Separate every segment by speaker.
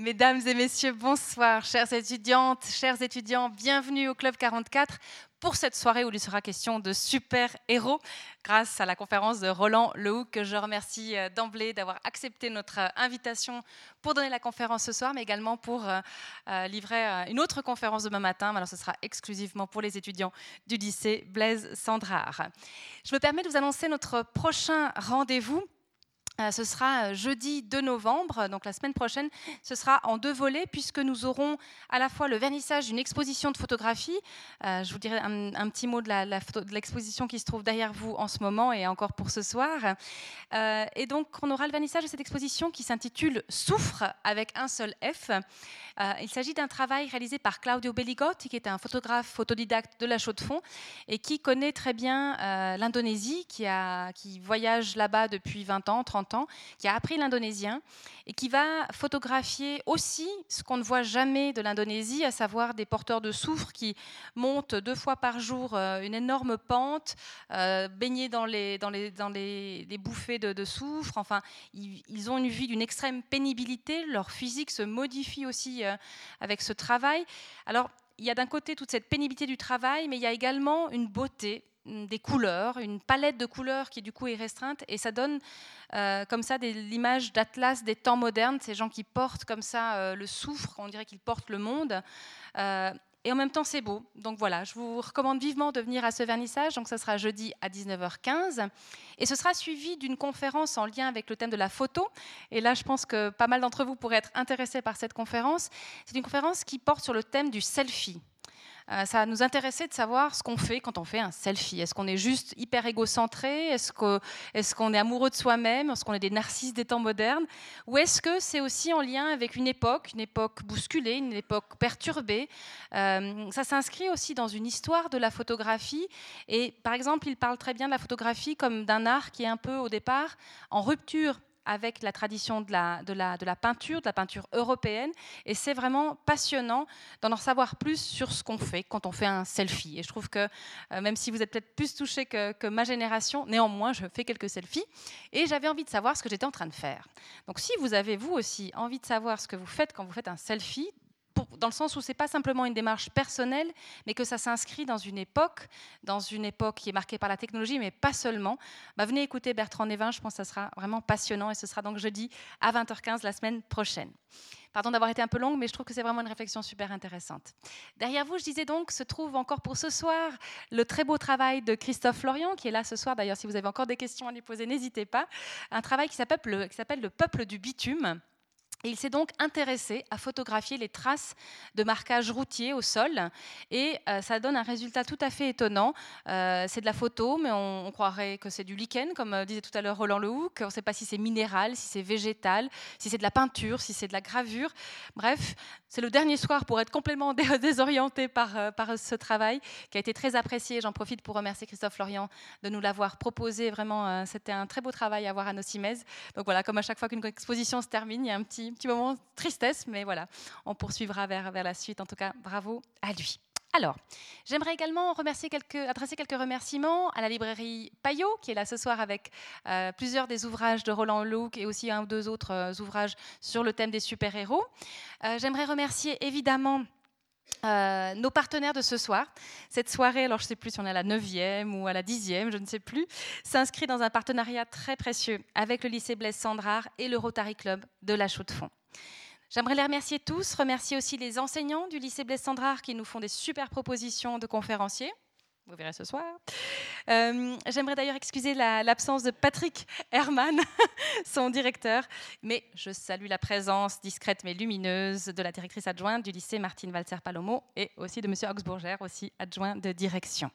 Speaker 1: Mesdames et messieurs, bonsoir, chères étudiantes, chers étudiants, bienvenue au Club 44 pour cette soirée où il sera question de super-héros, grâce à la conférence de Roland Lehoucq, que je remercie euh, d'emblée d'avoir accepté notre euh, invitation pour donner la conférence ce soir, mais également pour euh, livrer une autre conférence demain matin. Alors, ce sera exclusivement pour les étudiants du lycée Blaise Sandrard. Je me permets de vous annoncer notre prochain rendez-vous ce sera euh, jeudi 2 novembre, donc la semaine prochaine. Ce sera en deux volets puisque nous aurons à la fois le vernissage d'une exposition de photographie. Euh, je vous dirai un, petit mot de l'exposition qui se trouve derrière vous en ce moment et encore pour ce soir. et donc on aura le vernissage de cette exposition qui s'intitule Souffre avec un seul F. Euh, il s'agit d'un travail réalisé par Claudio Belligotti, qui est un photographe autodidacte de la Chaux-de-Fonds et qui connaît très bien euh, l'Indonésie, qui, voyage là-bas depuis 20 ans, 30 qui a appris l'indonésien et qui va photographier aussi ce qu'on ne voit jamais de l'Indonésie, à savoir des porteurs de soufre qui montent deux fois par jour euh, une énorme pente, baignés dans les, bouffées de, soufre. Enfin, ils, ils ont une vie d'une extrême pénibilité, leur physique se modifie aussi euh, avec ce travail. Alors, il y a d'un côté toute cette pénibilité du travail, mais il y a également une beauté des couleurs, une palette de couleurs qui du coup est restreinte et ça donne euh, comme ça l'image d'Atlas des temps modernes, ces gens qui portent comme ça euh, le soufre, on dirait qu'ils portent le monde. Et en même temps, c'est beau. Donc voilà, je vous recommande vivement de venir à ce vernissage. Donc ça sera jeudi à 19h15. Et ce sera suivi d'une conférence en lien avec le thème de la photo. Et là, je pense que pas mal d'entre vous pourraient être intéressés par cette conférence. C'est une conférence qui porte sur le thème du selfie. Euh, ça nous intéressait de savoir ce qu'on fait quand on fait un selfie. Est-ce qu'on est juste hyper égocentré? Est-ce qu'on est, amoureux de soi-même? Est-ce qu'on est des narcisses des temps modernes? Ou est-ce que c'est aussi en lien avec une époque, une époque bousculée, une époque perturbée? Euh, Ça s'inscrit aussi dans une histoire de la photographie. Et par exemple, il parle très bien de la photographie comme d'un art qui est un peu au départ en rupture avec la tradition de la, de la, de la peinture, de la peinture européenne. Et c'est vraiment passionnant d'en savoir plus sur ce qu'on fait quand on fait un selfie. Et je trouve que euh, même si vous êtes peut-être plus touché que, que, ma génération, néanmoins, je fais quelques selfies. Et j'avais envie de savoir ce que j'étais en train de faire. Donc si vous avez, vous aussi, envie de savoir ce que vous faites quand vous faites un selfie, dans le sens où c'est pas simplement une démarche personnelle, mais que ça s'inscrit dans une époque, dans une époque qui est marquée par la technologie, mais pas seulement. Bah, venez écouter Bertrand Nevin, je pense que ça sera vraiment passionnant et ce sera donc jeudi à 20h15 la semaine prochaine. Pardon d'avoir été un peu longue, mais je trouve que c'est vraiment une réflexion super intéressante. Derrière vous, je disais donc, se trouve encore pour ce soir le très beau travail de Christophe Florian, qui est là ce soir. D'ailleurs, si vous avez encore des questions à lui poser, n'hésitez pas. Un travail qui s'appelle le peuple du bitume il s'est donc intéressé à photographier les traces de marquage routier au sol et euh, ça donne un résultat tout à fait étonnant. Euh, c'est de la photo, mais on, croirait que c'est du lichen, comme euh, disait tout à l'heure Roland Lehoucq. On ne sait pas si c'est minéral, si c'est végétal, si c'est de la peinture, si c'est de la gravure. Bref, c'est le dernier soir pour être complètement désorienté par, par ce travail qui a été très apprécié. J'en profite pour remercier Christophe Florian de nous l'avoir proposé. Vraiment, c'était un très beau travail à voir à Nocimez. Donc voilà, comme à chaque fois qu'une exposition se termine, il y a un petit petit, moment de tristesse, mais voilà, on poursuivra vers, la suite. En tout cas, bravo à lui. Alors, j'aimerais également adresser quelques remerciements à la librairie Payot, qui est là ce soir avec euh, plusieurs des ouvrages de Roland Lehoucq et aussi un ou deux autres euh, ouvrages sur le thème des super-héros. Euh, j'aimerais remercier évidemment euh, nos partenaires de ce soir. Cette soirée, alors je ne sais plus si on est à la 9e ou à la 10e, je ne sais plus, s'inscrit dans un partenariat très précieux avec le lycée Blaise Sandrard et le Rotary Club de la Chaux-de-Fonds. J'aimerais les remercier tous, remercier aussi les enseignants du lycée Blaise Sandrard qui nous font des super propositions de conférenciers vous verrez ce soir. Euh, j'aimerais d'ailleurs excuser l'absence de Patrick Herman, son directeur, mais je salue la présence discrète mais lumineuse de la directrice adjointe du lycée Martine Walser-Palomo et aussi de M. Augsburger, aussi adjoint de direction.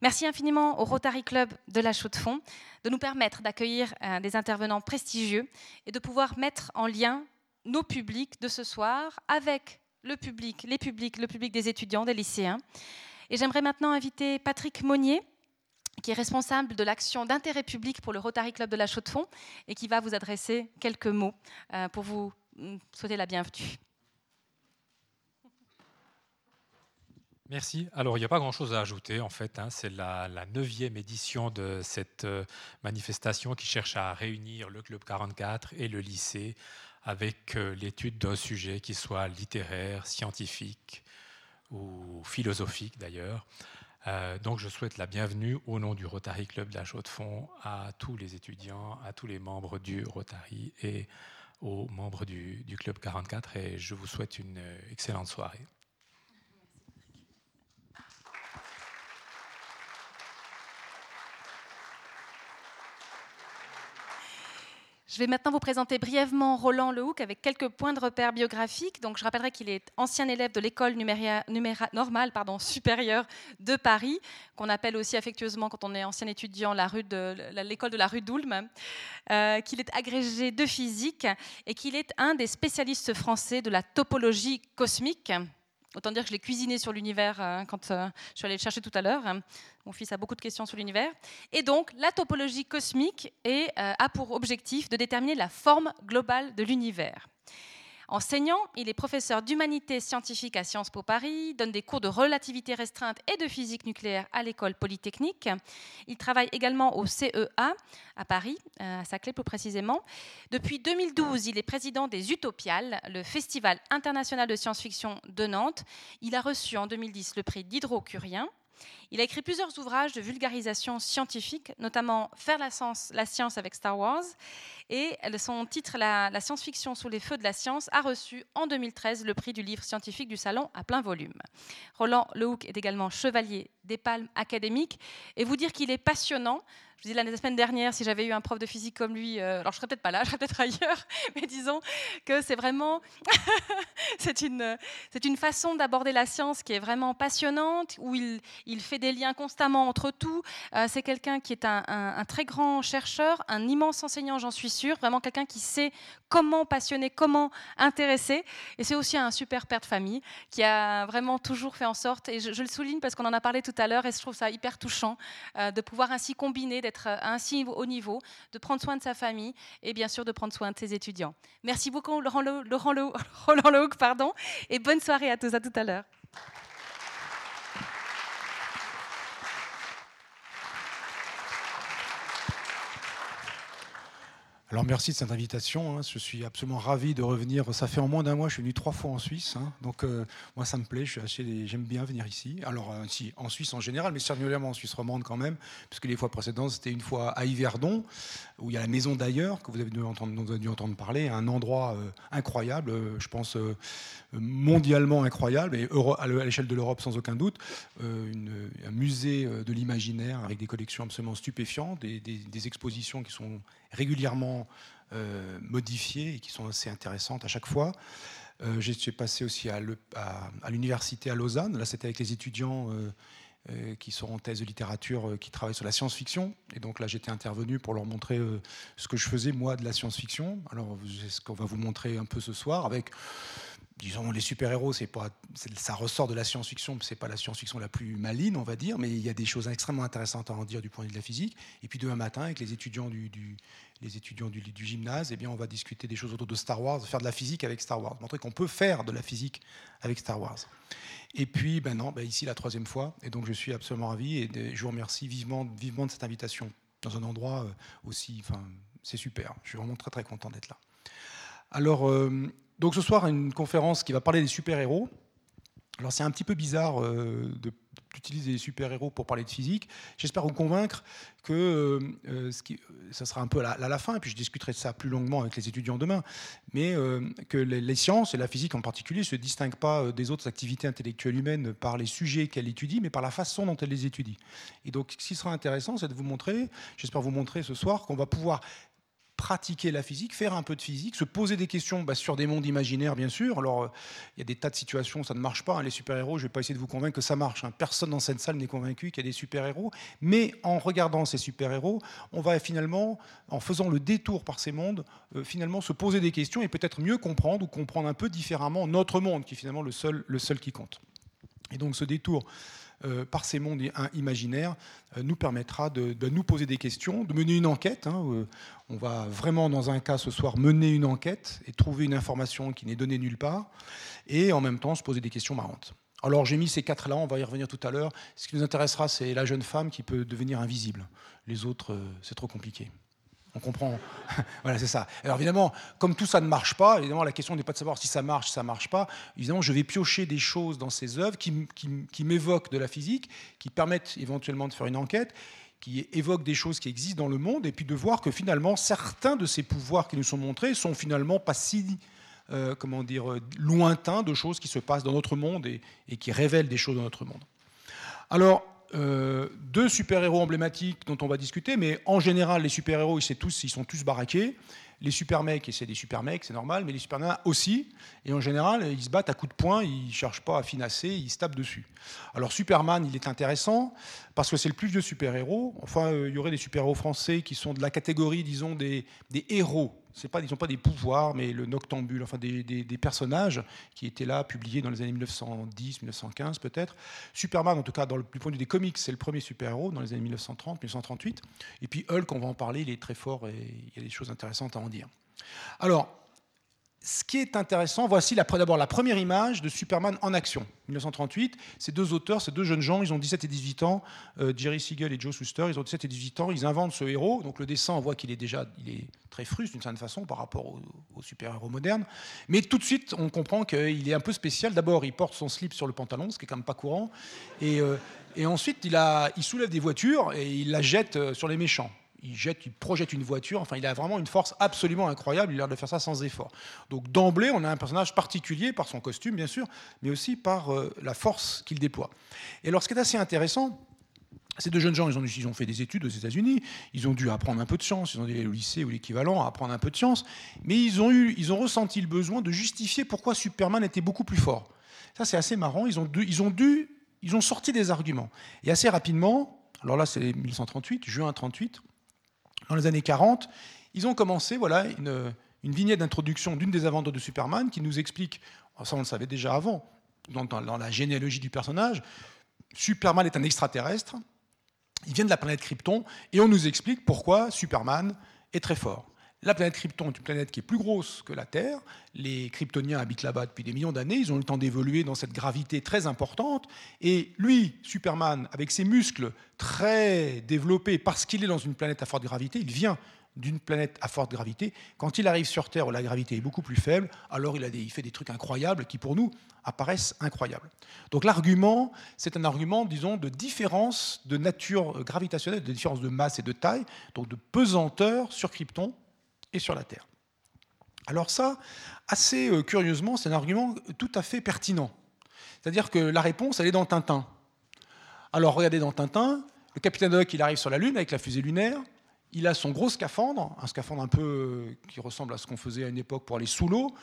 Speaker 1: Merci infiniment au Rotary Club de la Chaux-de-Fonds de nous permettre d'accueillir euh, des intervenants prestigieux et de pouvoir mettre en lien nos publics de ce soir avec le public, les publics, le public des étudiants, des lycéens. Et j'aimerais maintenant inviter Patrick Monnier, qui est responsable de l'action d'intérêt public pour le Rotary Club de la Chaux-de-Fonds et qui va vous adresser quelques mots euh, pour vous mm, souhaiter la bienvenue.
Speaker 2: Merci. Alors, il n'y a pas grand-chose à ajouter, en fait. Hein. C'est la, neuvième édition de cette euh, manifestation qui cherche à réunir le Club 44 et le lycée avec l'étude d'un sujet qui soit littéraire, scientifique ou philosophique d'ailleurs. donc je souhaite la bienvenue au nom du Rotary Club de la Chaux-de-Fonds à tous les étudiants, à tous les membres du Rotary et aux membres du, du Club 44 et je vous souhaite une excellente soirée.
Speaker 1: Je vais maintenant vous présenter brièvement Roland Lehoucq avec quelques points de repère biographiques. Donc, je rappellerai qu'il est ancien élève de l'école normale supérieure de Paris, qu'on appelle aussi affectueusement, quand on est ancien étudiant, l'école de, de, la rue d'Ulm, euh, qu'il est agrégé de physique et qu'il est un des spécialistes français de la topologie cosmique. Autant dire que je l'ai cuisiné sur l'univers euh, quand euh, je suis allée le chercher tout à l'heure. Mon fils a beaucoup de questions sur l'univers. Et donc, la topologie cosmique euh, a pour objectif de déterminer la forme globale de l'univers. Enseignant, il est professeur d'humanité scientifique à Sciences Po Paris, donne des cours de relativité restreinte et de physique nucléaire à l'école polytechnique. Il travaille également au CEA à Paris, euh, à Saclay plus précisément. Depuis 2012, il est président des Utopiales, le festival international de science-fiction de Nantes. Il a reçu en 2010 le prix d'Hydrocurien. Il a écrit plusieurs ouvrages de vulgarisation scientifique, notamment Faire la science, la science avec Star Wars. Et son titre, la, science-fiction sous les feux de la science, a reçu en 2013 le prix du livre scientifique du Salon à plein volume. Roland Lehoucq est également chevalier des palmes académiques. Et vous dire qu'il est passionnant, je disais la semaine dernière, si j'avais eu un prof de physique comme lui, euh, alors je serais peut-être pas là, je serais peut-être ailleurs, mais disons que c'est vraiment, c'est une, une façon d'aborder la science qui est vraiment passionnante, où il, il fait des liens constamment entre tout. Euh, c'est quelqu'un qui est un, un, très grand chercheur, un immense enseignant, j'en suis sûre, vraiment quelqu'un qui sait comment passionner, comment intéresser. Et c'est aussi un super père de famille qui a vraiment toujours fait en sorte, et je, le souligne parce qu'on en a parlé tout à l'heure, et je trouve ça hyper touchant euh, de pouvoir ainsi combiner, d'être ainsi au niveau, de prendre soin de sa famille et bien sûr de prendre soin de ses étudiants. Merci beaucoup Laurent, Laurent Roland Lehoucq, pardon, et bonne soirée à tous, à tout à l'heure.
Speaker 3: Alors merci de cette invitation. Hein. Je suis absolument ravi de revenir. Ça fait en moins d'un mois, je suis venu trois fois en Suisse. Hein. Donc euh, moi, ça me plaît. J'aime bien venir ici. Alors euh, si, en Suisse en général, mais singulièrement en Suisse romande quand même, puisque les fois précédentes, c'était une fois à Yverdon, où il y a la maison d'ailleurs que vous avez dû entendre, parler, un endroit euh, incroyable, je pense mondialement incroyable et à l'échelle de l'Europe sans aucun doute, un musée de l'imaginaire avec des collections absolument stupéfiantes, des expositions qui sont régulièrement euh, modifiées et qui sont assez intéressantes à chaque fois. Euh, j'ai passé aussi à l'université à, Lausanne. Là, c'était avec les étudiants euh, qui sont en thèse de littérature, qui travaillent sur la science-fiction. Et donc là, j'étais intervenu pour leur montrer ce que je faisais, moi, de la science-fiction. Alors, c'est ce qu'on va vous montrer un peu ce soir avec disons, les super-héros, ça ressort de la science-fiction, c'est pas la science-fiction la plus maligne, on va dire, mais il y a des choses extrêmement intéressantes à en dire du point de vue de la physique. Et puis demain matin, avec les étudiants du, les étudiants du, gymnase, eh bien, on va discuter des choses autour de Star Wars, faire de la physique avec Star Wars, montrer qu'on peut faire de la physique avec Star Wars. Et puis, ben non, ben ici la troisième fois, et donc je suis absolument ravi et je vous remercie vivement, vivement de cette invitation dans un endroit euh, aussi, enfin, c'est super. Je suis vraiment très très content d'être là. Alors, euh, donc ce soir, une conférence qui va parler des super-héros. Alors c'est un petit peu bizarre euh, d'utiliser les super-héros pour parler de physique. J'espère vous convaincre que euh, euh, ce qui, ça sera un peu à la, fin, et puis je discuterai de ça plus longuement avec les étudiants demain, mais que les, sciences, et la physique en particulier, ne se distinguent pas des autres activités intellectuelles humaines par les sujets qu'elles étudient, mais par la façon dont elles les étudient. Et donc ce qui sera intéressant, c'est de vous montrer, j'espère vous montrer ce soir, qu'on va pouvoir pratiquer la physique, faire un peu de physique, se poser des questions bah, sur des mondes imaginaires, bien sûr. Alors, euh, il y a des tas de situations, ça ne marche pas. Hein, les super-héros, je ne vais pas essayer de vous convaincre que ça marche. Hein. Personne dans cette salle n'est convaincu qu'il y a des super-héros. Mais en regardant ces super-héros, on va finalement, en faisant le détour par ces mondes, euh, finalement se poser des questions et peut-être mieux comprendre ou comprendre un peu différemment notre monde, qui est finalement le seul, le seul qui compte. Et donc, ce détour euh, par ces mondes imaginaires euh, nous permettra de, nous poser des questions, de mener une enquête. Hein, euh, on va vraiment, dans un cas ce soir, mener une enquête et trouver une information qui n'est donnée nulle part, et en même temps se poser des questions marrantes. Alors j'ai mis ces quatre-là, on va y revenir tout à l'heure. Ce qui nous intéressera, c'est la jeune femme qui peut devenir invisible. Les autres, c'est trop compliqué. On comprend. voilà, c'est ça. Alors évidemment, comme tout ça ne marche pas, évidemment, la question n'est pas de savoir si ça marche, si ça marche pas. Évidemment, je vais piocher des choses dans ces œuvres qui, m'évoquent de la physique, qui permettent éventuellement de faire une enquête, qui évoquent des choses qui existent dans le monde, et puis de voir que finalement, certains de ces pouvoirs qui nous sont montrés sont finalement pas si euh, comment dire, lointains de choses qui se passent dans notre monde et, et qui révèlent des choses dans notre monde. Alors, euh, deux super-héros emblématiques dont on va discuter, mais en général, les super-héros, ils, sont tous baraqués. Les super-mecs, et c'est des super-mecs, c'est normal, mais les super aussi. Et en général, ils se battent à coups de poing, ils ne cherchent pas à finasser, ils se tapent dessus. Alors Superman, il est intéressant parce que c'est le plus vieux super-héros. Enfin, euh, il y aurait des super-héros français qui sont de la catégorie, disons, des, des héros pas, ils pas des pouvoirs, mais le noctambule, enfin des, personnages qui étaient là, publiés dans les années 1910, 1915 peut-être. Superman, en tout cas, dans le, point de vue des comics, c'est le premier super-héros dans les années 1930, 1938. Et puis Hulk, on va en parler, il est très fort et il y a des choses intéressantes à en Alors, ce qui est intéressant, voici d'abord la première image de Superman en action. 1938, ces deux auteurs, ces deux jeunes gens, ils ont 17 et 18 ans, euh, Jerry Siegel et Joe Shuster, ils ont 17 et 18 ans, ils inventent ce héros. Donc le dessin, on voit qu'il est déjà il est très fruste d'une certaine façon par rapport au, super-héros moderne. Mais tout de suite, on comprend qu'il est un peu spécial. D'abord, il porte son slip sur le pantalon, ce qui est quand même pas courant. Et, euh, ensuite, il, il soulève des voitures et il la jette euh, sur les méchants il, jette, il projette une voiture. Enfin, il a vraiment une force absolument incroyable. Il a l'air de faire ça sans effort. Donc, d'emblée, on a un personnage particulier par son costume, bien sûr, mais aussi par euh, la force qu'il déploie. Et alors, ce qui est assez intéressant, ces deux jeunes gens, ils ont, ils ont fait des études aux États-Unis, ils ont dû apprendre un peu de science, ils ont été au lycée ou l'équivalent à apprendre un peu de science, mais ils ont, eu, ils ont ressenti le besoin de justifier pourquoi Superman était beaucoup plus fort. Ça, c'est assez marrant. Ils ont, dû, ils ont dû, ils ont sorti des arguments. Et assez rapidement, alors là, c'est 1938, juin 38, dans les années 40, ils ont commencé voilà, une, vignette d'introduction d'une des aventures de Superman qui nous explique, oh, ça on le savait déjà avant, dans, dans, la généalogie du personnage, Superman est un extraterrestre, il vient de la planète Krypton, et on nous explique pourquoi Superman est très fort. La planète Krypton est une planète qui est plus grosse que la Terre. Les Kryptoniens habitent là-bas depuis des millions d'années. Ils ont le temps d'évoluer dans cette gravité très importante. Et lui, Superman, avec ses muscles très développés, parce qu'il est dans une planète à forte gravité, il vient d'une planète à forte gravité. Quand il arrive sur Terre où la gravité est beaucoup plus faible, alors il fait des trucs incroyables qui, pour nous, apparaissent incroyables. Donc l'argument, c'est un argument, disons, de différence de nature gravitationnelle, de différence de masse et de taille, donc de pesanteur sur Krypton et sur la Terre. Alors ça, assez euh, curieusement, c'est un argument tout à fait pertinent. C'est-à-dire que la réponse, elle est dans Tintin. Alors regardez dans Tintin, le capitaine Haddock, il arrive sur la Lune avec la fusée lunaire, il a son gros scaphandre, un scaphandre un peu euh, qui ressemble à ce qu'on faisait à une époque pour aller sous l'eau,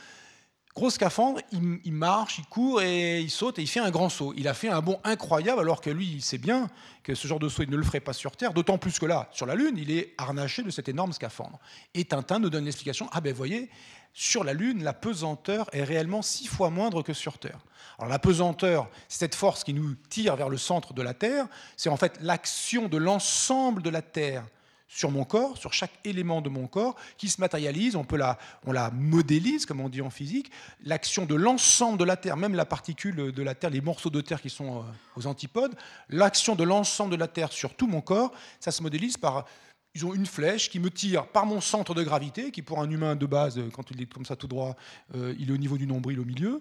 Speaker 3: Gros scaphandre, il, marche, il court et il saute et il fait un grand saut. Il a fait un bond incroyable alors que lui, il sait bien que ce genre de saut, il ne le ferait pas sur Terre, d'autant plus que là, sur la Lune, il est harnaché de cet énorme scaphandre. Et Tintin nous donne l'explication, ah ben voyez, sur la Lune, la pesanteur est réellement six fois moindre que sur Terre. Alors la pesanteur, c'est cette force qui nous tire vers le centre de la Terre, c'est en fait l'action de l'ensemble de la Terre sur mon corps, sur chaque élément de mon corps, qui se matérialise, on, peut la, on la modélise, comme on dit en physique, l'action de l'ensemble de la Terre, même la particule de la Terre, les morceaux de Terre qui sont euh, aux antipodes, l'action de l'ensemble de la Terre sur tout mon corps, ça se modélise par... Ils ont une flèche qui me tire par mon centre de gravité, qui pour un humain de base, quand il est comme ça tout droit, euh, il est au niveau du nombril au milieu.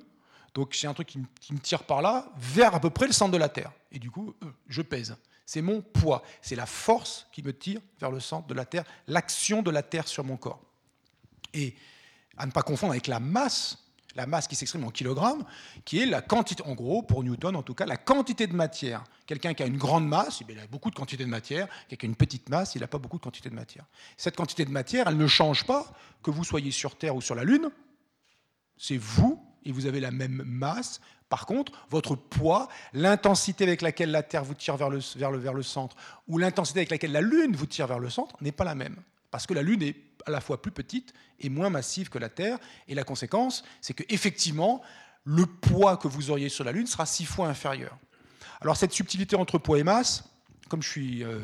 Speaker 3: Donc c'est un truc qui, me tire par là, vers à peu près le centre de la Terre. Et du coup, euh, je pèse. C'est mon poids, c'est la force qui me tire vers le centre de la Terre, l'action de la Terre sur mon corps. Et à ne pas confondre avec la masse, la masse qui s'exprime en kilogrammes, qui est la quantité, en gros, pour Newton en tout cas, la quantité de matière. Quelqu'un qui a une grande masse, il a beaucoup de quantité de matière. Quelqu'un qui a une petite masse, il n'a pas beaucoup de quantité de matière. Cette quantité de matière, elle ne change pas que vous soyez sur Terre ou sur la Lune. C'est vous et vous avez la même masse, par contre, votre poids, l'intensité avec laquelle la Terre vous tire vers le, centre, ou l'intensité avec laquelle la Lune vous tire vers le centre, n'est pas la même. Parce que la Lune est à la fois plus petite et moins massive que la Terre. Et la conséquence, c'est qu'effectivement, le poids que vous auriez sur la Lune sera six fois inférieur. Alors cette subtilité entre poids et masse, comme je suis, euh,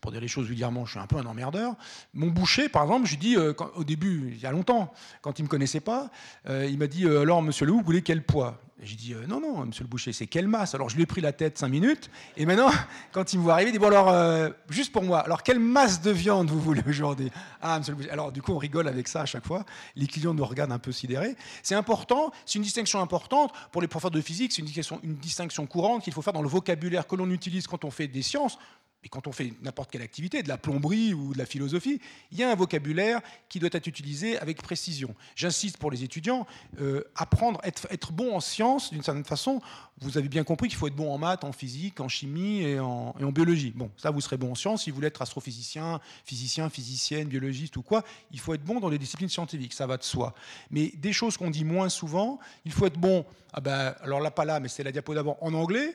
Speaker 3: pour dire les choses vulgairement, je suis un peu un emmerdeur. Mon boucher, par exemple, je dis euh, au début, il y a longtemps, quand il me connaissait pas, euh, il m'a dit alors, Monsieur Lehoux, vous voulez quel poids? J'ai dit euh, non, non, monsieur le boucher, c'est quelle masse? Alors je lui ai pris la tête cinq minutes, et maintenant, quand il me voit arriver, il dit bon alors, euh, juste pour moi, alors quelle masse de viande vous voulez aujourd'hui? Ah, monsieur le boucher. Alors du coup, on rigole avec ça à chaque fois. Les clients nous regardent un peu sidérés. C'est important, c'est une distinction importante pour les professeurs de physique, c'est une distinction, une distinction courante qu'il faut faire dans le vocabulaire que l'on utilise quand on fait des sciences. Et quand on fait n'importe quelle activité, de la plomberie ou de la philosophie, il y a un vocabulaire qui doit être utilisé avec précision. J'insiste pour les étudiants, euh, apprendre, être, être, bon en sciences, d'une certaine façon, vous avez bien compris qu'il faut être bon en maths, en physique, en chimie et en, et en, biologie. Bon, ça, vous serez bon en sciences. Si vous voulez être astrophysicien, physicien, physicienne, biologiste ou quoi, il faut être bon dans les disciplines scientifiques, ça va de soi. Mais des choses qu'on dit moins souvent, il faut être bon, ah ben, alors là, pas là, mais c'est la diapo d'avant, en anglais,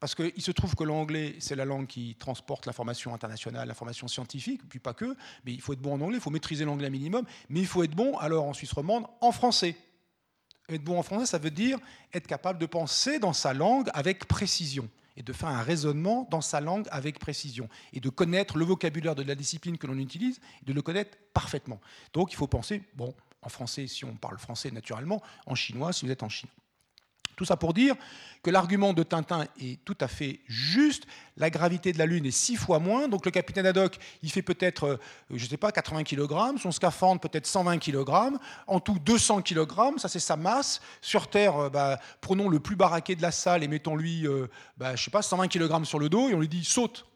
Speaker 3: parce qu'il se trouve que l'anglais, c'est la langue qui transporte l'information internationale, l'information scientifique, puis pas que, mais il faut être bon en anglais, il faut maîtriser l'anglais minimum, mais il faut être bon, alors en Suisse romande, en français. Être bon en français, ça veut dire être capable de penser dans sa langue avec précision et de faire un raisonnement dans sa langue avec précision et de connaître le vocabulaire de la discipline que l'on utilise et de le connaître parfaitement. Donc il faut penser, bon, en français si on parle français naturellement, en chinois si vous êtes en Chine. Tout ça pour dire que l'argument de Tintin est tout à fait juste. La gravité de la Lune est six fois moins. Donc le capitaine Haddock, il fait peut-être, euh, je ne sais pas, 80 kg. Son scaphandre peut-être 120 kg. En tout 200 kg. Ça, c'est sa masse. Sur Terre, euh, bah, prenons le plus baraqué de la salle et mettons-lui, euh, bah, je sais pas, 120 kg sur le dos et on lui dit saute.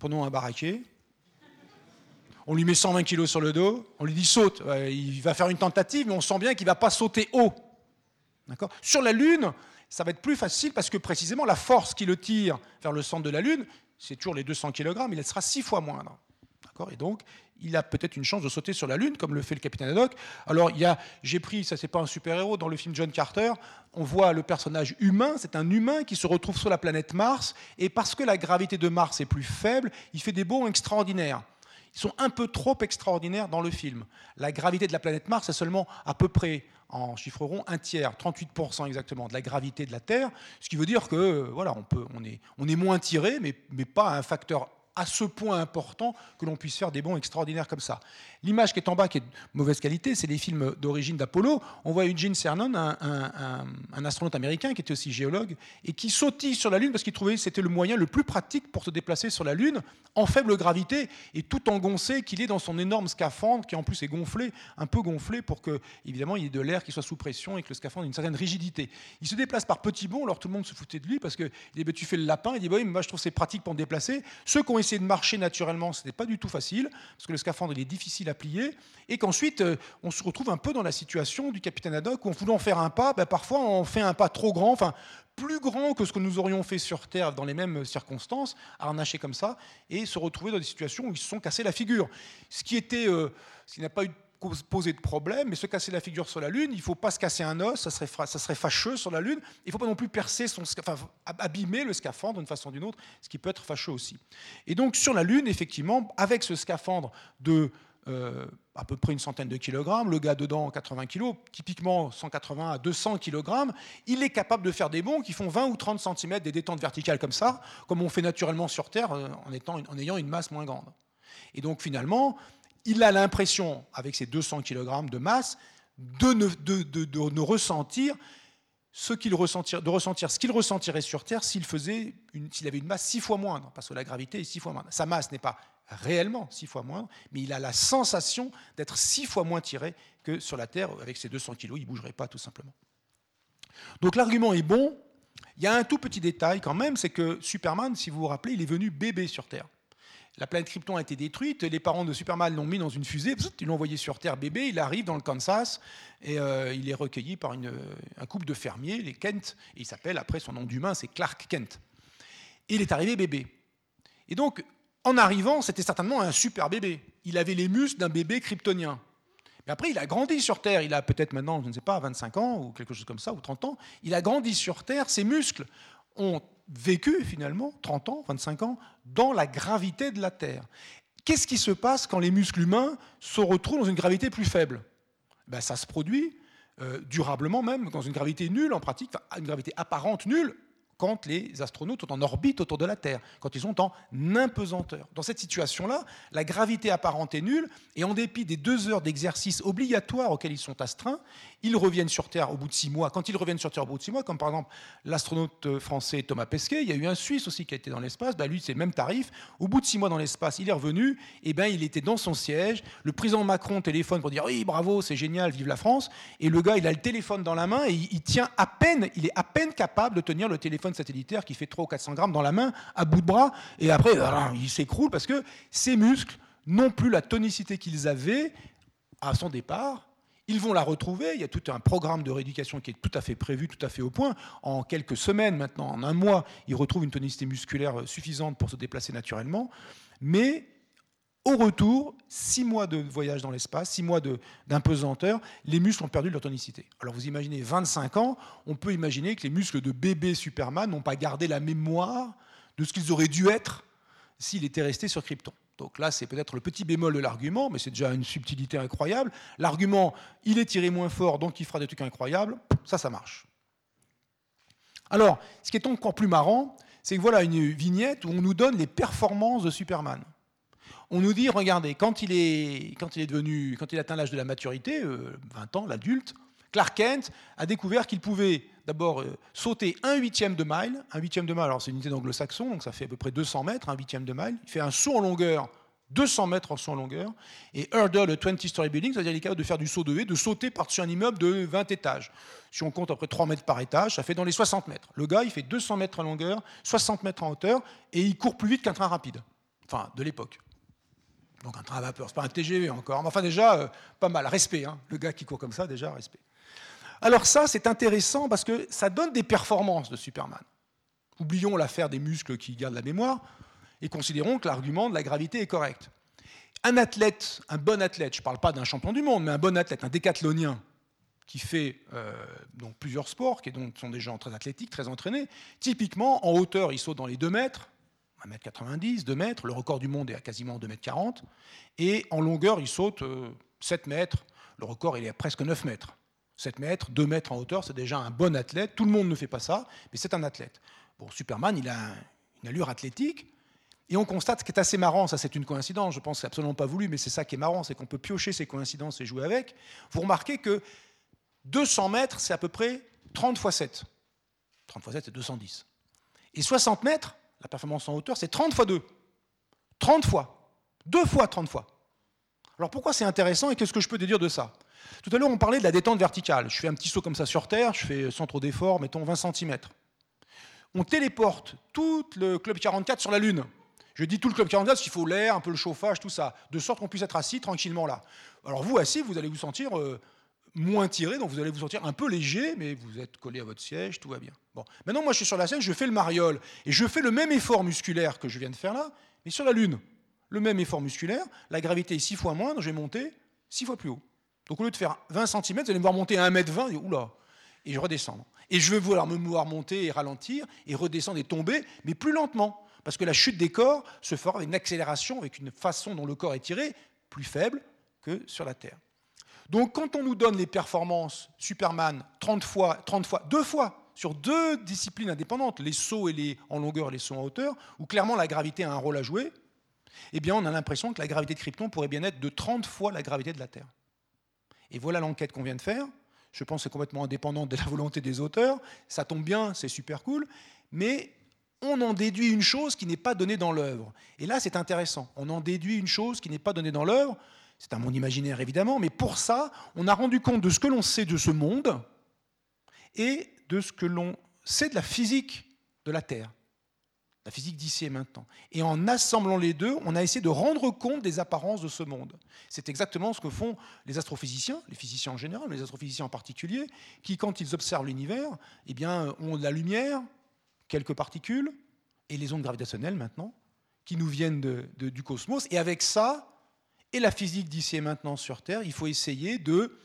Speaker 3: Prenons un baraqué. On lui met 120 kg sur le dos. On lui dit saute. Il va faire une tentative, mais on sent bien qu'il ne va pas sauter haut. Sur la Lune, ça va être plus facile parce que précisément la force qui le tire vers le centre de la Lune, c'est toujours les 200 kg, mais elle sera six fois moindre. Et donc, il a peut-être une chance de sauter sur la Lune, comme le fait le capitaine Haddock. Alors, il y a, j'ai pris, ça c'est pas un super-héros, dans le film John Carter, on voit le personnage humain, c'est un humain qui se retrouve sur la planète Mars, et parce que la gravité de Mars est plus faible, il fait des bonds extraordinaires. Ils sont un peu trop extraordinaires dans le film. La gravité de la planète Mars est seulement à peu près en chiffreront un tiers, 38% exactement, de la gravité de la Terre, ce qui veut dire que voilà, on, peut, on, est, on est moins tiré, mais, mais pas un facteur à ce point important que l'on puisse faire des bons extraordinaires comme ça. L'image qui est en bas, qui est de mauvaise qualité, c'est les films d'origine d'Apollo. On voit Eugene Cernan, un, astronaute américain qui était aussi géologue, et qui sautille sur la Lune parce qu'il trouvait que c'était le moyen le plus pratique pour se déplacer sur la Lune, en faible gravité, et tout engoncé qu'il est dans son énorme scaphandre, qui en plus est gonflé, un peu gonflé, pour que, évidemment, il y ait de l'air qui soit sous pression et que le scaphandre ait une certaine rigidité. Il se déplace par petits bonds, alors tout le monde se foutait de lui, parce qu'il dit, bah, tu fais le lapin, il dit, bah oui, mais moi je trouve c'est pratique pour me déplacer. Ceux essayé de marcher naturellement, ce n'était pas du tout facile, parce que le scaphandre il est difficile à plier, et qu'ensuite euh, on se retrouve un peu dans la situation du capitaine Haddock où en voulant faire un pas, ben, parfois on fait un pas trop grand, enfin plus grand que ce que nous aurions fait sur Terre dans les mêmes circonstances, harnaché comme ça, et se retrouver dans des situations où ils se sont cassés la figure. Ce qui était, euh, ce n'a pas eu poser de problème, mais se casser la figure sur la Lune, il ne faut pas se casser un os, ça serait, ça serait fâcheux sur la Lune. Il ne faut pas non plus percer son, enfin, abîmer le scaphandre d'une façon ou d'une autre, ce qui peut être fâcheux aussi. Et donc sur la Lune, effectivement, avec ce scaphandre de euh, à peu près une centaine de kilogrammes, le gars dedans 80 kilos, typiquement 180 à 200 kilogrammes, il est capable de faire des bonds qui font 20 ou 30 cm des détentes verticales comme ça, comme on fait naturellement sur Terre euh, en, étant, en ayant une masse moins grande. Et donc finalement, il a l'impression, avec ses 200 kg de masse, de ne, ressentir ce qu'il ressentirait sur Terre s'il faisait s'il avait une masse six fois moindre, parce que la gravité est six fois moindre. Sa masse n'est pas réellement six fois moindre, mais il a la sensation d'être six fois moins tiré que sur la Terre avec ses 200 kg, il ne bougerait pas tout simplement. Donc l'argument est bon. Il y a un tout petit détail quand même, c'est que Superman, si vous vous rappelez, il est venu bébé sur Terre. La planète Krypton a été détruite, les parents de Superman l'ont mis dans une fusée, ils l'ont envoyé sur Terre bébé, il arrive dans le Kansas et euh, il est recueilli par un couple de fermiers, les Kent, et il s'appelle, après son nom d'humain, c'est Clark Kent. il est arrivé bébé. Et donc, en arrivant, c'était certainement un super bébé. Il avait les muscles d'un bébé kryptonien. Mais après, il a grandi sur Terre. Il a peut-être maintenant, je ne sais pas, 25 ans ou quelque chose comme ça, ou 30 ans. Il a grandi sur Terre. Ses muscles ont vécu finalement 30 ans, 25 ans, dans la gravité de la Terre. Qu'est-ce qui se passe quand les muscles humains se retrouvent dans une gravité plus faible? Ben, Ça se produit euh, durablement même, dans une gravité nulle en pratique, une gravité apparente nulle, quand les astronautes sont en orbite autour de la Terre, quand ils sont en impesanteur. Dans cette situation-là, la gravité apparente est nulle, et en dépit des deux heures d'exercice obligatoires auxquels ils sont astreints, ils reviennent sur Terre au bout de six mois. Quand ils reviennent sur Terre au bout de six mois, comme par exemple l'astronaute français Thomas Pesquet, il y a eu un Suisse aussi qui a été dans l'espace, bah lui c'est le même tarif. Au bout de six mois dans l'espace, il est revenu, et ben il était dans son siège. Le président Macron téléphone pour dire oui bravo, c'est génial, vive la France. Et le gars, il a le téléphone dans la main et il, tient à peine, il est à peine capable de tenir le téléphone satellitaire qui fait 300 ou 400 grammes dans la main à bout de bras. Et après, il s'écroule parce que ses muscles n'ont plus la tonicité qu'ils avaient à son départ ils vont la retrouver. Il y a tout un programme de rééducation qui est tout à fait prévu, tout à fait au point. En quelques semaines maintenant, en un mois, ils retrouvent une tonicité musculaire suffisante pour se déplacer naturellement. Mais au retour, six mois de voyage dans l'espace, six mois d'impesanteur, les muscles ont perdu leur tonicité. Alors vous imaginez 25 ans, on peut imaginer que les muscles de bébé Superman n'ont pas gardé la mémoire de ce qu'ils auraient dû être s'il était resté sur Krypton. Donc là, c'est peut-être le petit bémol de l'argument, mais c'est déjà une subtilité incroyable. L'argument, il est tiré moins fort, donc il fera des trucs incroyables. Ça, ça marche. Alors, ce qui est encore plus marrant, c'est que voilà une vignette où on nous donne les performances de Superman. On nous dit, regardez, quand il est, devenu, quand il atteint l'âge de la maturité, 20 euh, ans, l'adulte, Clark Kent a découvert qu'il pouvait d'abord euh, sauter un huitième de mile. Un huitième de mile, alors c'est une unité d'anglo-saxon, donc ça fait à peu près 200 mètres, un huitième de mile. Il fait un saut en longueur, 200 mètres en en longueur. Et hurdle le 20-story building, c'est-à-dire qu'il est capable de faire du saut de haie, de sauter par-dessus un immeuble de 20 étages. Si on compte après 3 mètres par étage, ça fait dans les 60 mètres. Le gars, il fait 200 mètres en longueur, 60 mètres en hauteur, et il court plus vite qu'un train rapide. Enfin, de l'époque. Donc un train à vapeur, c'est pas un TGV encore. Mais enfin déjà, euh, pas mal. Respect, hein. le gars qui court comme ça, déjà, respect. Alors ça, c'est intéressant parce que ça donne des performances de Superman. Oublions l'affaire des muscles qui gardent la mémoire et considérons que l'argument de la gravité est correct. Un athlète, un bon athlète, je ne parle pas d'un champion du monde, mais un bon athlète, un décathlonien qui fait euh, donc plusieurs sports, qui sont des gens très athlétiques, très entraînés, typiquement en hauteur, il saute dans les 2 mètres, 1m90, 2 mètres, le record du monde est à quasiment 2m40, et en longueur, il saute 7 euh, mètres, le record est à presque 9 mètres. 7 mètres, 2 mètres en hauteur, c'est déjà un bon athlète. Tout le monde ne fait pas ça, mais c'est un athlète. Bon, Superman, il a une allure athlétique. Et on constate ce qui est assez marrant, ça c'est une coïncidence, je pense que c'est absolument pas voulu, mais c'est ça qui est marrant, c'est qu'on peut piocher ces coïncidences et jouer avec. Vous remarquez que 200 mètres, c'est à peu près 30 fois 7. 30 fois 7, c'est 210. Et 60 mètres, la performance en hauteur, c'est 30 fois 2. 30 fois. Deux fois 30 fois. Alors pourquoi c'est intéressant et qu'est-ce que je peux déduire de ça? Tout à l'heure, on parlait de la détente verticale. Je fais un petit saut comme ça sur Terre, je fais sans trop d'effort, mettons 20 cm. On téléporte tout le Club 44 sur la Lune. Je dis tout le Club 44 parce qu'il faut l'air, un peu le chauffage, tout ça, de sorte qu'on puisse être assis tranquillement là. Alors vous, assis, vous allez vous sentir euh, moins tiré, donc vous allez vous sentir un peu léger, mais vous êtes collé à votre siège, tout va bien. Bon. Maintenant, moi, je suis sur la scène, je fais le mariole, et je fais le même effort musculaire que je viens de faire là, mais sur la Lune. Le même effort musculaire, la gravité est six fois moindre, je vais monter six fois plus haut. Donc au lieu de faire 20 cm, vous allez me voir monter à 1m20, et oula, et je redescends. Et je vais vouloir me voir monter et ralentir, et redescendre et tomber, mais plus lentement. Parce que la chute des corps se fera avec une accélération, avec une façon dont le corps est tiré, plus faible que sur la Terre. Donc quand on nous donne les performances Superman 30 fois, 30 fois, deux fois, sur deux disciplines indépendantes, les sauts en longueur et les sauts en hauteur, où clairement la gravité a un rôle à jouer, eh on a l'impression que la gravité de Krypton pourrait bien être de 30 fois la gravité de la Terre. Et voilà l'enquête qu'on vient de faire. Je pense que c'est complètement indépendant de la volonté des auteurs. Ça tombe bien, c'est super cool. Mais on en déduit une chose qui n'est pas donnée dans l'œuvre. Et là, c'est intéressant. On en déduit une chose qui n'est pas donnée dans l'œuvre. C'est un monde imaginaire, évidemment. Mais pour ça, on a rendu compte de ce que l'on sait de ce monde et de ce que l'on sait de la physique de la Terre la physique d'ici et maintenant. Et en assemblant les deux, on a essayé de rendre compte des apparences de ce monde. C'est exactement ce que font les astrophysiciens, les physiciens en général, mais les astrophysiciens en particulier, qui, quand ils observent l'univers, eh ont de la lumière, quelques particules, et les ondes gravitationnelles maintenant, qui nous viennent du cosmos. Et avec ça, et la physique d'ici et maintenant sur Terre, il faut essayer de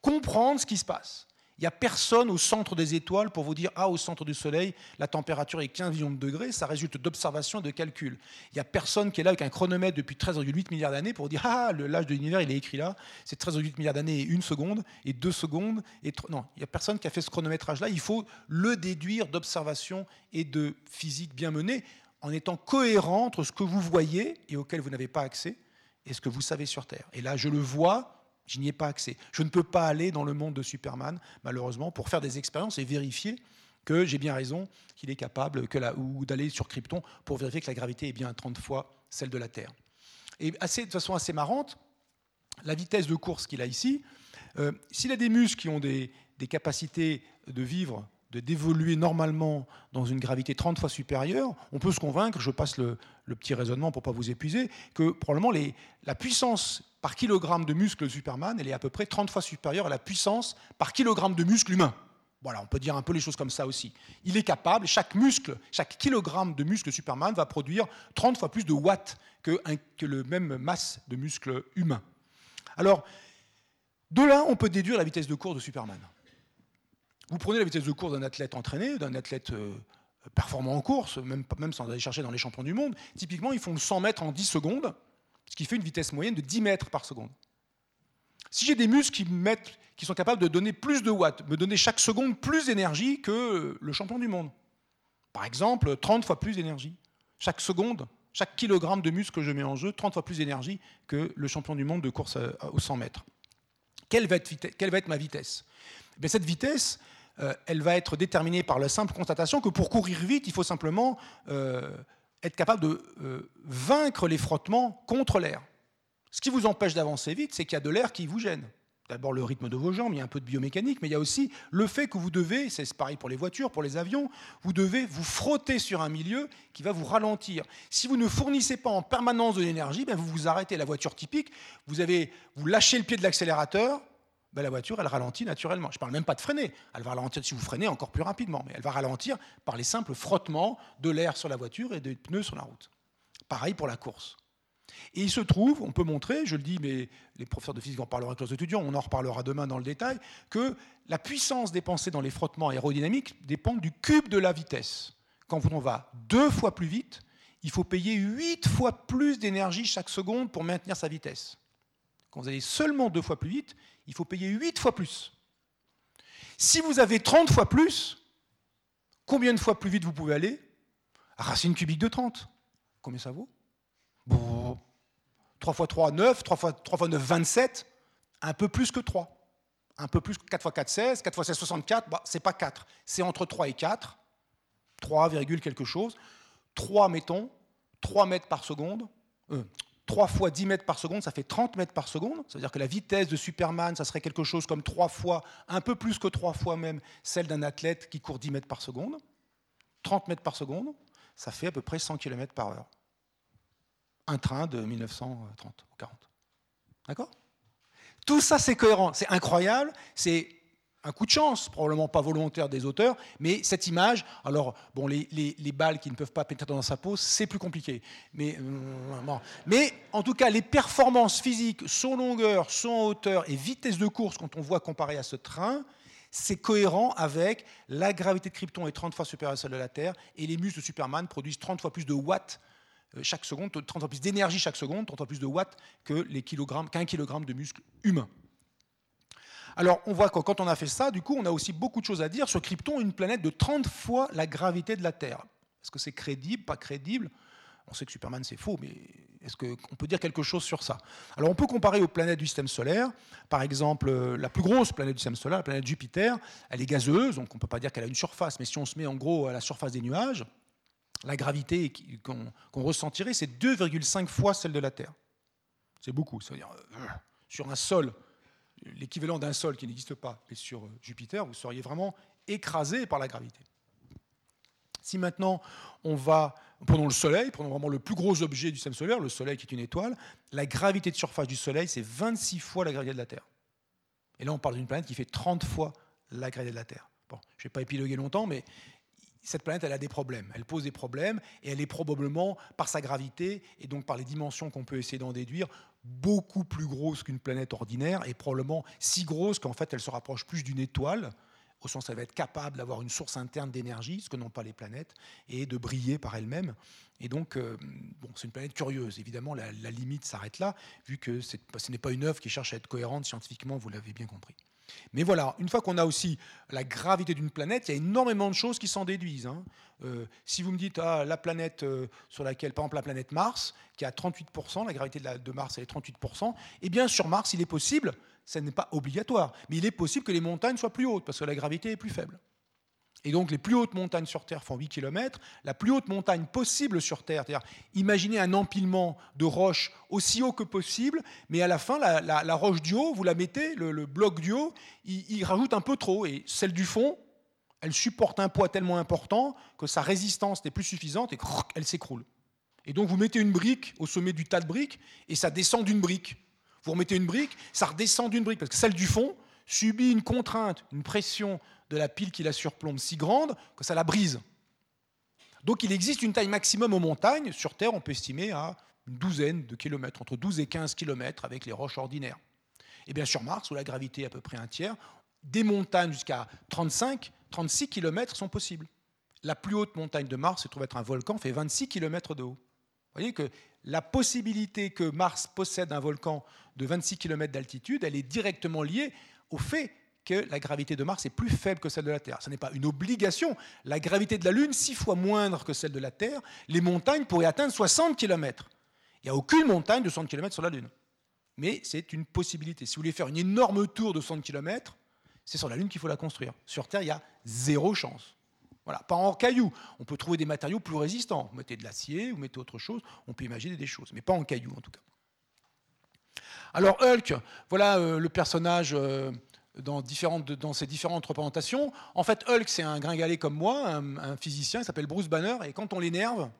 Speaker 3: comprendre ce qui se passe. Il n'y a personne au centre des étoiles pour vous dire Ah, au centre du Soleil, la température est 15 millions de degrés. Ça résulte d'observations et de calculs. Il n'y a personne qui est là avec un chronomètre depuis 13,8 milliards d'années pour dire Ah, l'âge de l'univers, il est écrit là. C'est 13,8 milliards d'années et une seconde, et deux secondes. Et non, il n'y a personne qui a fait ce chronométrage-là. Il faut le déduire d'observations et de physique bien menée en étant cohérent entre ce que vous voyez et auquel vous n'avez pas accès et ce que vous savez sur Terre. Et là, je le vois je n'y ai pas accès. Je ne peux pas aller dans le monde de Superman, malheureusement, pour faire des expériences et vérifier que j'ai bien raison, qu'il est capable, ou d'aller sur Krypton pour vérifier que la gravité est bien 30 fois celle de la Terre. Et assez, de façon assez marrante, la vitesse de course qu'il a ici, euh, s'il a des muscles qui ont des, capacités de vivre, de d'évoluer normalement dans une gravité 30 fois supérieure, on peut se convaincre, je passe le, petit raisonnement pour ne pas vous épuiser, que probablement la puissance par kilogramme de muscle Superman, elle est à peu près 30 fois supérieure à la puissance par kilogramme de muscle humain. Voilà, on peut dire un peu les choses comme ça aussi. Il est capable, chaque muscle, chaque kilogramme de muscle Superman va produire 30 fois plus de watts que, que le même masse de muscle humain. Alors, de là, on peut déduire la vitesse de course de Superman. Vous prenez la vitesse de course d'un athlète entraîné, d'un athlète euh, performant en course, même, sans aller chercher dans les champions du monde. Typiquement, ils font 100 mètres en 10 secondes ce qui fait une vitesse moyenne de 10 mètres par seconde. Si j'ai des muscles qui, sont capables de donner plus de watts, me donner chaque seconde plus d'énergie que le champion du monde, par exemple 30 fois plus d'énergie, chaque seconde, chaque kilogramme de muscle que je mets en jeu, 30 fois plus d'énergie que le champion du monde de course aux 100 mètres. Quelle va être, quelle va être ma vitesse? Eh Cette vitesse, euh, elle va être déterminée par la simple constatation que pour courir vite, il faut simplement euh, être capable de euh, vaincre les frottements contre l'air. Ce qui vous empêche d'avancer vite, c'est qu'il y a de l'air qui vous gêne. D'abord le rythme de vos jambes, il y a un peu de biomécanique, mais il y a aussi le fait que vous devez, c'est pareil pour les voitures, pour les avions, vous devez vous frotter sur un milieu qui va vous ralentir. Si vous ne fournissez pas en permanence de l'énergie, ben vous vous arrêtez. La voiture typique, vous, avez, vous lâchez le pied de l'accélérateur, ben la voiture, elle ralentit naturellement. Je ne parle même pas de freiner. Elle va ralentir si vous freinez encore plus rapidement, mais elle va ralentir par les simples frottements de l'air sur la voiture et des pneus sur la route. Pareil pour la course. Et il se trouve, on peut montrer, je le dis, mais les professeurs de physique en parleront avec leurs étudiants, on en reparlera demain dans le détail, que la puissance dépensée dans les frottements aérodynamiques dépend du cube de la vitesse. Quand on va deux fois plus vite, il faut payer huit fois plus d'énergie chaque seconde pour maintenir sa vitesse. Quand vous allez seulement deux fois plus vite, il faut payer 8 fois plus. Si vous avez 30 fois plus, combien de fois plus vite vous pouvez aller? Racine cubique de 30. Combien ça vaut? Bon, 3 fois 3, 9, 3 fois, 3 fois 9, 27, un peu plus que 3. Un peu plus que 4 fois 4, 16, 4 fois 16, 64, bah, c'est pas 4, c'est entre 3 et 4, 3, quelque chose. 3, mettons, 3 mètres par seconde, euh, 3 fois 10 mètres par seconde, ça fait 30 mètres par seconde. Ça veut dire que la vitesse de Superman, ça serait quelque chose comme 3 fois, un peu plus que 3 fois même, celle d'un athlète qui court 10 mètres par seconde. 30 mètres par seconde, ça fait à peu près 100 km par heure. Un train de 1930 ou 40. D'accord? Tout ça, c'est cohérent, c'est incroyable, c'est un coup de chance, probablement pas volontaire des auteurs, mais cette image, alors, bon, les, balles qui ne peuvent pas pénétrer dans sa peau, c'est plus compliqué. Mais, euh, en tout cas, les performances physiques, son longueur, son hauteur et vitesse de course, quand on voit comparé à ce train, c'est cohérent avec la gravité de Krypton est 30 fois supérieure à celle de la Terre, et les muscles de Superman produisent 30 fois plus de watts euh, chaque seconde, 30 fois plus d'énergie chaque seconde, 30 fois plus de watts que les kilogrammes, qu'un kilogramme de muscles humains. Alors, on voit que quand on a fait ça, du coup, on a aussi beaucoup de choses à dire sur Krypton, une planète de 30 fois la gravité de la Terre. Est-ce que c'est crédible, pas crédible? On sait que Superman, c'est faux, mais est-ce qu'on peut dire quelque chose sur ça? Alors, on peut comparer aux planètes du système solaire. Par exemple, euh, la plus grosse planète du système solaire, la planète Jupiter, elle est gazeuse, donc on ne peut pas dire qu'elle a une surface, mais si on se met en gros à la surface des nuages, la gravité qu'on ressentirait, c'est 2,5 fois celle de la Terre. C'est beaucoup. C'est-à-dire, euh, sur un sol l'équivalent d'un sol qui n'existe pas, et sur euh, Jupiter, vous seriez vraiment écrasé par la gravité. Si maintenant on va, prenons le Soleil, prenons vraiment le plus gros objet du système solaire, le Soleil qui est une étoile, la gravité de surface du Soleil, c'est 26 fois la gravité de la Terre. Et là, on parle d'une planète qui fait 30 fois la gravité de la Terre. Bon, je ne vais pas épiloguer longtemps, mais cette planète, elle a des problèmes. Elle pose des problèmes, et elle est probablement, par sa gravité, et donc par les dimensions qu'on peut essayer d'en déduire, beaucoup plus grosse qu'une planète ordinaire et probablement si grosse qu'en fait elle se rapproche plus d'une étoile, au sens elle va être capable d'avoir une source interne d'énergie, ce que n'ont pas les planètes, et de briller par elle-même. Et donc, euh, bon, c'est une planète curieuse. Évidemment, la, la limite s'arrête là, vu que ce n'est pas une œuvre qui cherche à être cohérente scientifiquement, vous l'avez bien compris. Mais voilà, une fois qu'on a aussi la gravité d'une planète, il y a énormément de choses qui s'en déduisent. Hein. Euh, si vous me dites ah, la planète euh, sur laquelle, par exemple la planète Mars, qui a 38%, la gravité de, Mars elle est 38%, eh bien sur Mars, il est possible, ça n'est pas obligatoire, mais il est possible que les montagnes soient plus hautes parce que la gravité est plus faible. Et donc les plus hautes montagnes sur Terre font 8 km. La plus haute montagne possible sur Terre, c'est-à-dire imaginez un empilement de roches aussi haut que possible, mais à la fin, la, roche du haut, vous la mettez, le, bloc du haut, il, rajoute un peu trop. Et celle du fond, elle supporte un poids tellement important que sa résistance n'est plus suffisante et elle s'écroule. Et donc vous mettez une brique au sommet du tas de briques et ça descend d'une brique. Vous remettez une brique, ça redescend d'une brique, parce que celle du fond subit une contrainte, une pression de la pile qui la surplombe si grande que ça la brise. Donc il existe une taille maximum aux montagnes. Sur Terre, on peut estimer à une douzaine de kilomètres, entre 12 et 15 kilomètres avec les roches ordinaires. Et bien sur Mars, où la gravité est à peu près un tiers, des montagnes jusqu'à 35, 36 kilomètres sont possibles. La plus haute montagne de Mars se trouve être un volcan, fait 26 kilomètres de haut. Vous voyez que la possibilité que Mars possède un volcan de 26 km d'altitude, elle est directement liée au fait que la gravité de Mars est plus faible que celle de la Terre. Ce n'est pas une obligation. La gravité de la Lune, six fois moindre que celle de la Terre, les montagnes pourraient atteindre 60 km. Il n'y a aucune montagne de 60 km sur la Lune. Mais c'est une possibilité. Si vous voulez faire une énorme tour de 60 km, c'est sur la Lune qu'il faut la construire. Sur Terre, il y a zéro chance. Voilà, pas en cailloux. On peut trouver des matériaux plus résistants. Vous mettez de l'acier, vous mettez autre chose, on peut imaginer des choses, mais pas en cailloux en tout cas. Alors Hulk, voilà euh, le personnage euh, dans, différentes, dans ses différentes représentations. En fait, Hulk, c'est un gringalet comme moi, un, physicien, il s'appelle Bruce Banner, et quand on l'énerve,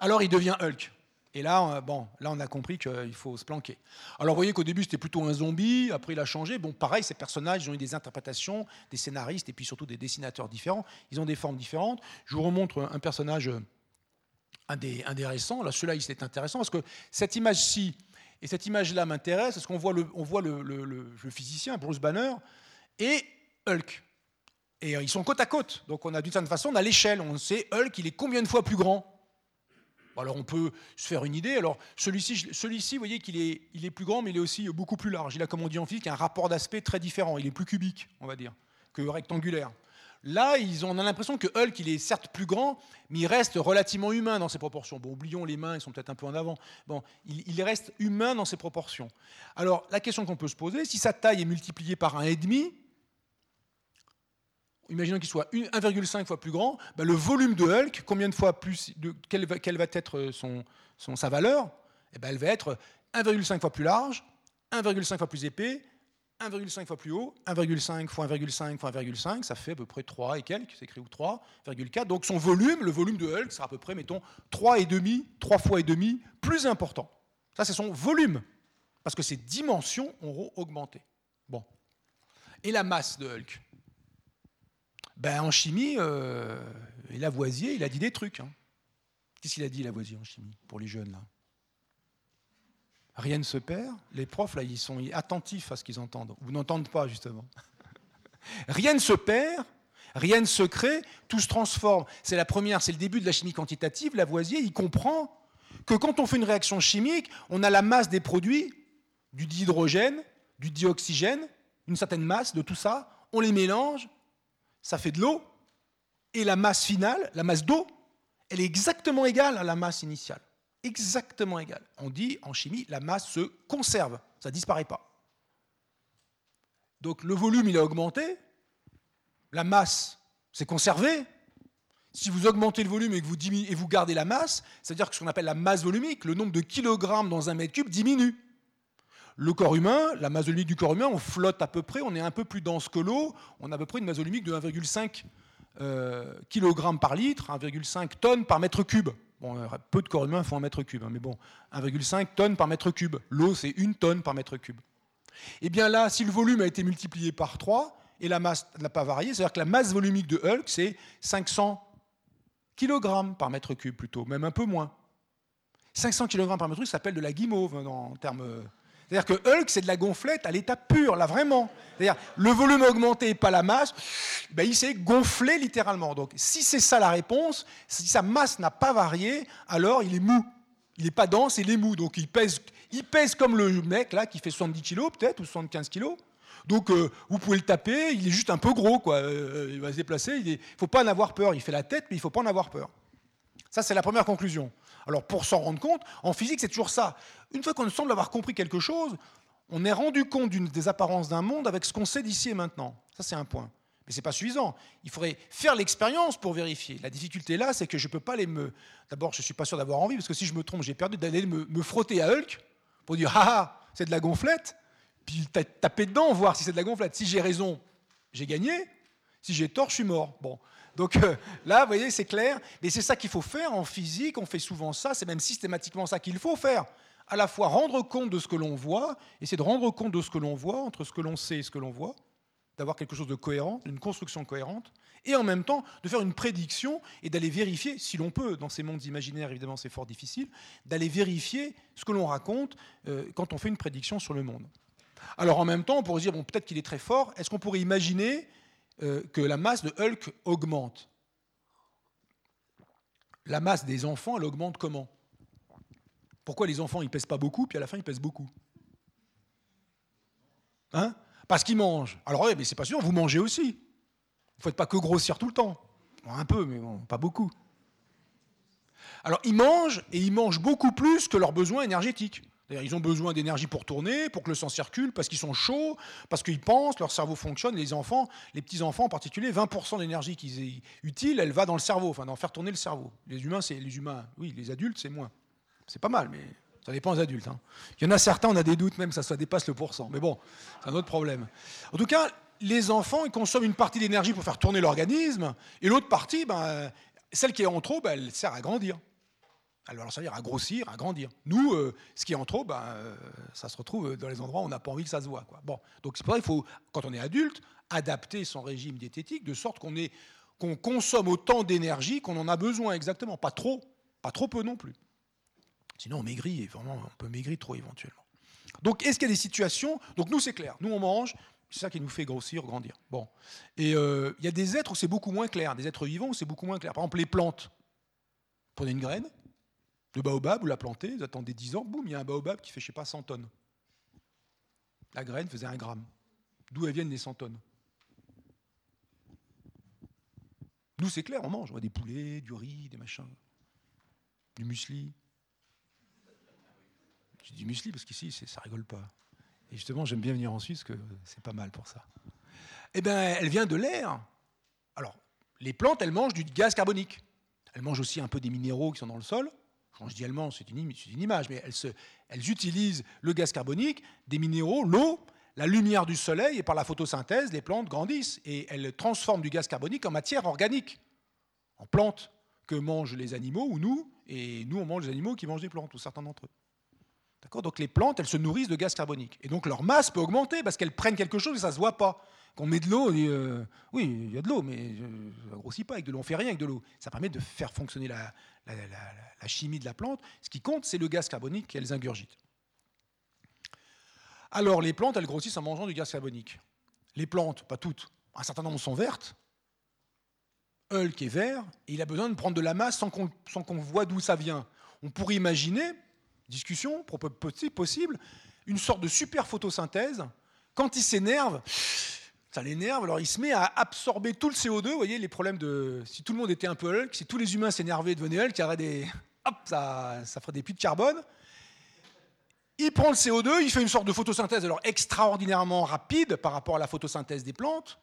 Speaker 3: alors il devient Hulk. Et là, bon, là, on a compris qu'il faut se planquer. Alors, vous voyez qu'au début, c'était plutôt un zombie. Après, il a changé. Bon, pareil, ces personnages, ils ont eu des interprétations, des scénaristes et puis surtout des dessinateurs différents. Ils ont des formes différentes. Je vous remontre un personnage, un des, récents. Là, celui-là, il est intéressant parce que cette image-ci, et cette image-là m'intéresse parce qu'on voit, le, on voit le, physicien, Bruce Banner, et Hulk. Et euh, ils sont côte à côte. Donc on a d'une certaine façon, on a l'échelle. On sait Hulk, il est combien de fois plus grand? Alors on peut se faire une idée. Alors celui-ci, celui-ci vous voyez qu'il est, il est plus grand, mais il est aussi beaucoup plus large. Il a, comme on dit en physique, un rapport d'aspect très différent. Il est plus cubique, on va dire, que rectangulaire. Là, ils ont, on a l'impression que Hulk, il est certes plus grand, mais il reste relativement humain dans ses proportions. Bon, oublions les mains, ils sont peut-être un peu en avant. Bon, il, reste humain dans ses proportions. Alors, la question qu'on peut se poser, si sa taille est multipliée par 1,5, imaginons qu'il soit 1,5 fois plus grand, ben le volume de Hulk, combien de fois plus, quelle, va, être sa valeur? Eh ben, Elle va être 1,5 fois plus large, 1,5 fois plus épais, 1,5 fois plus haut, 1,5 fois 1,5 fois 1,5, ça fait à peu près 3 et quelques, c'est écrit ou 3,4. Donc son volume, le volume de Hulk sera à peu près, mettons, 3,5, 3 fois et demi plus important. Ça, c'est son volume, parce que ses dimensions auront augmenté. Bon. Et la masse de Hulk? Ben, En chimie, euh, Lavoisier, il a dit des trucs. Hein. Qu'est-ce qu'il a dit, Lavoisier, en chimie, pour les jeunes, là? Rien ne se perd. Les profs, là, ils sont attentifs à ce qu'ils entendent. Ou n'entendent pas, justement. rien ne se perd, rien ne se crée, tout se transforme. C'est la première, c'est le début de la chimie quantitative. Lavoisier, il comprend que quand on fait une réaction chimique, on a la masse des produits, du dihydrogène, du dioxygène, une certaine masse de tout ça, on les mélange, ça fait de l'eau, et la masse finale, la masse d'eau, elle est exactement égale à la masse initiale exactement égal. On dit en chimie, la masse se conserve, ça ne disparaît pas. Donc le volume, il a augmenté, la masse s'est conservée. Si vous augmentez le volume et que vous, et vous gardez la masse, c'est-à-dire que ce qu'on appelle la masse volumique, le nombre de kilogrammes dans un mètre cube diminue. Le corps humain, la masse volumique du corps humain, on flotte à peu près, on est un peu plus dense que l'eau, on a à peu près une masse volumique de 1,5 euh, kg par litre, 1,5 tonnes par mètre cube. Bon, euh, peu de corps humains font un mètre cube, hein, mais bon, 1,5 tonnes par mètre cube. L'eau, c'est une tonne par mètre cube. Et eh bien là, si le volume a été multiplié par 3 et la masse n'a pas varié, c'est-à-dire que la masse volumique de Hulk, c'est 500 kg par mètre cube plutôt, même un peu moins. 500 kg par mètre cube, ça s'appelle de la guimauve hein, en termes. C'est-à-dire que Hulk, c'est de la gonflette à l'état pur, là, vraiment. C'est-à-dire, le volume augmenté et pas la masse, ben, il s'est gonflé littéralement. Donc, si c'est ça la réponse, si sa masse n'a pas varié, alors il est mou. Il n'est pas dense, il est mou. Donc, il pèse, il pèse comme le mec, là, qui fait 70 kg, peut-être, ou 75 kg. Donc, euh, vous pouvez le taper, il est juste un peu gros, quoi. Euh, il va se déplacer, il ne faut pas en avoir peur. Il fait la tête, mais il ne faut pas en avoir peur. Ça, c'est la première conclusion. Alors, pour s'en rendre compte, en physique, c'est toujours ça. Une fois qu'on semble avoir compris quelque chose, on est rendu compte des apparences d'un monde avec ce qu'on sait d'ici et maintenant. Ça, c'est un point. Mais ce n'est pas suffisant. Il faudrait faire l'expérience pour vérifier. La difficulté là, c'est que je ne peux pas aller me. D'abord, je ne suis pas sûr d'avoir envie, parce que si je me trompe, j'ai perdu d'aller me, frotter à Hulk pour dire Ah ah, c'est de la gonflette, puis taper dedans, voir si c'est de la gonflette. Si j'ai raison, j'ai gagné. Si j'ai tort, je suis mort. Bon. Donc euh, là, vous voyez, c'est clair. Mais c'est ça qu'il faut faire en physique. On fait souvent ça. C'est même systématiquement ça qu'il faut faire. À la fois rendre compte de ce que l'on voit, essayer de rendre compte de ce que l'on voit, entre ce que l'on sait et ce que l'on voit, d'avoir quelque chose de cohérent, une construction cohérente, et en même temps de faire une prédiction et d'aller vérifier, si l'on peut, dans ces mondes imaginaires, évidemment c'est fort difficile, d'aller vérifier ce que l'on raconte euh, quand on fait une prédiction sur le monde. Alors en même temps, on pourrait dire, bon, peut-être qu'il est très fort, est-ce qu'on pourrait imaginer euh, que la masse de Hulk augmente. La masse des enfants, elle augmente comment? Pourquoi les enfants, ils pèsent pas beaucoup, puis à la fin, ils pèsent beaucoup? Hein? Parce qu'ils mangent. Alors oui, mais c'est pas sûr, vous mangez aussi. Vous ne faites pas que grossir tout le temps. un peu, mais pas beaucoup. Alors ils mangent, et ils mangent beaucoup plus que leurs besoins énergétiques. Ils ont besoin d'énergie pour tourner, pour que le sang circule, parce qu'ils sont chauds, parce qu'ils pensent, leur cerveau fonctionne. Les enfants, les petits-enfants en particulier, 20% d'énergie qu'ils utilisent, elle va dans le cerveau, enfin dans faire tourner le cerveau. Les humains, c'est les humains, oui, les adultes, c'est moins. C'est pas mal, mais ça dépend des adultes. Hein. Il y en a certains, on a des doutes même que ça, dépasse le pourcent. Mais bon, c'est un autre problème. En tout cas, les enfants, ils consomment une partie d'énergie pour faire tourner l'organisme, et l'autre partie, ben, celle qui est en trop, ben, elle sert à grandir. Alors, ça veut dire à grossir, à grandir. Nous, euh, ce qui est en trop, ben, euh, ça se retrouve dans les endroits où on n'a pas envie que ça se voit. Quoi. Bon, donc c'est pour ça qu'il faut, quand on est adulte, adapter son régime diététique de sorte qu'on qu'on consomme autant d'énergie qu'on en a besoin exactement. Pas trop, pas trop peu non plus. Sinon, on maigrit, et vraiment, on peut maigrir trop éventuellement. Donc, est-ce qu'il y a des situations? Donc, nous, c'est clair. Nous, on mange, c'est ça qui nous fait grossir, grandir. Bon. Et euh, il y a des êtres où c'est beaucoup moins clair, des êtres vivants où c'est beaucoup moins clair. Par exemple, les plantes. Prenez une graine, le baobab, vous la plantez, vous attendez 10 ans, boum, il y a un baobab qui fait, je sais pas, 100 tonnes. La graine faisait un gramme. D'où elles viennent les 100 tonnes? Nous, c'est clair, on mange. On a des poulets, du riz, des machins, du muesli. Je dis muesli parce qu'ici, ça rigole pas. Et justement, j'aime bien venir en Suisse, que c'est pas mal pour ça. Eh bien, elle vient de l'air. Alors, les plantes, elles mangent du gaz carbonique. Elles mangent aussi un peu des minéraux qui sont dans le sol. Je dis allemand, c'est une, image, mais elles, utilisent le gaz carbonique, des minéraux, l'eau, la lumière du soleil, et par la photosynthèse, les plantes grandissent. Et elles transforment du gaz carbonique en matière organique, en plantes que mangent les animaux ou nous, et nous, on mange les animaux qui mangent des plantes, ou certains d'entre eux. D'accord? Donc les plantes, elles se nourrissent de gaz carbonique. Et donc leur masse peut augmenter parce qu'elles prennent quelque chose et ça ne se voit pas. Quand on met de l'eau, euh, oui, il y a de l'eau, mais ça ne grossit pas avec de l'eau, on ne fait rien avec de l'eau. Ça permet de faire fonctionner la, chimie de la plante. Ce qui compte, c'est le gaz carbonique qu'elles ingurgitent. Alors, les plantes, elles grossissent en mangeant du gaz carbonique. Les plantes, pas toutes, un certain nombre sont vertes. Hulk est vert, il a besoin de prendre de la masse sans qu'on voit d'où ça vient. On pourrait imaginer, discussion possible, une sorte de super photosynthèse. Quand il s'énerve, ça l'énerve, alors il se met à absorber tout le CO2. Vous voyez les problèmes de. Si tout le monde était un peu Hulk, si tous les humains s'énervaient devenaient Hulk, il y des. Hop, ça, ça ferait des puits de carbone. Il prend le CO2, il fait une sorte de photosynthèse alors extraordinairement rapide par rapport à la photosynthèse des plantes,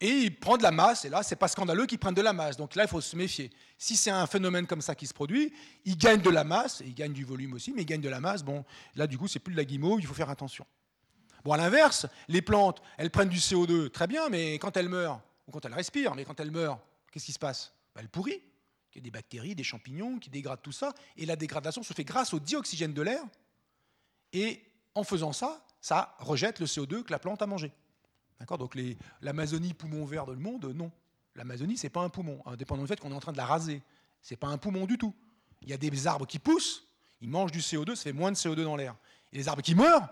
Speaker 3: et il prend de la masse, et là, c'est pas scandaleux qu'il prenne de la masse. Donc là, il faut se méfier. Si c'est un phénomène comme ça qui se produit, il gagne de la masse, et il gagne du volume aussi, mais il gagne de la masse. Bon, là, du coup, c'est plus de la guimauve, il faut faire attention. Bon, à l'inverse, les plantes, elles prennent du CO2, très bien, mais quand elles meurent, ou quand elles respirent, mais quand elles meurent, qu'est-ce qui se passe? Ben, Elles pourrissent. Il y a des bactéries, des champignons qui dégradent tout ça, et la dégradation se fait grâce au dioxygène de l'air, et en faisant ça, ça rejette le CO2 que la plante a mangé. D'accord? Donc l'Amazonie, poumon vert de le monde, non. L'Amazonie, c'est pas un poumon, indépendamment du fait qu'on est en train de la raser. C'est pas un poumon du tout. Il y a des arbres qui poussent, Ils mangent du CO2, ça fait moins de CO2 dans l'air. Et les arbres qui meurent,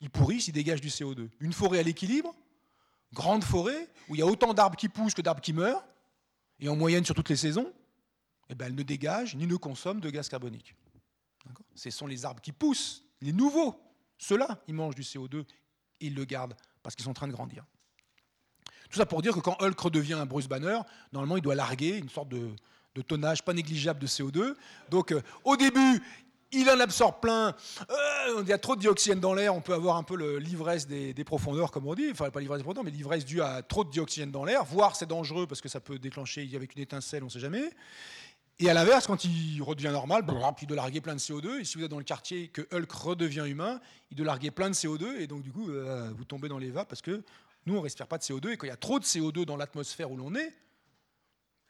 Speaker 3: ils pourrissent, ils dégagent du CO2. Une forêt à l'équilibre, grande forêt, où il y a autant d'arbres qui poussent que d'arbres qui meurent, et en moyenne sur toutes les saisons, eh ben, elle ne dégage ni ne consomme de gaz carbonique. Ce sont les arbres qui poussent, les nouveaux. Ceux-là, ils mangent du CO2 et ils le gardent parce qu'ils sont en train de grandir. Tout ça pour dire que quand Hulk redevient un Bruce Banner, normalement, il doit larguer une sorte de, tonnage pas négligeable de CO2. Donc, euh, au début, il en absorbe plein. Euh, il y a trop de dioxyde dans l'air. On peut avoir un peu l'ivresse des, profondeurs, comme on dit. Enfin, pas l'ivresse des profondeurs, mais l'ivresse due à trop de dioxyde dans l'air. Voire c'est dangereux parce que ça peut déclencher avec une étincelle, on ne sait jamais. Et à l'inverse, quand il redevient normal, il doit larguer plein de CO2. Et si vous êtes dans le quartier que Hulk redevient humain, il doit larguer plein de CO2. Et donc, du coup, euh, vous tombez dans les vapes parce que nous, on ne respire pas de CO2. Et quand il y a trop de CO2 dans l'atmosphère où l'on est,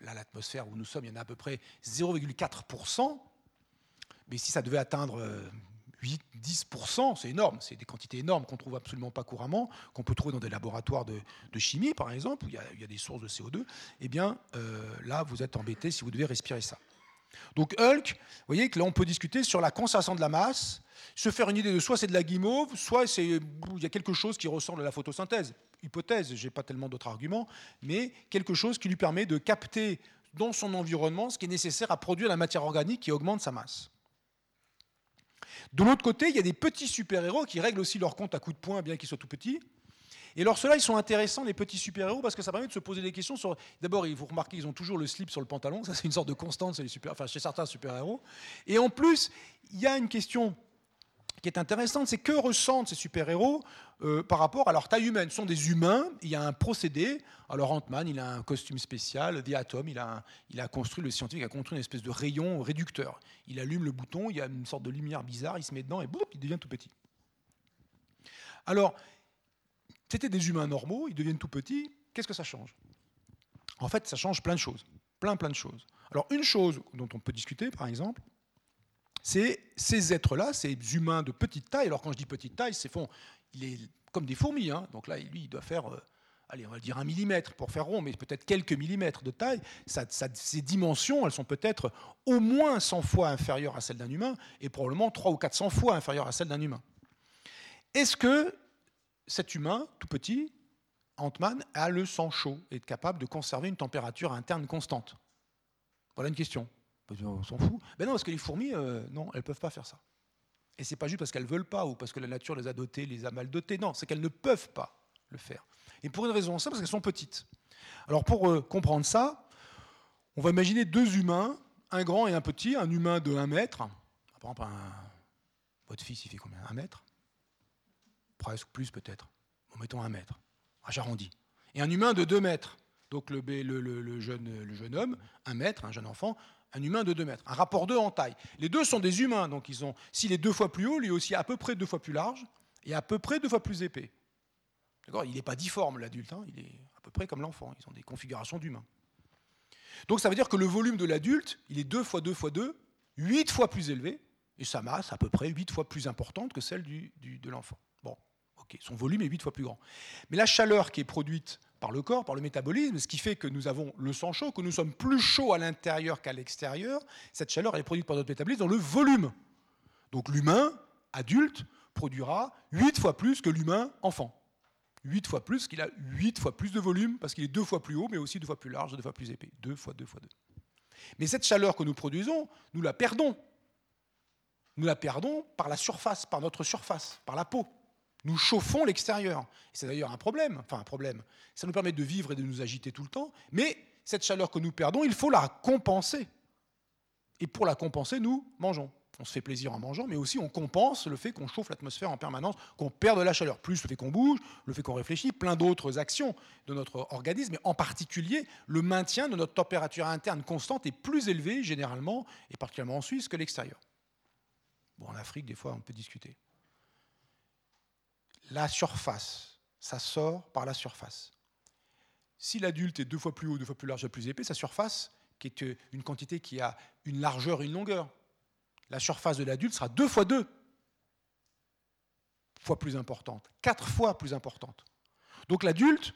Speaker 3: là, l'atmosphère où nous sommes, il y en a à peu près 0,4%. Mais si ça devait atteindre 8, euh, 10%, c'est énorme. C'est des quantités énormes qu'on ne trouve absolument pas couramment, qu'on peut trouver dans des laboratoires de, chimie, par exemple, où il y, a, des sources de CO2. Eh bien, euh, là, vous êtes embêté si vous devez respirer ça. Donc Hulk, vous voyez que là, on peut discuter sur la concentration de la masse, se faire une idée de soit c'est de la guimauve, soit il y a quelque chose qui ressemble à la photosynthèse. Hypothèse, je n'ai pas tellement d'autres arguments, mais quelque chose qui lui permet de capter dans son environnement ce qui est nécessaire à produire la matière organique qui augmente sa masse. De l'autre côté, il y a des petits super-héros qui règlent aussi leur compte à coups de poing, bien qu'ils soient tout petits. Et alors ceux-là, ils sont intéressants, les petits super-héros, parce que ça permet de se poser des questions sur... D'abord, vous remarquez qu'ils ont toujours le slip sur le pantalon, ça c'est une sorte de constante chez certains super-héros. Et en plus, il y a une question qui est intéressante, c'est que ressentent ces super-héros euh, par rapport à leur taille humaine. Ce sont des humains, il y a un procédé. Alors Ant-Man, il a un costume spécial, The Atom, il a construit, le scientifique a construit une espèce de rayon réducteur. Il allume le bouton, il y a une sorte de lumière bizarre, il se met dedans et boum, il devient tout petit. Alors, c'était des humains normaux, ils deviennent tout petits, qu'est-ce que ça change? En fait, ça change plein de choses. Plein, plein de choses. Alors, une chose dont on peut discuter, par exemple, c'est ces êtres-là, ces humains de petite taille. Alors quand je dis petite taille, c'est il est comme des fourmis. Hein. Donc là, lui, il doit faire, euh, allez, on va dire un millimètre pour faire rond, mais peut-être quelques millimètres de taille. Ça, ces dimensions, elles sont peut-être au moins 100 fois inférieures à celles d'un humain et probablement 300 ou 400 fois inférieures à celles d'un humain. Est-ce que cet humain, tout petit, Ant-Man, a le sang chaud et est capable de conserver une température interne constante? Voilà une question. On s'en fout. Ben non, parce que les fourmis, euh, non, elles ne peuvent pas faire ça. Et c'est pas juste parce qu'elles veulent pas ou parce que la nature les a dotées, les a mal dotées. Non, c'est qu'elles ne peuvent pas le faire. Et pour une raison simple, parce qu'elles sont petites. Alors pour euh, comprendre ça, on va imaginer deux humains, un grand et un petit, un humain de 1 mètre. Par exemple, votre fils, il fait combien? Un mètre? Presque plus peut-être. Mettons un mètre. Ah, j'arrondis. Et un humain de 2 mètres. Donc le, le, le, jeune, le jeune homme, un mètre, un jeune enfant, un humain de 2 mètres, un rapport 2 en taille. Les deux sont des humains, donc ils ont, s'il est deux fois plus haut, lui aussi à peu près deux fois plus large et à peu près deux fois plus épais. D'accord? Il n'est pas difforme, l'adulte, hein, il est à peu près comme l'enfant, ils ont des configurations d'humains. Donc ça veut dire que le volume de l'adulte, il est 2 fois 2 fois 2, 8 fois plus élevé, et sa masse à peu près 8 fois plus importante que celle de l'enfant. Bon, ok, son volume est 8 fois plus grand. Mais la chaleur qui est produite par le corps, par le métabolisme, ce qui fait que nous avons le sang chaud, que nous sommes plus chauds à l'intérieur qu'à l'extérieur. Cette chaleur est produite par notre métabolisme dans le volume. Donc l'humain adulte produira 8 fois plus que l'humain enfant. 8 fois plus, qu'il a 8 fois plus de volume, parce qu'il est deux fois plus haut, mais aussi deux fois plus large, deux fois plus épais. Deux fois deux fois deux. Mais cette chaleur que nous produisons, nous la perdons. Nous la perdons par la surface, par notre surface, par la peau. Nous chauffons l'extérieur. C'est d'ailleurs un problème, enfin un problème. Ça nous permet de vivre et de nous agiter tout le temps, mais cette chaleur que nous perdons, il faut la compenser. Et pour la compenser, nous mangeons. On se fait plaisir en mangeant, mais aussi on compense le fait qu'on chauffe l'atmosphère en permanence, qu'on perd de la chaleur, plus le fait qu'on bouge, le fait qu'on réfléchit, plein d'autres actions de notre organisme, mais en particulier le maintien de notre température interne constante est plus élevé généralement, et particulièrement en Suisse, que l'extérieur. Bon, en Afrique, des fois, on peut discuter la surface. Ça sort par la surface. Si l'adulte est deux fois plus haut, deux fois plus large plus épais, sa surface, qui est une quantité qui a une largeur et une longueur, la surface de l'adulte sera deux fois deux fois plus importante, quatre fois plus importante. Donc l'adulte,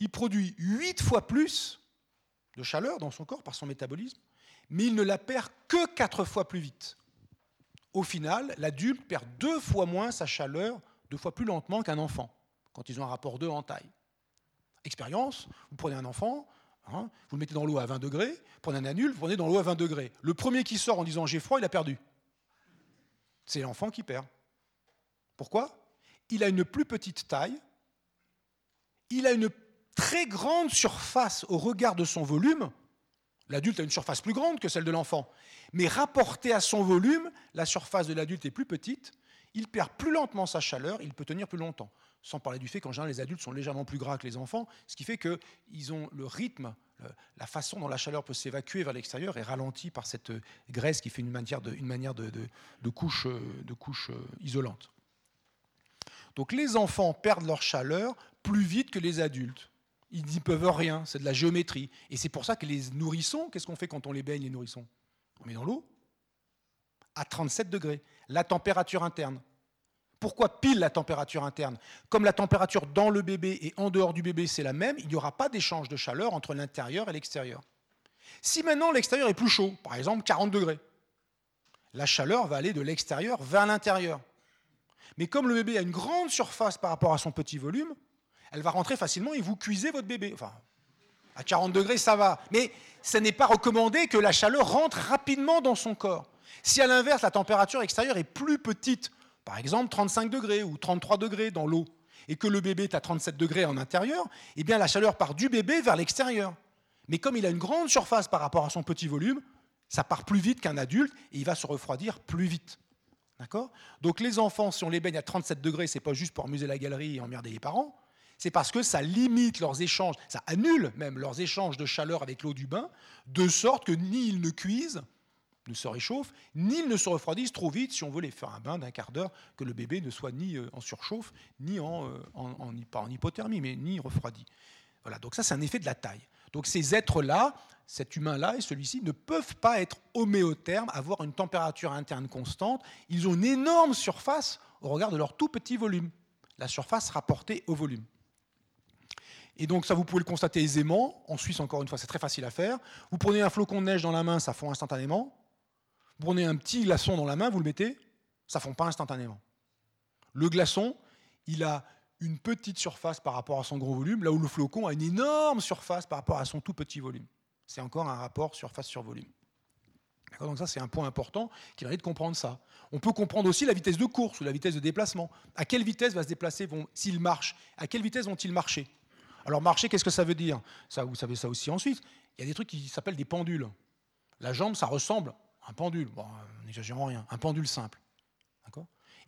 Speaker 3: il produit huit fois plus de chaleur dans son corps par son métabolisme, mais il ne la perd que quatre fois plus vite. au final, l'adulte perd deux fois moins sa chaleur, deux fois plus lentement qu'un enfant, quand ils ont un rapport 2 en taille. Expérience, vous prenez un enfant, hein, vous le mettez dans l'eau à 20 degrés, vous prenez un adulte, vous prenez dans l'eau à 20 degrés. Le premier qui sort en disant j'ai froid, il a perdu. C'est l'enfant qui perd. Pourquoi? Il a une plus petite taille, il a une très grande surface au regard de son volume. L'adulte a une surface plus grande que celle de l'enfant. Mais rapporté à son volume, la surface de l'adulte est plus petite, il perd plus lentement sa chaleur, il peut tenir plus longtemps. Sans parler du fait qu'en général, les adultes sont légèrement plus gras que les enfants, ce qui fait qu'ils ont le rythme, la façon dont la chaleur peut s'évacuer vers l'extérieur est ralentie par cette graisse qui fait une manière de, manière de, couche, de couche isolante. Donc les enfants perdent leur chaleur plus vite que les adultes. Ils n'y peuvent rien, c'est de la géométrie. Et c'est pour ça que les nourrissons, qu'est-ce qu'on fait quand on les baigne, les nourrissons? On met dans l'eau à 37 degrés, la température interne. Pourquoi pile la température interne? Comme la température dans le bébé et en dehors du bébé, c'est la même, il n'y aura pas d'échange de chaleur entre l'intérieur et l'extérieur. Si maintenant l'extérieur est plus chaud, par exemple 40 degrés, la chaleur va aller de l'extérieur vers l'intérieur. Mais comme le bébé a une grande surface par rapport à son petit volume, elle va rentrer facilement et vous cuisez votre bébé. Enfin, à 40 degrés, ça va. Mais ce n'est pas recommandé que la chaleur rentre rapidement dans son corps. Si à l'inverse, la température extérieure est plus petite, par exemple 35 degrés ou 33 degrés dans l'eau, et que le bébé est à 37 degrés en intérieur, eh bien la chaleur part du bébé vers l'extérieur. Mais comme il a une grande surface par rapport à son petit volume, ça part plus vite qu'un adulte et il va se refroidir plus vite. D'accord? Donc les enfants, si on les baigne à 37 degrés, c'est pas juste pour amuser la galerie et emmerder les parents, c'est parce que ça limite leurs échanges, ça annule même leurs échanges de chaleur avec l'eau du bain, de sorte que ni ils ne cuisent, ne se réchauffent, ni ils ne se refroidissent trop vite si on veut les faire un bain d'un quart d'heure, que le bébé ne soit ni euh, en surchauffe, ni en, euh, pas en hypothermie, mais ni refroidi. Voilà, donc ça c'est un effet de la taille. Donc ces êtres-là, cet humain-là et celui-ci, ne peuvent pas être homéothermes, avoir une température interne constante. Ils ont une énorme surface au regard de leur tout petit volume. La surface rapportée au volume. Et donc ça, vous pouvez le constater aisément. En Suisse, encore une fois, c'est très facile à faire. Vous prenez un flocon de neige dans la main, ça fond instantanément. Vous prenez un petit glaçon dans la main, vous le mettez, ça ne fond pas instantanément. Le glaçon, il a une petite surface par rapport à son gros volume, là où le flocon a une énorme surface par rapport à son tout petit volume. C'est encore un rapport surface sur volume. Donc ça, c'est un point important qui mérite de comprendre ça. On peut comprendre aussi la vitesse de course ou la vitesse de déplacement. À quelle vitesse va se déplacer s'ils marchent À quelle vitesse vont-ils marcher? Alors marcher, qu'est-ce que ça veut dire? Vous savez ça aussi en Suisse. Il y a des trucs qui s'appellent des pendules. La jambe, ça ressemble un pendule. Bon, n'exagérons rien. Un pendule simple.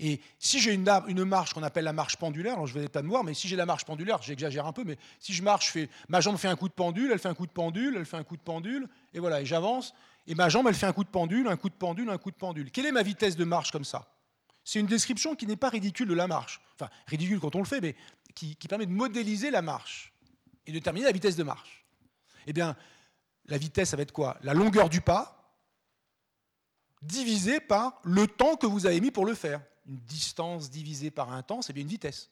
Speaker 3: Et si j'ai une, marche qu'on appelle la marche pendulaire, alors je vais pas me voir, mais si j'ai la marche pendulaire, j'exagère un peu, mais si je marche, fais, ma jambe fait un coup de pendule, elle fait un coup de pendule, elle fait un coup de pendule, et voilà, et j'avance, et ma jambe, elle fait un coup de pendule, un coup de pendule, un coup de pendule. Quelle est ma vitesse de marche comme ça? C'est une description qui n'est pas ridicule de la marche. Enfin, ridicule quand on le fait, mais qui, qui permet de modéliser la marche et de déterminer la vitesse de marche. Eh bien, la vitesse, ça va être quoi? La longueur du pas divisée par le temps que vous avez mis pour le faire une distance divisée par un temps, c'est bien une vitesse.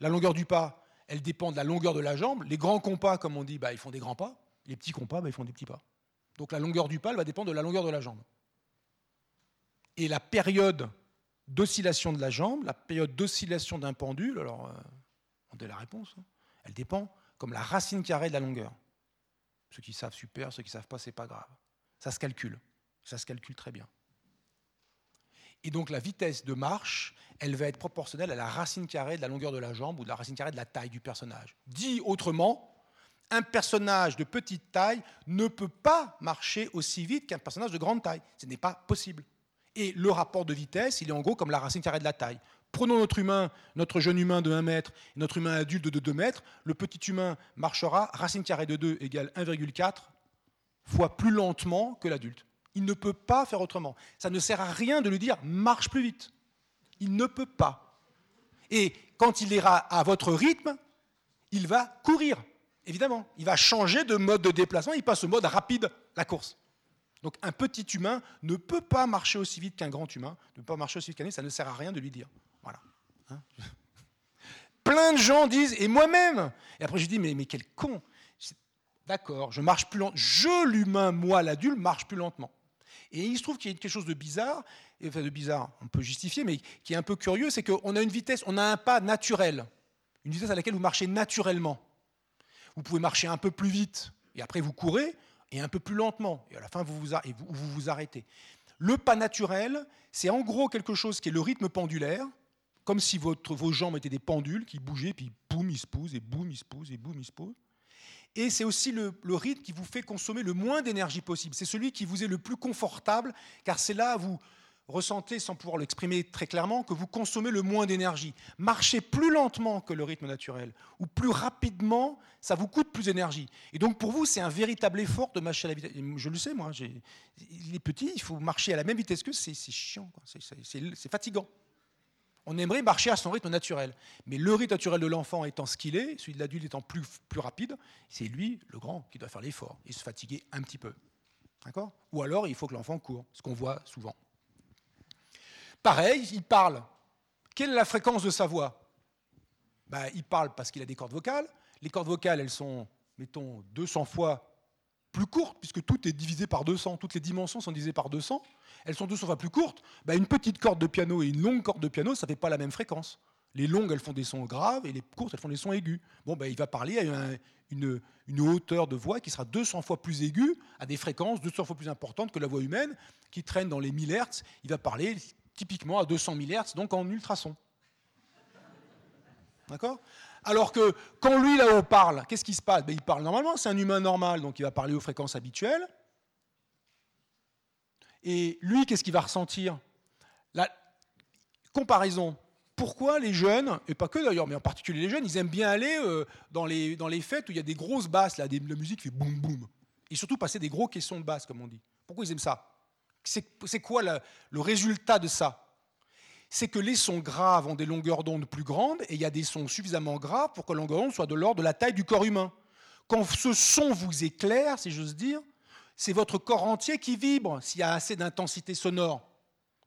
Speaker 3: La longueur du pas, elle dépend de la longueur de la jambe. Les grands compas, comme on dit, bah, ils font des grands pas. Les petits compas, bah, ils font des petits pas. Donc la longueur du pas, elle va dépendre de la longueur de la jambe. Et la période d'oscillation de la jambe, la période d'oscillation d'un pendule, alors euh, on a la réponse, hein. elle dépend comme la racine carrée de la longueur. Ceux qui savent, super, ceux qui ne savent pas, c'est pas grave. Ça se calcule. Ça se calcule très bien. Et donc la vitesse de marche, elle va être proportionnelle à la racine carrée de la longueur de la jambe ou de la racine carrée de la taille du personnage. Dit autrement, un personnage de petite taille ne peut pas marcher aussi vite qu'un personnage de grande taille. Ce n'est pas possible. Et le rapport de vitesse, il est en gros comme la racine carrée de la taille. Prenons notre humain, notre jeune humain de 1 mètre, notre humain adulte de 2 mètres. Le petit humain marchera, racine carrée de 2 égale 1,4 fois plus lentement que l'adulte. Il ne peut pas faire autrement. Ça ne sert à rien de lui dire marche plus vite. Il ne peut pas. Et quand il ira à votre rythme, il va courir, évidemment. Il va changer de mode de déplacement, il passe au mode rapide, la course. Donc un petit humain ne peut pas marcher aussi vite qu'un grand humain, ne peut pas marcher aussi vite qu'un ça ne sert à rien de lui dire. Voilà. Hein Plein de gens disent, et moi-même, et après je dis, mais, mais quel con D'accord, je marche plus lentement. Je, l'humain, moi, l'adulte, marche plus lentement. Et il se trouve qu'il y a quelque chose de bizarre, enfin de bizarre, on peut justifier, mais qui est un peu curieux, c'est qu'on a une vitesse, on a un pas naturel, une vitesse à laquelle vous marchez naturellement. Vous pouvez marcher un peu plus vite, et après vous courez, et un peu plus lentement, et à la fin vous vous, arrêtez. Le pas naturel, c'est en gros quelque chose qui est le rythme pendulaire, comme si vos jambes étaient des pendules qui bougeaient, puis boum, ils se posent, et boum, ils se posent, et boum, ils se posent. Et c'est aussi le, rythme qui vous fait consommer le moins d'énergie possible. C'est celui qui vous est le plus confortable, car c'est là où vous ressentez, sans pouvoir l'exprimer très clairement, que vous consommez le moins d'énergie. Marcher plus lentement que le rythme naturel, ou plus rapidement, ça vous coûte plus d'énergie. Et donc pour vous, c'est un véritable effort de marcher à la vitesse. Je le sais, moi, les petits, il faut marcher à la même vitesse que c'est chiant, c'est fatigant. On aimerait marcher à son rythme naturel. Mais le rythme naturel de l'enfant étant ce qu'il est, celui de l'adulte étant plus, rapide, c'est lui, le grand, qui doit faire l'effort et se fatiguer un petit peu. D'accord? Ou alors, il faut que l'enfant court, ce qu'on voit souvent. Pareil, il parle. Quelle est la fréquence de sa voix? Ben, Il parle parce qu'il a des cordes vocales. Les cordes vocales, elles sont, mettons, 200 fois plus courtes, puisque tout est divisé par 200, toutes les dimensions sont divisées par 200 elles sont 200 fois plus courtes, bah, une petite corde de piano et une longue corde de piano, ça ne fait pas la même fréquence. Les longues, elles font des sons graves et les courtes, elles font des sons aigus. Bon, bah, il va parler à une, hauteur de voix qui sera 200 fois plus aiguë, à des fréquences 200 fois plus importantes que la voix humaine, qui traîne dans les 1000 Hz. Il va parler typiquement à 200 000 Hz, donc en ultrason. D'accord? Alors que quand lui là-haut parle, qu'est-ce qui se passe? Ben, Il parle normalement, c'est un humain normal, donc il va parler aux fréquences habituelles. Et lui, qu'est-ce qu'il va ressentir? La comparaison. Pourquoi les jeunes, et pas que d'ailleurs, mais en particulier les jeunes, ils aiment bien aller euh, dans, les, fêtes où il y a des grosses basses, là, la musique fait boum boum. Et surtout passer des gros caissons de basse, comme on dit. Pourquoi ils aiment ça? C'est quoi le résultat de ça? C'est que les sons graves ont des longueurs d'onde plus grandes et il y a des sons suffisamment graves pour que la longueur d'onde soit de l'ordre de la taille du corps humain. Quand ce son vous éclaire, si j'ose dire, c'est votre corps entier qui vibre s'il y a assez d'intensité sonore.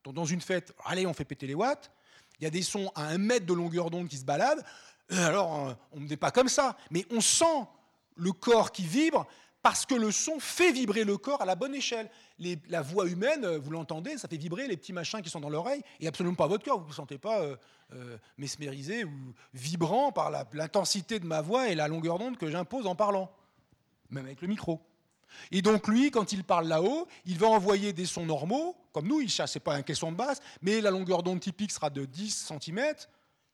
Speaker 3: Dans une fête, allez, on fait péter les watts, il y a des sons à un mètre de longueur d'onde qui se baladent, euh, alors euh, on n'est pas comme ça, mais on sent le corps qui vibre parce que le son fait vibrer le corps à la bonne échelle. la voix humaine, euh, vous l'entendez, ça fait vibrer les petits machins qui sont dans l'oreille, et absolument pas votre cœur. Vous ne vous sentez pas mesmérisé ou vibrant par l'intensité de ma voix et la longueur d'onde que j'impose en parlant, même avec le micro. Et donc lui, quand il parle là-haut, il va envoyer des sons normaux, comme nous, il chasse, pas un caisson de basse, mais la longueur d'onde typique sera de 10 cm.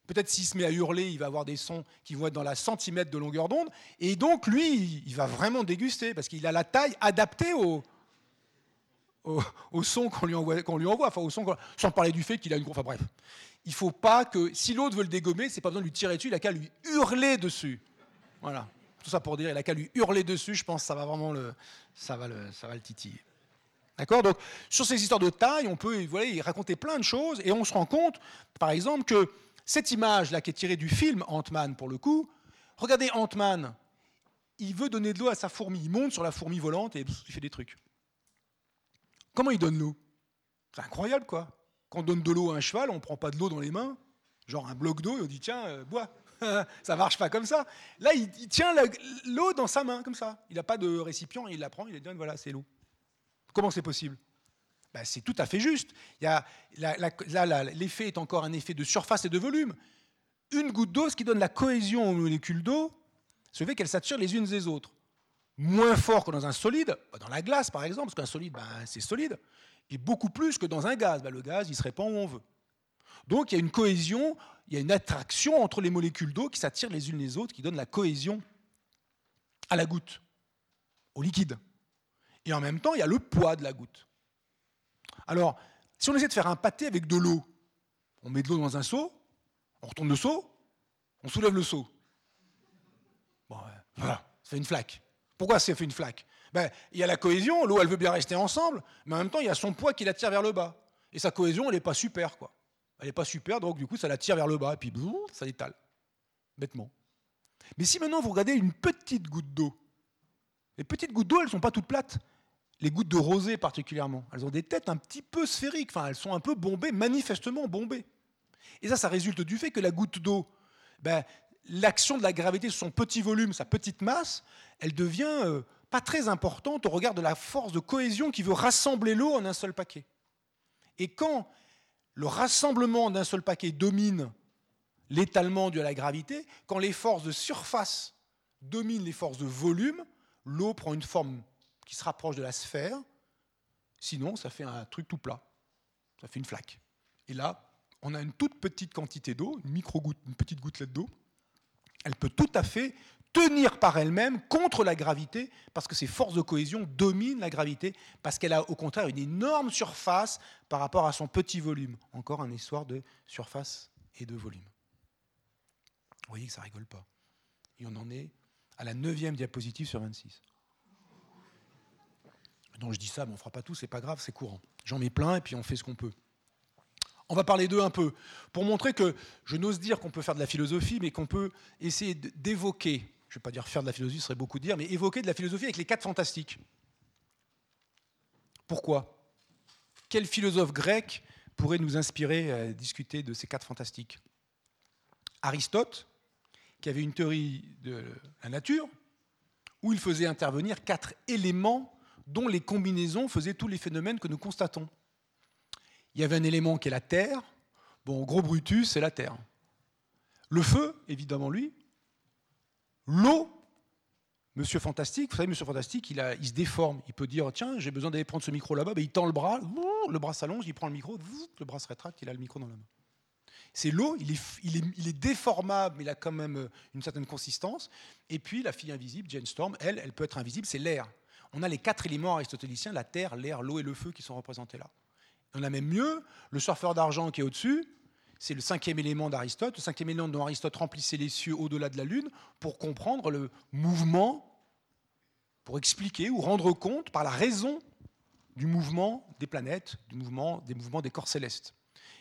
Speaker 3: Peut-être s'il se met à hurler, il va avoir des sons qui vont être dans la centimètre de longueur d'onde. Et donc lui, il va vraiment déguster, parce qu'il a la taille adaptée au, au, son qu'on lui envoie, enfin au son, sans parler du fait qu'il a une... Enfin bref, il faut pas que, si l'autre veut le dégommer, c'est pas besoin de lui tirer dessus, il a qu'à lui hurler dessus. Voilà. Tout ça pour dire, il a qu'à lui hurler dessus, je pense que ça va vraiment le, ça va le, ça va le titiller. D'accord? Donc, sur ces histoires de taille, on peut voilà, y raconter plein de choses, et on se rend compte, par exemple, que cette image-là, qui est tirée du film Ant-Man, pour le coup, regardez Ant-Man, il veut donner de l'eau à sa fourmi, il monte sur la fourmi volante et il fait des trucs. Comment il donne l'eau? C'est incroyable, quoi. Quand on donne de l'eau à un cheval, on ne prend pas de l'eau dans les mains, genre un bloc d'eau, et on dit, tiens, euh, bois. ça marche pas comme ça. Là, il, tient l'eau dans sa main, comme ça. Il n'a pas de récipient, il la prend, il dit voilà, c'est l'eau. Comment c'est possible? Ben, C'est tout à fait juste. là, l'effet est encore un effet de surface et de volume. Une goutte d'eau, ce qui donne la cohésion aux molécules d'eau, ce fait qu'elles s'attirent les unes des autres. Moins fort que dans un solide, bah, dans la glace par exemple, parce qu'un solide, ben, c'est solide, et beaucoup plus que dans un gaz. Ben, le gaz, il se répand où on veut. Donc il y a une cohésion, il y a une attraction entre les molécules d'eau qui s'attirent les unes les autres, qui donne la cohésion à la goutte, au liquide. Et en même temps, il y a le poids de la goutte. Alors, si on essaie de faire un pâté avec de l'eau, on met de l'eau dans un seau, on retourne le seau, on soulève le seau. Bon, voilà, ça fait une flaque. Pourquoi ça fait une flaque? Ben, Il y a la cohésion, l'eau elle veut bien rester ensemble, mais en même temps il y a son poids qui l'attire vers le bas. Et sa cohésion, elle n'est pas super. quoi elle n'est pas super, donc du coup, ça la tire vers le bas, et puis ça l'étale, bêtement. Mais si maintenant vous regardez une petite goutte d'eau, les petites gouttes d'eau, elles ne sont pas toutes plates. Les gouttes de rosée particulièrement, elles ont des têtes un petit peu sphériques, enfin elles sont un peu bombées, manifestement bombées. Et ça, ça résulte du fait que la goutte d'eau, ben, l'action de la gravité sur son petit volume, sa petite masse, elle devient euh, pas très importante au regard de la force de cohésion qui veut rassembler l'eau en un seul paquet. Et quand le rassemblement d'un seul paquet domine l'étalement dû à la gravité, quand les forces de surface dominent les forces de volume, l'eau prend une forme qui se rapproche de la sphère, sinon ça fait un truc tout plat, ça fait une flaque. Et là, on a une toute petite quantité d'eau, une micro-goutte, une petite gouttelette d'eau, elle peut tout à fait tenir par elle-même contre la gravité, parce que ces forces de cohésion dominent la gravité, parce qu'elle a au contraire une énorme surface par rapport à son petit volume. Encore un histoire de surface et de volume. Vous voyez que ça rigole pas. Et on en est à la neuvième diapositive sur 26. Donc je dis ça, mais on ne fera pas tout, c'est pas grave, c'est courant. J'en mets plein et puis on fait ce qu'on peut. On va parler d'eux un peu, pour montrer que je n'ose dire qu'on peut faire de la philosophie, mais qu'on peut essayer d'évoquer, je ne vais pas dire faire de la philosophie, ce serait beaucoup dire, mais évoquer de la philosophie avec les quatre fantastiques. Pourquoi? Quel philosophe grec pourrait nous inspirer à discuter de ces quatre fantastiques? Aristote, qui avait une théorie de la nature, où il faisait intervenir quatre éléments dont les combinaisons faisaient tous les phénomènes que nous constatons. Il y avait un élément qui est la terre. Bon, gros Brutus, c'est la terre. Le feu, évidemment, lui. L'eau, Monsieur Fantastique, vous savez, Monsieur Fantastique, il, se déforme. Il peut dire Tiens, j'ai besoin d'aller prendre ce micro là-bas. Ben, il tend le bras, le bras s'allonge, il prend le micro, le bras se rétracte, il a le micro dans la main. C'est l'eau, il est, déformable, mais il a quand même euh, une certaine consistance. Et puis la fille invisible, Jane Storm, elle, elle peut être invisible, c'est l'air. On a les quatre éléments aristotéliciens, la terre, l'air, l'eau et le feu qui sont représentés là. On a même mieux, le surfeur d'argent qui est au-dessus, c'est le cinquième élément d'Aristote, le cinquième élément dont Aristote remplissait les cieux au-delà de la Lune pour comprendre le mouvement, pour expliquer ou rendre compte par la raison du mouvement des planètes, du mouvement, des mouvements des corps célestes.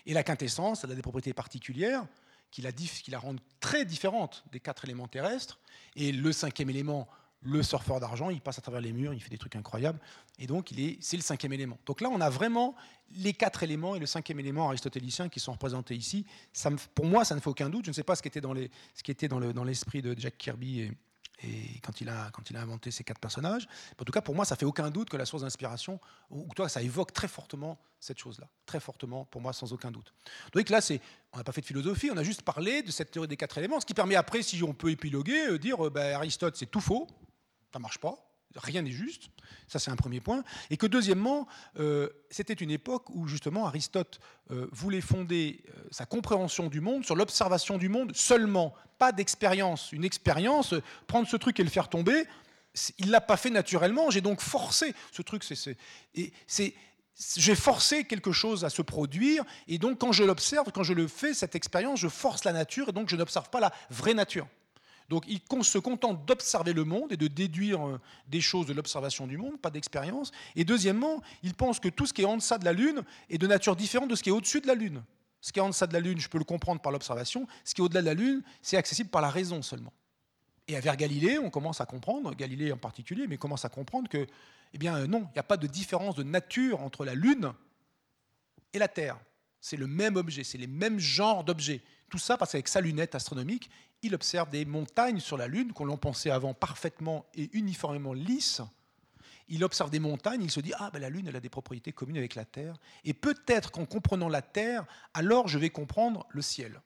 Speaker 3: Et la quintessence, elle a des propriétés particulières qui la, qui la rendent très différente des quatre éléments terrestres. Et le cinquième élément, le surfeur d'argent, il passe à travers les murs, il fait des trucs incroyables. Et donc, c'est le cinquième élément. Donc là, on a vraiment les quatre éléments et le cinquième élément aristotélicien qui sont représentés ici. Ça pour moi, ça ne fait aucun doute. Je ne sais pas ce qui était dans l'esprit dans de Jack Kirby et quand il, a, quand il a inventé ces quatre personnages. En tout cas, pour moi, ça fait aucun doute que la source d'inspiration, ou toi, ça évoque très fortement cette chose-là. Très fortement, pour moi, sans aucun doute. Donc là, c'est, on n'a pas fait de philosophie, on a juste parlé de cette théorie des quatre éléments, ce qui permet après, si on peut épiloguer, euh, dire euh, ben, Aristote, c'est tout faux, ça marche pas rien n'est juste, ça c'est un premier point, et que deuxièmement, euh, c'était une époque où justement Aristote euh, voulait fonder euh, sa compréhension du monde sur l'observation du monde seulement, pas d'expérience. Une expérience, prendre ce truc et le faire tomber, il l'a pas fait naturellement, j'ai donc forcé ce truc, c'est j'ai forcé quelque chose à se produire, et donc quand je l'observe, quand je le fais, cette expérience, je force la nature, et donc je n'observe pas la vraie nature. Donc il se contente d'observer le monde et de déduire euh, des choses de l'observation du monde, pas d'expérience. Et deuxièmement, il pense que tout ce qui est en deçà de la Lune est de nature différente de ce qui est au-dessus de la Lune. Ce qui est en deçà de la Lune, je peux le comprendre par l'observation. Ce qui est au-delà de la Lune, c'est accessible par la raison seulement. Et vers Galilée, on commence à comprendre, Galilée en particulier, mais commence à comprendre que, eh bien non, il n'y a pas de différence de nature entre la Lune et la Terre. C'est le même objet, c'est les mêmes genres d'objets. Tout ça parce qu'avec sa lunette astronomique, il observe des montagnes sur la Lune qu'on l'on pensait avant parfaitement et uniformément lisses. Il observe des montagnes, il se dit Ah, ben la Lune, elle a des propriétés communes avec la Terre. Et peut-être qu'en comprenant la Terre, alors je vais comprendre le ciel.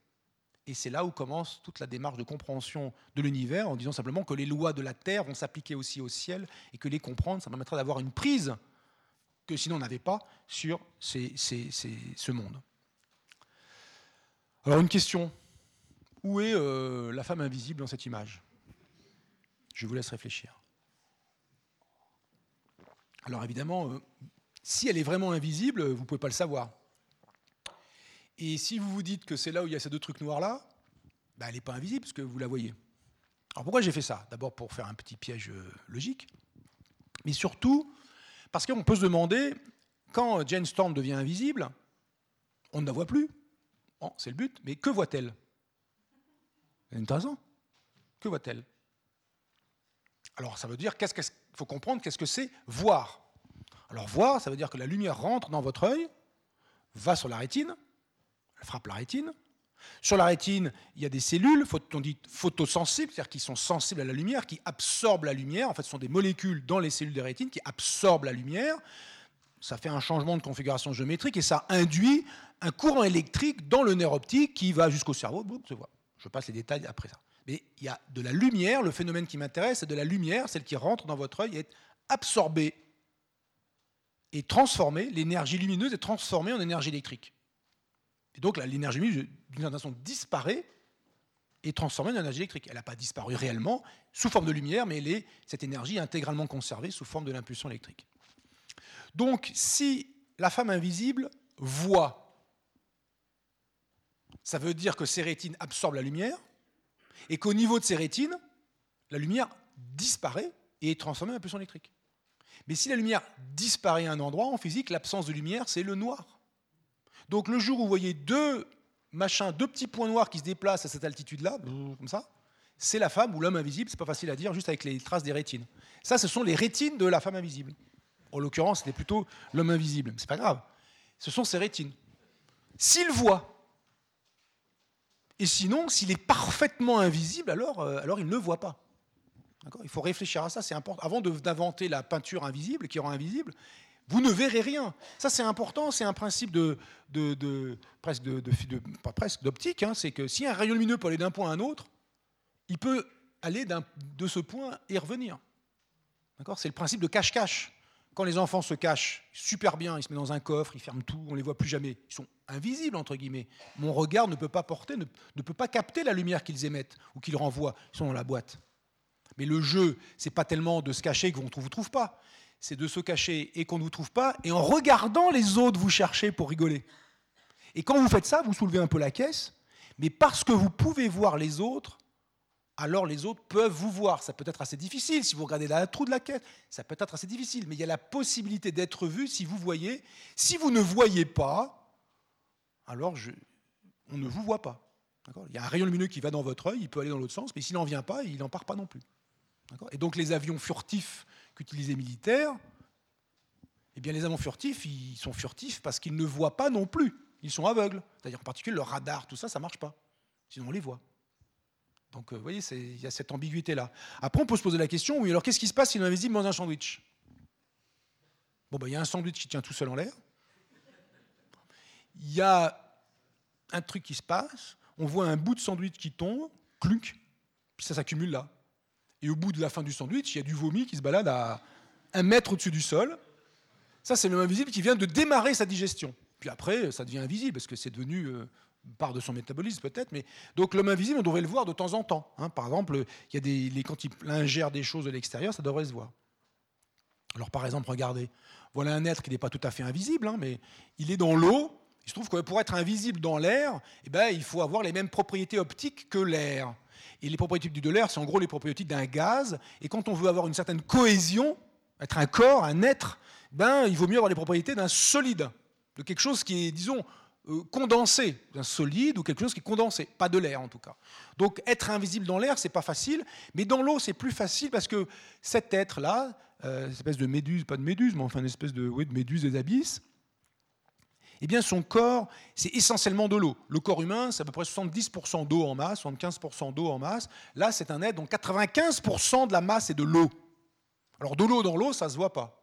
Speaker 3: Et c'est là où commence toute la démarche de compréhension de l'univers, en disant simplement que les lois de la Terre vont s'appliquer aussi au ciel, et que les comprendre, ça permettra d'avoir une prise que sinon on n'avait pas sur ce monde. Alors une question où est euh, la femme invisible dans cette image? Je vous laisse réfléchir. Alors évidemment, euh, si elle est vraiment invisible, vous ne pouvez pas le savoir. Et si vous vous dites que c'est là où il y a ces deux trucs noirs-là, bah, elle n'est pas invisible parce que vous la voyez. Alors pourquoi j'ai fait ça? D'abord pour faire un petit piège euh, logique, mais surtout parce qu'on peut se demander, quand Jane Storm devient invisible, on ne la voit plus. Bon, c'est le but, mais que voit-elle? Elle a raison. Que voit-elle? Alors ça veut dire, qu'est-ce qu'il faut comprendre, qu'est-ce que c'est voir Alors voir, ça veut dire que la lumière rentre dans votre œil, va sur la rétine, elle frappe la rétine, Sur la rétine, il y a des cellules, on dit photosensibles, c'est-à-dire qui sont sensibles à la lumière, qui absorbent la lumière. En fait, ce sont des molécules dans les cellules de rétine qui absorbent la lumière. Ça fait un changement de configuration géométrique et ça induit un courant électrique dans le nerf optique qui va jusqu'au cerveau. Je passe les détails après ça. Mais il y a de la lumière, le phénomène qui m'intéresse, c'est de la lumière, celle qui rentre dans votre œil est absorbée et transformée, l'énergie lumineuse est transformée en énergie électrique. Et donc l'énergie lumineuse, d'une certaine façon, disparaît et transformée en énergie électrique. Elle n'a pas disparu réellement sous forme de lumière, mais elle est, cette énergie est intégralement conservée sous forme de l'impulsion électrique. Donc si la femme invisible voit, ça veut dire que ses rétines absorbent la lumière, et qu'au niveau de ses rétines, la lumière disparaît et est transformée en impulsion électrique. Mais si la lumière disparaît à un endroit, en physique, l'absence de lumière, c'est le noir. Donc le jour où vous voyez deux machins, deux petits points noirs qui se déplacent à cette altitude-là, comme ça, c'est la femme ou l'homme invisible, c'est pas facile à dire, juste avec les traces des rétines. Ça, ce sont les rétines de la femme invisible. En l'occurrence, c'était plutôt l'homme invisible, mais c'est pas grave. Ce sont ses rétines. S'il voit, et sinon, s'il est parfaitement invisible, alors, euh, alors il ne voit pas. Il faut réfléchir à ça, c'est important. Avant d'inventer la peinture invisible qui rend invisible, vous ne verrez rien. Ça, c'est important, c'est un principe de, de, presque de, presque d'optique. Hein. c'est que si un rayon lumineux peut aller d'un point à un autre, il peut aller de ce point et revenir. D'accord? C'est le principe de cache-cache. Quand les enfants se cachent super bien, ils se mettent dans un coffre, ils ferment tout, on ne les voit plus jamais. Ils sont invisibles, entre guillemets. Mon regard ne peut pas porter, ne, peut pas capter la lumière qu'ils émettent ou qu'ils renvoient. Ils sont dans la boîte. Mais le jeu, c'est pas tellement de se cacher qu'on ne vous trouve pas. C'est de se cacher et qu'on ne vous trouve pas, et en regardant les autres, vous cherchez pour rigoler. Et quand vous faites ça, vous soulevez un peu la caisse, mais parce que vous pouvez voir les autres, alors les autres peuvent vous voir. Ça peut être assez difficile si vous regardez la trou de la caisse, ça peut être assez difficile, mais il y a la possibilité d'être vu si vous voyez. Si vous ne voyez pas, alors on ne vous voit pas. Il y a un rayon lumineux qui va dans votre œil, il peut aller dans l'autre sens, mais s'il n'en vient pas, il n'en part pas non plus. Et donc les avions furtifs qu'utilisaient les militaires, eh bien les avions furtifs, ils sont furtifs parce qu'ils ne voient pas non plus. Ils sont aveugles. C'est-à-dire en particulier le radar, tout ça, ça ne marche pas. Sinon on les voit. Donc euh, vous voyez, il y a cette ambiguïté-là. Après, on peut se poser la question, oui, alors qu'est-ce qui se passe si on invisible dans un sandwich? Bon, ben, il y a un sandwich qui tient tout seul en l'air. Il y a un truc qui se passe, on voit un bout de sandwich qui tombe, clunk, puis ça s'accumule là. Et au bout de la fin du sandwich, il y a du vomi qui se balade à un mètre au-dessus du sol. Ça, c'est l'homme invisible qui vient de démarrer sa digestion. Puis après, ça devient invisible parce que c'est devenu euh, part de son métabolisme peut-être. Mais donc l'homme invisible, on devrait le voir de temps en temps. Hein. Par exemple, il y a les, quand il ingère des choses de l'extérieur, ça devrait se voir. Alors par exemple, regardez, voilà un être qui n'est pas tout à fait invisible, hein, mais il est dans l'eau. Il se trouve que pour être invisible dans l'air, eh ben, il faut avoir les mêmes propriétés optiques que l'air. Et les propriétés de l'air, c'est en gros les propriétés d'un gaz. Et quand on veut avoir une certaine cohésion, être un corps, un être, ben, il vaut mieux avoir les propriétés d'un solide, de quelque chose qui est, disons, euh, condensé, d'un solide ou quelque chose qui est condensé, pas de l'air en tout cas. Donc être invisible dans l'air, c'est pas facile, mais dans l'eau, c'est plus facile parce que cet être-là, euh, espèce de méduse, pas de méduse, mais enfin une espèce de, oui, de méduse des abysses, eh bien son corps, c'est essentiellement de l'eau. Le corps humain, c'est à peu près 70% d'eau en masse, 75% d'eau en masse. Là, c'est un être dont 95% de la masse est de l'eau. Alors de l'eau dans l'eau, ça ne se voit pas.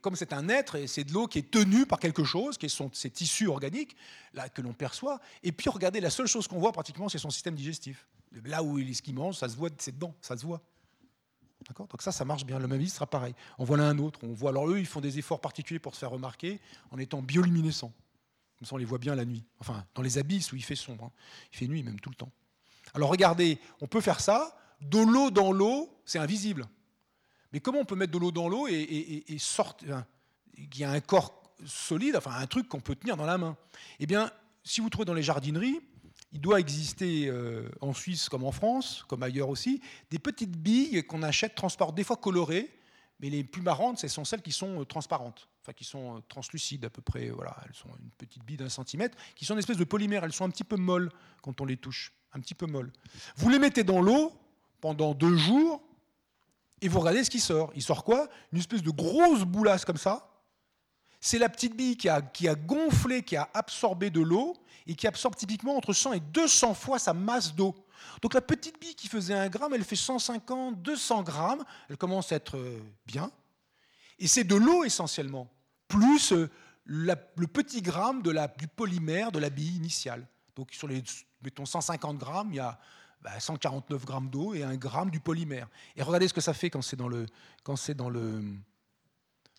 Speaker 3: Comme c'est un être, c'est de l'eau qui est tenue par quelque chose, qui sont ces tissus organiques que l'on perçoit. Et puis regardez, la seule chose qu'on voit pratiquement, c'est son système digestif. Là où il est ce qu'il mange, ça se voit, c'est dedans, ça se voit. Donc ça, ça marche bien. Le même sera pareil. On voit là un autre. On voit alors eux, ils font des efforts particuliers pour se faire remarquer en étant bioluminescents. Comme ça, on les voit bien la nuit. Enfin, dans les abysses où il fait sombre. Hein. Il fait nuit même tout le temps. Alors regardez, on peut faire ça. De l'eau dans l'eau, c'est invisible. Mais comment on peut mettre de l'eau dans l'eau et, sortir qu'il y a un corps solide, enfin un truc qu'on peut tenir dans la main? Eh bien, si vous trouvez dans les jardineries, il doit exister euh, en Suisse comme en France, comme ailleurs aussi, des petites billes qu'on achète transparentes, des fois colorées, mais les plus marrantes, ce sont celles qui sont euh, transparentes, enfin qui sont euh, translucides à peu près. Voilà, elles sont une petite bille d'un centimètre, qui sont une espèce de polymère. Elles sont un petit peu molles quand on les touche, un petit peu molles. Vous les mettez dans l'eau pendant deux jours et vous regardez ce qui sort. Il sort quoi? Une espèce de grosse boulasse comme ça. C'est la petite bille qui a, qui a gonflé, qui a absorbé de l'eau et qui absorbe typiquement entre 100 et 200 fois sa masse d'eau. Donc la petite bille qui faisait 1 gramme, elle fait 150, 200 grammes, elle commence à être euh, bien. Et c'est de l'eau essentiellement, plus euh, le petit gramme de la, du polymère de la bille initiale. Donc sur les, mettons 150 grammes, il y a 149 bah, grammes d'eau et un gramme du polymère. Et regardez ce que ça fait quand c'est dans le, quand c'est dans le,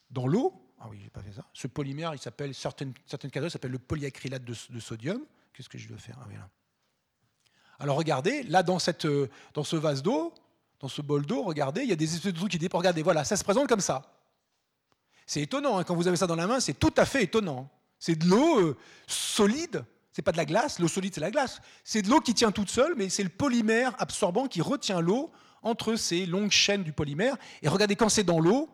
Speaker 3: dans l'eau. Ah oui, j'ai pas fait ça. Ce polymère, il s'appelle certaines certaines s'appelle le polyacrylate de, sodium. Qu'est-ce que je dois faire? Ah. Alors regardez, là dans cette, euh, dans ce vase d'eau, dans ce bol d'eau, regardez, il y a des espèces de trucs qui dépassent. Regardez, voilà, ça se présente comme ça. C'est étonnant, hein, quand vous avez ça dans la main, c'est tout à fait étonnant. C'est de l'eau euh, solide, c'est pas de la glace, l'eau solide c'est la glace. C'est de l'eau qui tient toute seule, mais c'est le polymère absorbant qui retient l'eau entre ces longues chaînes du polymère. Et regardez, quand c'est dans l'eau,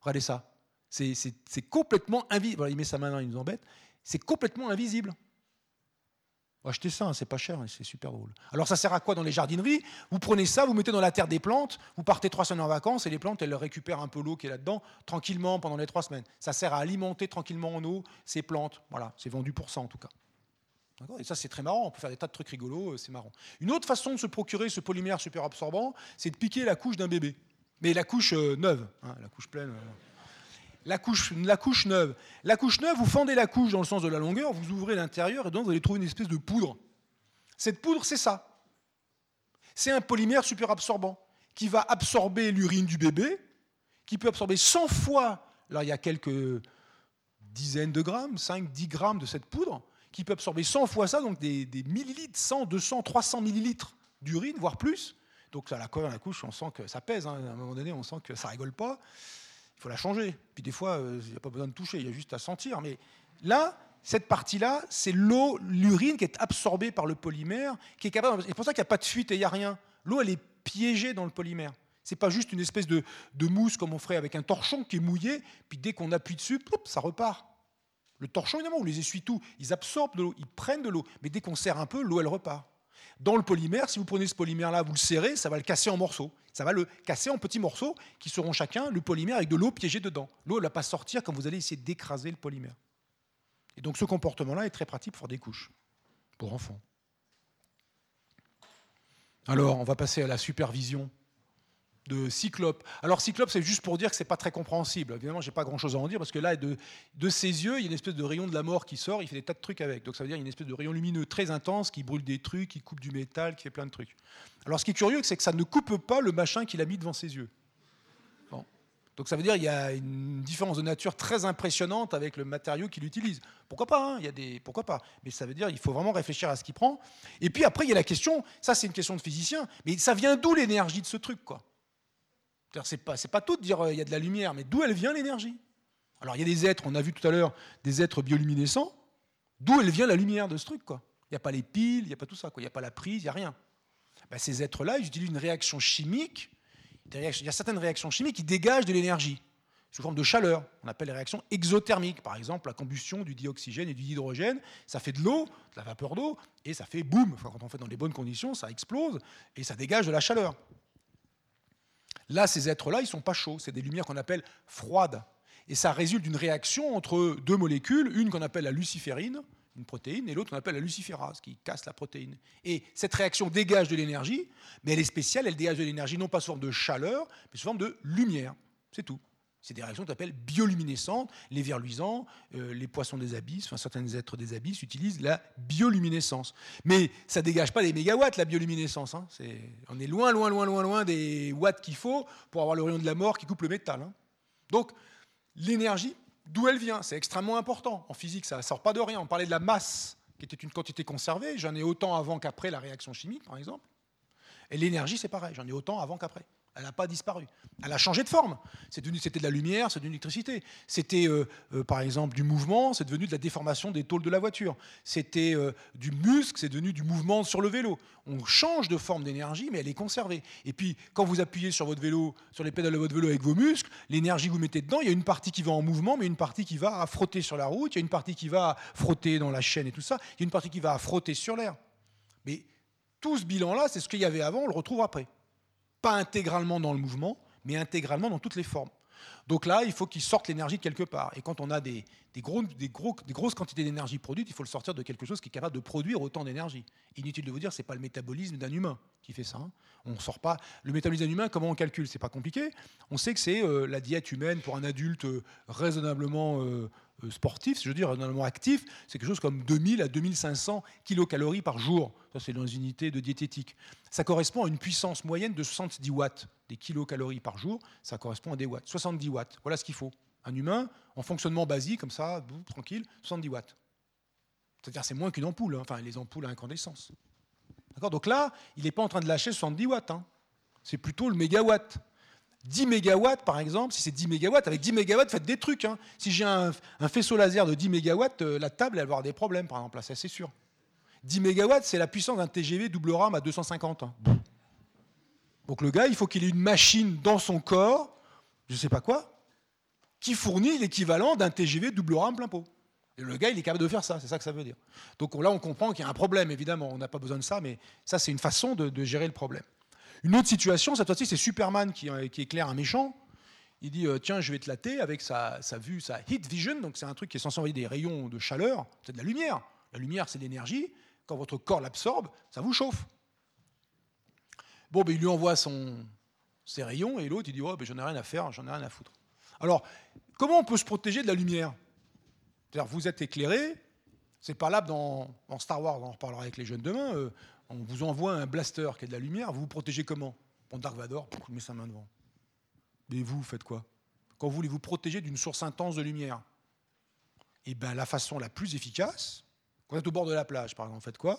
Speaker 3: regardez ça, c'est complètement invisible. il met sa main là, il nous embête. C'est complètement invisible. Achetez ça, hein, c'est pas cher, hein, c'est super drôle. Alors ça sert à quoi dans les jardineries? Vous prenez ça, vous mettez dans la terre des plantes, vous partez trois semaines en vacances et les plantes, elles récupèrent un peu l'eau qui est là-dedans tranquillement pendant les trois semaines. Ça sert à alimenter tranquillement en eau ces plantes. Voilà, c'est vendu pour ça en tout cas. Et ça, c'est très marrant. On peut faire des tas de trucs rigolos, euh, c'est marrant. Une autre façon de se procurer ce polymère super absorbant, c'est de piquer la couche d'un bébé. Mais la couche euh, neuve, hein, la couche pleine. Euh, la couche, neuve. La couche neuve, vous fendez la couche dans le sens de la longueur, vous ouvrez l'intérieur et donc vous allez trouver une espèce de poudre. Cette poudre, c'est ça. C'est un polymère super absorbant qui va absorber l'urine du bébé, qui peut absorber 100 fois, là il y a quelques dizaines de grammes, 5, 10 grammes de cette poudre, qui peut absorber 100 fois ça, donc des, millilitres, 100, 200, 300 millilitres d'urine, voire plus. Donc à la, la couche, on sent que ça pèse, hein. à un moment donné, on sent que ça rigole pas faut la changer. Puis des fois, il n'y a pas besoin de toucher, il y a juste à sentir. Mais là, cette partie-là, c'est l'eau, l'urine qui est absorbée par le polymère, qui est capable. C'est pour ça qu'il n'y a pas de fuite et il n'y a rien. L'eau, elle est piégée dans le polymère. C'est pas juste une espèce de, mousse comme on ferait avec un torchon qui est mouillé, puis dès qu'on appuie dessus, ça repart. Le torchon, évidemment, on les essuie tout, ils absorbent de l'eau, ils prennent de l'eau, mais dès qu'on serre un peu, l'eau, elle repart. Dans le polymère, si vous prenez ce polymère-là, vous le serrez, ça va le casser en morceaux. Ça va le casser en petits morceaux qui seront chacun le polymère avec de l'eau piégée dedans. L'eau ne va pas sortir quand vous allez essayer d'écraser le polymère. Et donc ce comportement-là est très pratique pour des couches, pour enfants. Alors, on va passer à la supervision de Cyclope. Alors Cyclope, c'est juste pour dire que c'est pas très compréhensible. Évidemment, j'ai pas grand-chose à en dire parce que là, de, de ses yeux, il y a une espèce de rayon de la mort qui sort. Il fait des tas de trucs avec. Donc ça veut dire une espèce de rayon lumineux très intense qui brûle des trucs, qui coupe du métal, qui fait plein de trucs. Alors ce qui est curieux, c'est que ça ne coupe pas le machin qu'il a mis devant ses yeux. Donc ça veut dire qu'il y a une différence de nature très impressionnante avec le matériau qu'il utilise. Pourquoi pas hein, il y a des, Pourquoi pas Mais ça veut dire qu'il faut vraiment réfléchir à ce qu'il prend. Et puis après, il y a la question, ça c'est une question de physicien, mais ça vient d'où l'énergie de ce truc quoi? C'est pas, pas tout de dire euh, y a de la lumière, mais d'où elle vient l'énergie? Alors il y a des êtres, on a vu tout à l'heure des êtres bioluminescents, d'où elle vient la lumière de ce truc quoi? Il n'y a pas les piles, il n'y a pas tout ça, il n'y a pas la prise, il n'y a rien. Ben, ces êtres-là, ils utilisent une réaction chimique, il y a certaines réactions chimiques qui dégagent de l'énergie sous forme de chaleur. On appelle les réactions exothermiques. Par exemple, la combustion du dioxygène et du hydrogène, ça fait de l'eau, de la vapeur d'eau, et ça fait boum. quand on fait dans les bonnes conditions, ça explose et ça dégage de la chaleur. Là, ces êtres-là, ils ne sont pas chauds, c'est des lumières qu'on appelle froides. Et ça résulte d'une réaction entre deux molécules, une qu'on appelle la luciférine, une protéine, et l'autre qu'on appelle la luciférase, qui casse la protéine. Et cette réaction dégage de l'énergie, mais elle est spéciale, elle dégage de l'énergie non pas sous forme de chaleur, mais sous forme de lumière. C'est tout. C'est des réactions qu'on appelle bioluminescentes. Les vers luisants, euh, les poissons des abysses, enfin certains êtres des abysses utilisent la bioluminescence. Mais ça ne dégage pas des mégawatts, la bioluminescence. Hein. on est loin, loin, loin, loin, loin des watts qu'il faut pour avoir le rayon de la mort qui coupe le métal. Hein. Donc, l'énergie, d'où elle vient? C'est extrêmement important. En physique, ça ne sort pas de rien. On parlait de la masse, qui était une quantité conservée. J'en ai autant avant qu'après la réaction chimique, par exemple. Et l'énergie, c'est pareil. J'en ai autant avant qu'après. Elle n'a pas disparu. Elle a changé de forme. C'était de la lumière, c'est de l'électricité. C'était, euh, euh, par exemple, du mouvement, c'est devenu de la déformation des tôles de la voiture. C'était euh, du muscle, c'est devenu du mouvement sur le vélo. On change de forme d'énergie, mais elle est conservée. Et puis, quand vous appuyez sur votre vélo, sur les pédales de votre vélo avec vos muscles, l'énergie que vous mettez dedans, il y a une partie qui va en mouvement, mais une partie qui va à frotter sur la route, il y a une partie qui va frotter dans la chaîne et tout ça, il y a une partie qui va à frotter sur l'air. Mais tout ce bilan-là, c'est ce qu'il y avait avant, on le retrouve après pas intégralement dans le mouvement, mais intégralement dans toutes les formes. Donc là, il faut qu'il sorte l'énergie de quelque part. Et quand on a des, gros, des, grosses quantités d'énergie produites, il faut le sortir de quelque chose qui est capable de produire autant d'énergie. Inutile de vous dire, ce n'est pas le métabolisme d'un humain qui fait ça. Hein. On sort pas. Le métabolisme d'un humain, comment on calcule? C'est pas compliqué. On sait que c'est euh, la diète humaine pour un adulte euh, raisonnablement euh, sportif, je veux dire raisonnablement actif, c'est quelque chose comme 2000 à 2500 kilocalories par jour. Ça, c'est dans les unités de diététique. Ça correspond à une puissance moyenne de 70 watts. Des kilocalories par jour, ça correspond à des watts. 70 watts, voilà ce qu'il faut. Un humain, en fonctionnement basique, comme ça, tranquille, 70 watts. C'est-à-dire c'est moins qu'une ampoule, hein. enfin les ampoules à incandescence. Donc là, il n'est pas en train de lâcher 70 watts. Hein. C'est plutôt le mégawatt. 10 mégawatts, par exemple, si c'est 10 mégawatts, avec 10 mégawatts, faites des trucs. Hein. Si j'ai un, faisceau laser de 10 mégawatts, euh, la table, elle va avoir des problèmes, par exemple. Là, c'est sûr. 10 mégawatts, c'est la puissance d'un TGV double RAM à 250. Hein. Donc le gars, il faut qu'il ait une machine dans son corps, je ne sais pas quoi, qui fournit l'équivalent d'un TGV double RAM plein pot. Et le gars, il est capable de faire ça, c'est ça que ça veut dire. Donc là, on comprend qu'il y a un problème, évidemment, on n'a pas besoin de ça, mais ça, c'est une façon de, gérer le problème. Une autre situation, cette fois-ci, c'est Superman qui, euh, éclaire un méchant. Il dit euh, Tiens, je vais te latter avec sa, vue, sa heat vision. Donc, c'est un truc qui est censé envoyer des rayons de chaleur. C'est de la lumière. La lumière, c'est de l'énergie. Quand votre corps l'absorbe, ça vous chauffe. Bon, ben, il lui envoie son, ses rayons et l'autre, il dit oh, ben, J'en ai rien à faire, j'en ai rien à foutre. Alors, comment on peut se protéger de la lumière? C'est-à-dire, vous êtes éclairé, c'est pas là dans, Star Wars, on en reparlera avec les jeunes demain, euh, on vous envoie un blaster qui est de la lumière, vous vous protégez comment? Bon, Dark Vador, il met sa main devant. Mais vous, faites quoi? Quand vous voulez vous protéger d'une source intense de lumière Eh bien, la façon la plus efficace, quand vous êtes au bord de la plage, par exemple, faites quoi?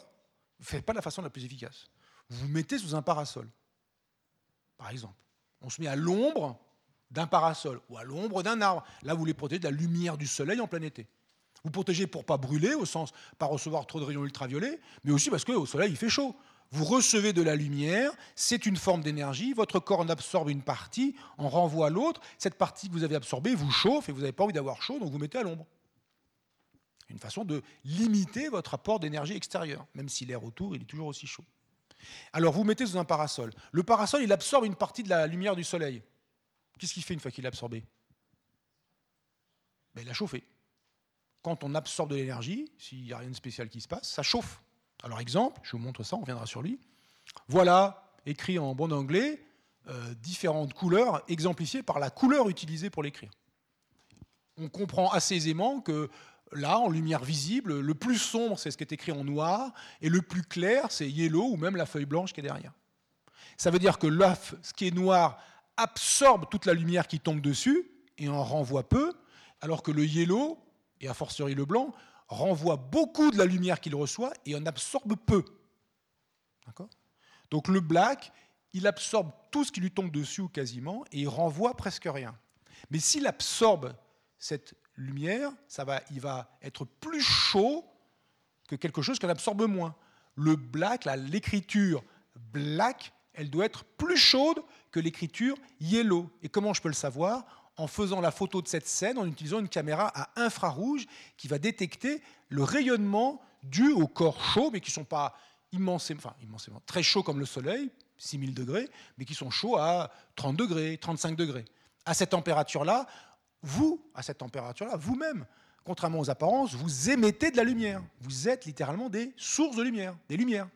Speaker 3: Vous ne faites pas la façon la plus efficace. Vous vous mettez sous un parasol, par exemple. On se met à l'ombre d'un parasol ou à l'ombre d'un arbre. Là, vous voulez protéger de la lumière du soleil en plein été. Vous protégez pour pas brûler, au sens pas recevoir trop de rayons ultraviolets, mais aussi parce qu'au soleil il fait chaud. Vous recevez de la lumière, c'est une forme d'énergie, votre corps en absorbe une partie, en renvoie l'autre, cette partie que vous avez absorbée vous chauffe et vous n'avez pas envie d'avoir chaud, donc vous mettez à l'ombre. Une façon de limiter votre apport d'énergie extérieure, même si l'air autour il est toujours aussi chaud. Alors vous mettez sous un parasol. Le parasol il absorbe une partie de la lumière du soleil. Qu'est-ce qu'il fait une fois qu'il l'a absorbé? Ben, Il a chauffé quand on absorbe de l'énergie, s'il n'y a rien de spécial qui se passe, ça chauffe. Alors exemple, je vous montre ça, on reviendra sur lui. Voilà, écrit en bon anglais, euh, différentes couleurs exemplifiées par la couleur utilisée pour l'écrire. On comprend assez aisément que là, en lumière visible, le plus sombre, c'est ce qui est écrit en noir, et le plus clair, c'est yellow ou même la feuille blanche qui est derrière. Ça veut dire que l'œuf, ce qui est noir, absorbe toute la lumière qui tombe dessus et en renvoie peu, alors que le yellow, et a fortiori le blanc, renvoie beaucoup de la lumière qu'il reçoit et en absorbe peu. Donc le black, il absorbe tout ce qui lui tombe dessus ou quasiment et il renvoie presque rien. Mais s'il absorbe cette lumière, ça va, il va être plus chaud que quelque chose qu'il absorbe moins. Le black, l'écriture black, elle doit être plus chaude que l'écriture yellow. Et comment je peux le savoir? En faisant la photo de cette scène en utilisant une caméra à infrarouge qui va détecter le rayonnement dû au corps chaud, mais qui ne sont pas immensément, enfin, immensément, très chauds comme le Soleil, 6000 degrés, mais qui sont chauds à 30 degrés, 35 degrés. À cette température-là, vous, à cette température-là, vous-même, contrairement aux apparences, vous émettez de la lumière. Vous êtes littéralement des sources de lumière, des lumières.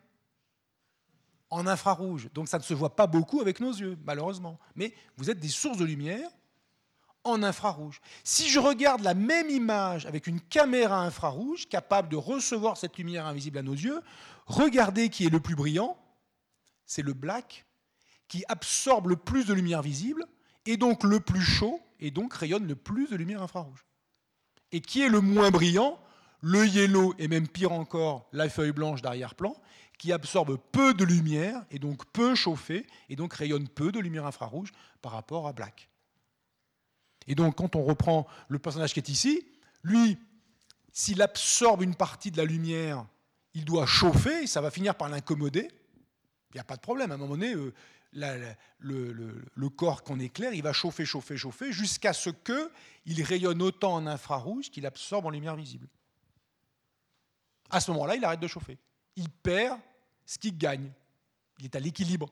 Speaker 3: En infrarouge. Donc ça ne se voit pas beaucoup avec nos yeux, malheureusement. Mais vous êtes des sources de lumière infrarouge. Si je regarde la même image avec une caméra infrarouge capable de recevoir cette lumière invisible à nos yeux, regardez qui est le plus brillant, c'est le black, qui absorbe le plus de lumière visible, et donc le plus chaud, et donc rayonne le plus de lumière infrarouge. Et qui est le moins brillant? Le yellow, et même pire encore, la feuille blanche d'arrière-plan, qui absorbe peu de lumière, et donc peu chauffé, et donc rayonne peu de lumière infrarouge par rapport à black. Et donc, quand on reprend le personnage qui est ici, lui, s'il absorbe une partie de la lumière, il doit chauffer, et ça va finir par l'incommoder. Il n'y a pas de problème. À un moment donné, euh, le, corps qu'on éclaire, il va chauffer, chauffer, chauffer, jusqu'à ce qu'il rayonne autant en infrarouge qu'il absorbe en lumière visible. À ce moment-là, il arrête de chauffer. Il perd ce qu'il gagne. Il est à l'équilibre.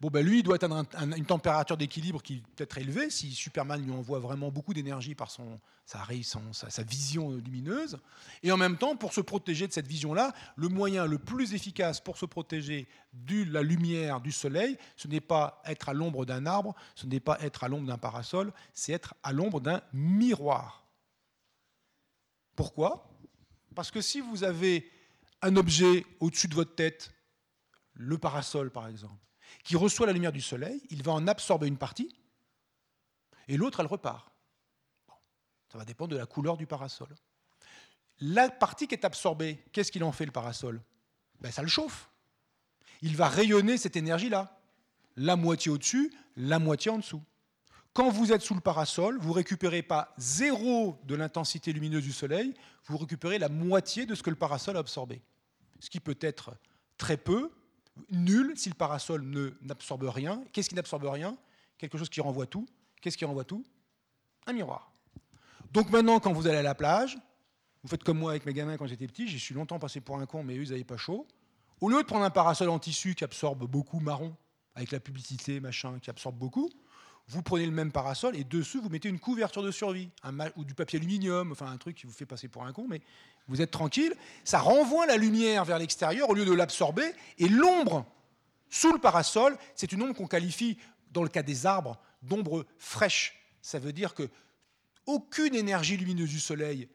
Speaker 3: Bon, ben lui, il doit atteindre une température d'équilibre qui peut être élevée si Superman lui envoie vraiment beaucoup d'énergie par sa, sa, sa, vision lumineuse. Et en même temps, pour se protéger de cette vision-là, le moyen le plus efficace pour se protéger de la lumière du soleil, ce n'est pas être à l'ombre d'un arbre, ce n'est pas être à l'ombre d'un parasol, c'est être à l'ombre d'un miroir. Pourquoi? Parce que si vous avez un objet au-dessus de votre tête, le parasol par exemple, qui reçoit la lumière du soleil, il va en absorber une partie, et l'autre, elle repart. ça va dépendre de la couleur du parasol. La partie qui est absorbée, qu'est-ce qu'il en fait le parasol? Ben, Ça le chauffe. Il va rayonner cette énergie-là. La moitié au-dessus, la moitié en dessous. Quand vous êtes sous le parasol, vous récupérez pas zéro de l'intensité lumineuse du soleil, vous récupérez la moitié de ce que le parasol a absorbé. Ce qui peut être très peu, nul si le parasol n'absorbe rien. Qu'est-ce qui n'absorbe rien? Quelque chose qui renvoie tout. Qu'est-ce qui renvoie tout? Un miroir. Donc maintenant, quand vous allez à la plage, vous faites comme moi avec mes gamins quand j'étais petit, j'y suis longtemps passé pour un con, mais eux, ils n'avaient pas chaud. Au lieu de prendre un parasol en tissu qui absorbe beaucoup marron, avec la publicité, machin, qui absorbe beaucoup, vous prenez le même parasol et dessus, vous mettez une couverture de survie, ou du papier aluminium, enfin un truc qui vous fait passer pour un con, mais vous êtes tranquille. Ça renvoie la lumière vers l'extérieur au lieu de l'absorber. Et l'ombre sous le parasol, c'est une ombre qu'on qualifie, dans le cas des arbres, d'ombre fraîche. Ça veut dire que aucune énergie lumineuse du soleil,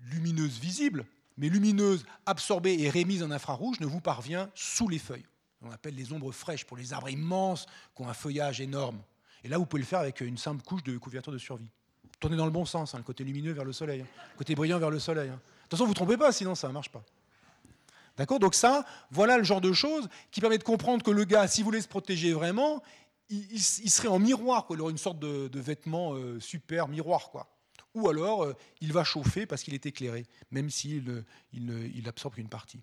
Speaker 3: lumineuse visible, mais lumineuse absorbée et rémise en infrarouge, ne vous parvient sous les feuilles. On appelle les ombres fraîches pour les arbres immenses qui ont un feuillage énorme. Et là, vous pouvez le faire avec une simple couche de couverture de survie. Tournez dans le bon sens, hein, le côté lumineux vers le soleil, hein. le côté brillant vers le soleil. Hein. De toute façon, vous ne vous trompez pas, sinon ça ne marche pas. D'accord? Donc ça, voilà le genre de choses qui permet de comprendre que le gars, s'il voulait se protéger vraiment, il, serait en miroir, quoi. il aurait une sorte de, vêtement euh, super miroir. quoi. Ou alors, euh, il va chauffer parce qu'il est éclairé, même s'il il, absorbe une partie.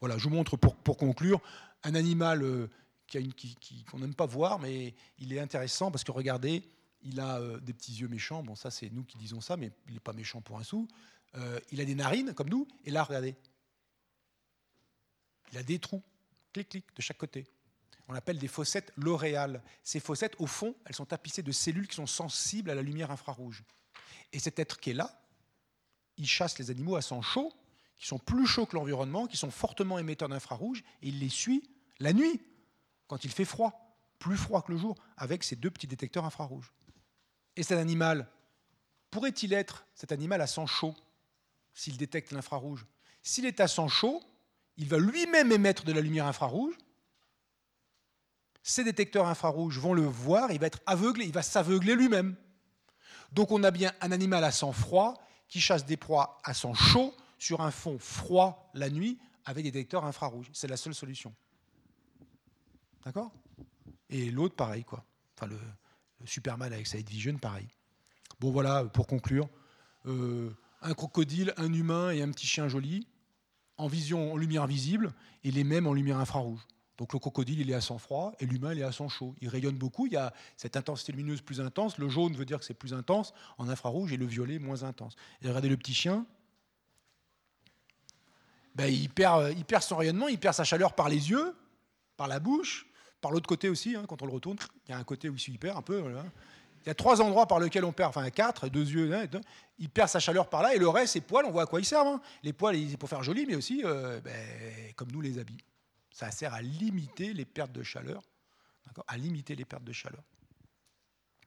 Speaker 3: Voilà, je vous montre pour, pour conclure un animal euh, qu'on n'aime pas voir, mais il est intéressant parce que regardez, il a euh, des petits yeux méchants. Bon, ça, c'est nous qui disons ça, mais il n'est pas méchant pour un sou. Euh, il a des narines, comme nous. Et là, regardez. Il a des trous, clic, clic, de chaque côté. On appelle des fossettes l'oréal. Ces fossettes, au fond, elles sont tapissées de cellules qui sont sensibles à la lumière infrarouge. Et cet être qui est là, il chasse les animaux à sang chaud, qui sont plus chauds que l'environnement, qui sont fortement émetteurs d'infrarouge, et il les suit la nuit, quand il fait froid, plus froid que le jour, avec ces deux petits détecteurs infrarouges. Et cet animal, pourrait-il être cet animal à sang chaud s'il détecte l'infrarouge? S'il est à sang chaud, il va lui-même émettre de la lumière infrarouge. Ces détecteurs infrarouges vont le voir, il va être aveuglé, il va s'aveugler lui-même. Donc on a bien un animal à sang froid qui chasse des proies à sang chaud sur un fond froid la nuit avec des détecteurs infrarouges. C'est la seule solution. D'accord? Et l'autre, pareil, quoi. Enfin, le, Superman avec sa Vision, pareil. Bon, voilà, pour conclure, euh, un crocodile, un humain et un petit chien joli, en vision en lumière visible, et les mêmes en lumière infrarouge. Donc le crocodile, il est à sang froid, et l'humain, il est à sang chaud. Il rayonne beaucoup, il y a cette intensité lumineuse plus intense, le jaune veut dire que c'est plus intense en infrarouge, et le violet moins intense. Et regardez le petit chien, il, perd, il perd son rayonnement, il perd sa chaleur par les yeux, par la bouche, par l'autre côté aussi, hein, quand on le retourne, il y a un côté où il perd un peu. Il y a trois endroits par lesquels on perd, enfin quatre, deux yeux, il perd sa chaleur par là, et le reste, ses poils, on voit à quoi ils servent. Hein. Les poils, c'est pour faire joli, mais aussi, euh, ben, comme nous, les habits. Ça sert à limiter les pertes de chaleur, à limiter les pertes de chaleur.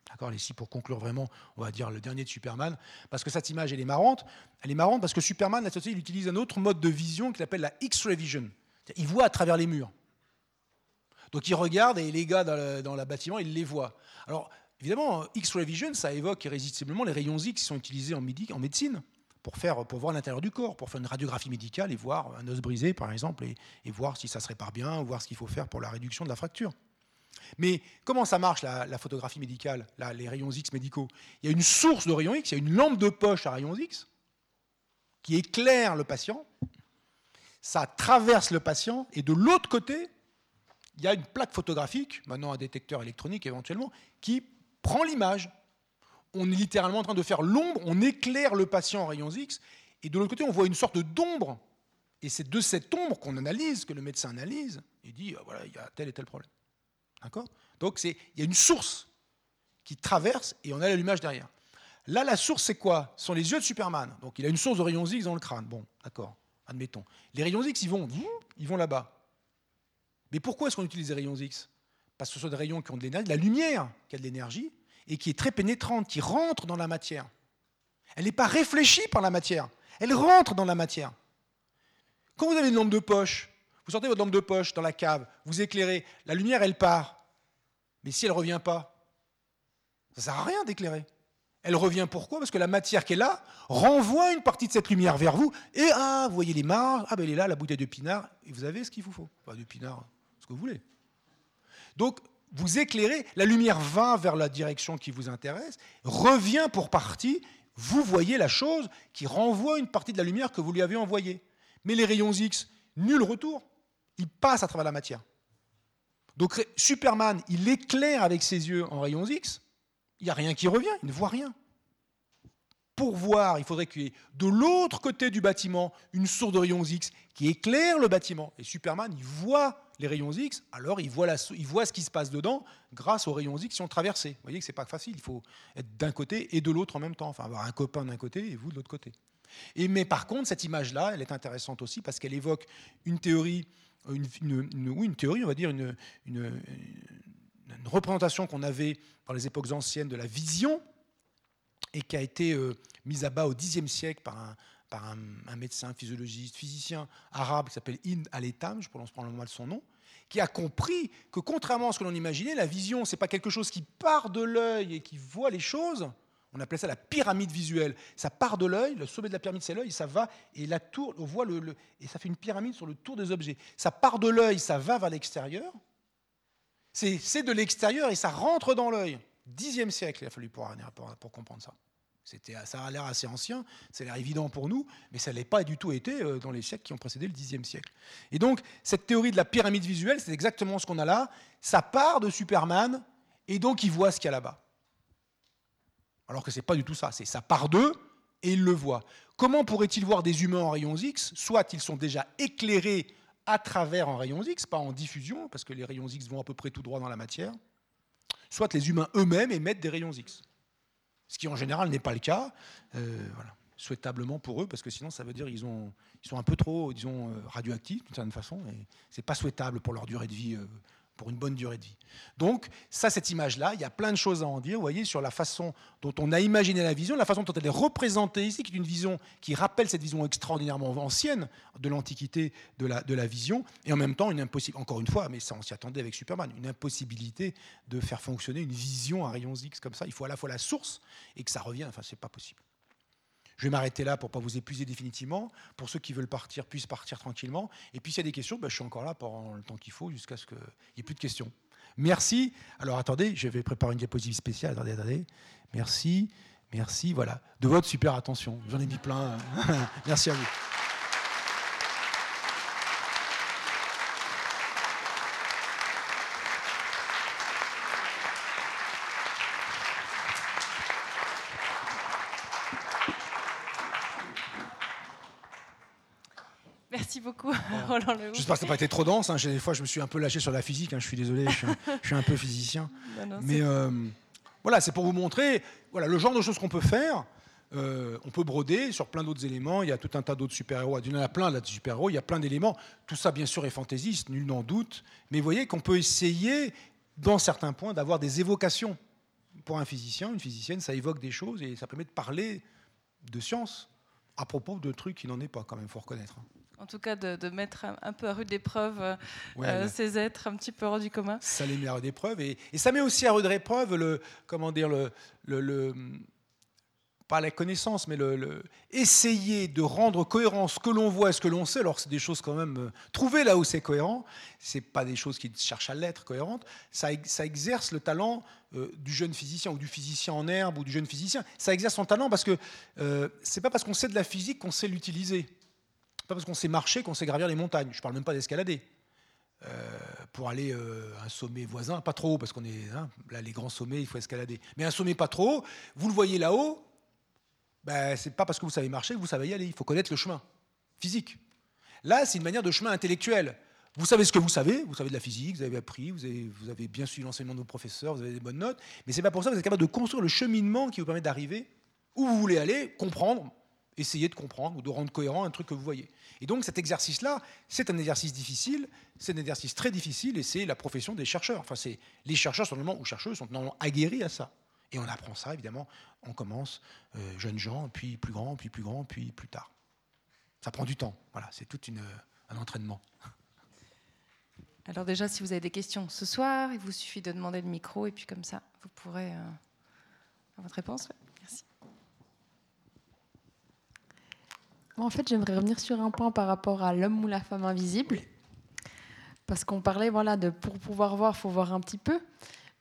Speaker 3: D'accord, ici pour conclure vraiment, on va dire le dernier de Superman, parce que cette image elle est marrante. Elle est marrante parce que Superman, il utilise un autre mode de vision qu'il appelle la X-ray vision. Il voit à travers les murs. Donc il regarde et les gars dans le, bâtiment, ils les voient. Alors évidemment, X-ray vision, ça évoque irrésistiblement les rayons X qui sont utilisés en, médecine pour, faire, pour voir l'intérieur du corps, pour faire une radiographie médicale et voir un os brisé, par exemple, et, voir si ça se répare bien, voir ce qu'il faut faire pour la réduction de la fracture. Mais comment ça marche la, photographie médicale, les rayons X médicaux? Il y a une source de rayons X, il y a une lampe de poche à rayons X qui éclaire le patient, ça traverse le patient, et de l'autre côté, il y a une plaque photographique, maintenant un détecteur électronique éventuellement, qui prend l'image. On est littéralement en train de faire l'ombre, on éclaire le patient en rayons X, et de l'autre côté, on voit une sorte d'ombre Et c'est de cette ombre qu'on analyse, que le médecin analyse, et dit, ah, voilà, il y a tel et tel problème. D'accord? Donc il y a une source qui traverse et on a l'allumage derrière. Là, la source, c'est quoi? Ce sont les yeux de Superman. Donc il a une source de rayons X dans le crâne. Bon, d'accord, admettons. Les rayons X, ils vont, ils vont là-bas. Mais pourquoi est-ce qu'on utilise les rayons X? Parce que ce sont des rayons qui ont de l'énergie, de la lumière qui a de l'énergie, et qui est très pénétrante, qui rentre dans la matière. Elle n'est pas réfléchie par la matière, elle rentre dans la matière. Quand vous avez une lampe de poche, vous sortez votre lampe de poche dans la cave, vous éclairez, la lumière, elle part. Mais si elle ne revient pas, ça ne sert à rien d'éclairer. Elle revient pourquoi? Parce que la matière qui est là renvoie une partie de cette lumière vers vous. Et ah, vous voyez les marges, ah ben elle est là, la bouteille de pinard, et vous avez ce qu'il vous faut. Pas de pinard, ce que vous voulez. Donc, vous éclairez, la lumière va vers la direction qui vous intéresse, revient pour partie, vous voyez la chose qui renvoie une partie de la lumière que vous lui avez envoyée. Mais les rayons X, nul retour. Ils passent à travers la matière. Donc Superman, il éclaire avec ses yeux en rayons X, il n'y a rien qui revient, il ne voit rien. Pour voir, il faudrait qu'il y ait de l'autre côté du bâtiment une source de rayons X qui éclaire le bâtiment. Et Superman, il voit les rayons X, alors il voit, il voit ce qui se passe dedans grâce aux rayons X qui sont traversés. Vous voyez que ce n'est pas facile, il faut être d'un côté et de l'autre en même temps, enfin avoir un copain d'un côté et vous de l'autre côté. Et, mais par contre, cette image-là, elle est intéressante aussi parce qu'elle évoque une théorie, une, une théorie, on va dire, une, représentation qu'on avait dans les époques anciennes de la vision et qui a été euh, mise à bas au Xe siècle par un, un, médecin, physiologiste, physicien arabe qui s'appelle Ibn al-Etam, je prononce probablement mal son nom, qui a compris que contrairement à ce que l'on imaginait, la vision, ce n'est pas quelque chose qui part de l'œil et qui voit les choses, on appelait ça la pyramide visuelle. Ça part de l'œil, le sommet de la pyramide c'est l'œil, ça va et la tour, on voit le, et ça fait une pyramide sur le tour des objets. Ça part de l'œil, ça va vers l'extérieur. C'est de l'extérieur et ça rentre dans l'œil. Dixième siècle, il a fallu pour, pour comprendre ça. Ça a l'air assez ancien, ça a l'air évident pour nous, mais ça l'est pas du tout été euh, dans les siècles qui ont précédé le Xe siècle. Et donc, cette théorie de la pyramide visuelle, c'est exactement ce qu'on a là. Ça part de Superman, et donc il voit ce qu'il y a là-bas. Alors que ce n'est pas du tout ça, c'est ça part d'eux, et il le voit. Comment pourrait-il voir des humains en rayons X Soit ils sont déjà éclairés à travers en rayons X, pas en diffusion, parce que les rayons X vont à peu près tout droit dans la matière, soit les humains eux-mêmes émettent des rayons X. Ce qui en général n'est pas le cas, euh, voilà. souhaitablement pour eux, parce que sinon ça veut dire qu'ils ils sont un peu trop euh, radioactifs d'une certaine façon, et ce n'est pas souhaitable pour leur durée de vie euh, pour une bonne durée de vie. Donc, ça, cette image-là, il y a plein de choses à en dire, vous voyez, sur la façon dont on a imaginé la vision, la façon dont elle est représentée ici, qui est une vision qui rappelle cette vision extraordinairement ancienne de l'antiquité de la, de la vision, et en même temps, une impossibilité, encore une fois, mais ça, on s'y attendait avec Superman, une impossibilité de faire fonctionner une vision à rayons X comme ça. Il faut à la fois la source et que ça revienne, enfin, c'est pas possible. Je vais m'arrêter là pour ne pas vous épuiser définitivement. Pour ceux qui veulent partir, puissent partir tranquillement. Et puis s'il y a des questions, ben, je suis encore là pendant le temps qu'il faut jusqu'à ce qu'il n'y ait plus de questions. Merci. Alors attendez, je vais préparer une diapositive spéciale. Attendez, attendez. Merci, merci, voilà. De votre super attention. J'en ai mis plein. merci à vous. J'espère que ça n'a pas été trop dense. Hein. Des fois, je me suis un peu lâché sur la physique. Hein. Je suis désolé, je suis, un, peu physicien. Mais euh, voilà, c'est pour vous montrer voilà, le genre de choses qu'on peut faire. Euh, on peut broder sur plein d'autres éléments. Il y a tout un tas d'autres super-héros. Il y en a plein là de super-héros. Il y a plein d'éléments. Tout ça, bien sûr, est fantaisiste, nul n'en doute. Mais vous voyez qu'on peut essayer, dans certains points, d'avoir des évocations. Pour un physicien, une physicienne, ça évoque des choses et ça permet de parler de science à propos de trucs qui n'en est pas, quand même, il faut reconnaître.
Speaker 1: En tout cas de, mettre un, peu à rude épreuve euh, euh, ces êtres un petit peu hors du commun.
Speaker 3: Ça les met à rude épreuve et, ça met aussi à rude épreuve le comment dire le, le, pas la connaissance, mais le, essayer de rendre cohérent ce que l'on voit et ce que l'on sait. Alors c'est des choses quand même euh, trouver là où c'est cohérent. C'est pas des choses qui cherchent à l'être cohérentes. Ça, ça, exerce le talent du jeune physicien ou du physicien en herbe ou du jeune physicien. Ça exerce son talent parce que euh, c'est pas parce qu'on sait de la physique qu'on sait l'utiliser pas parce qu'on sait marcher qu'on sait gravir les montagnes. Je ne parle même pas d'escalader. Euh, pour aller euh, à un sommet voisin, pas trop haut, parce qu'on est hein, là, les grands sommets, il faut escalader. Mais un sommet pas trop haut, vous le voyez là-haut, ben, c'est pas parce que vous savez marcher que vous savez y aller. Il faut connaître le chemin physique. Là, c'est une manière de chemin intellectuel. Vous savez ce que vous savez, vous savez de la physique, vous avez appris, vous avez, bien suivi l'enseignement de vos professeurs, vous avez des bonnes notes, mais c'est pas pour ça que vous êtes capable de construire le cheminement qui vous permet d'arriver où vous voulez aller, comprendre, essayer de comprendre ou de rendre cohérent un truc que vous voyez. Et donc cet exercice-là, c'est un exercice difficile, c'est un exercice très difficile et c'est la profession des chercheurs. Enfin, c'est les chercheurs sont ou chercheuses sont normalement aguerris à ça. Et on apprend ça, évidemment, on commence euh, jeunes gens, puis plus grands, puis plus grands, puis plus tard. Ça prend du temps. Voilà, c'est tout une, un entraînement.
Speaker 1: Alors déjà, si vous avez des questions ce soir, il vous suffit de demander le micro et puis comme ça, vous pourrez euh, avoir votre réponse.
Speaker 4: En fait, j'aimerais revenir sur un point par rapport à l'homme ou la femme invisible. Parce qu'on parlait, voilà, de pour pouvoir voir, il faut voir un petit peu.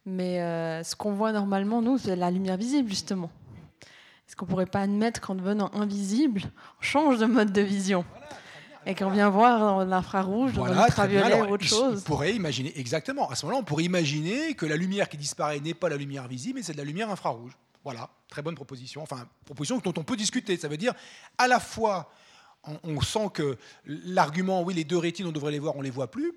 Speaker 4: Mais euh, ce qu'on voit normalement, nous, c'est la lumière visible, justement. Est-ce qu'on ne pourrait pas admettre qu'en devenant invisible, on change de mode de vision et qu'on vient voir dans l'infrarouge, dans l'ultraviolet ou autre chose?
Speaker 3: On pourrait imaginer, exactement, à ce moment-là, on pourrait imaginer que la lumière qui disparaît n'est pas la lumière visible, mais c'est de la lumière infrarouge. Voilà, très bonne proposition. Enfin, proposition dont on peut discuter. Ça veut dire, à la fois, on, sent que l'argument, oui, les deux rétines, on devrait les voir, on ne les voit plus,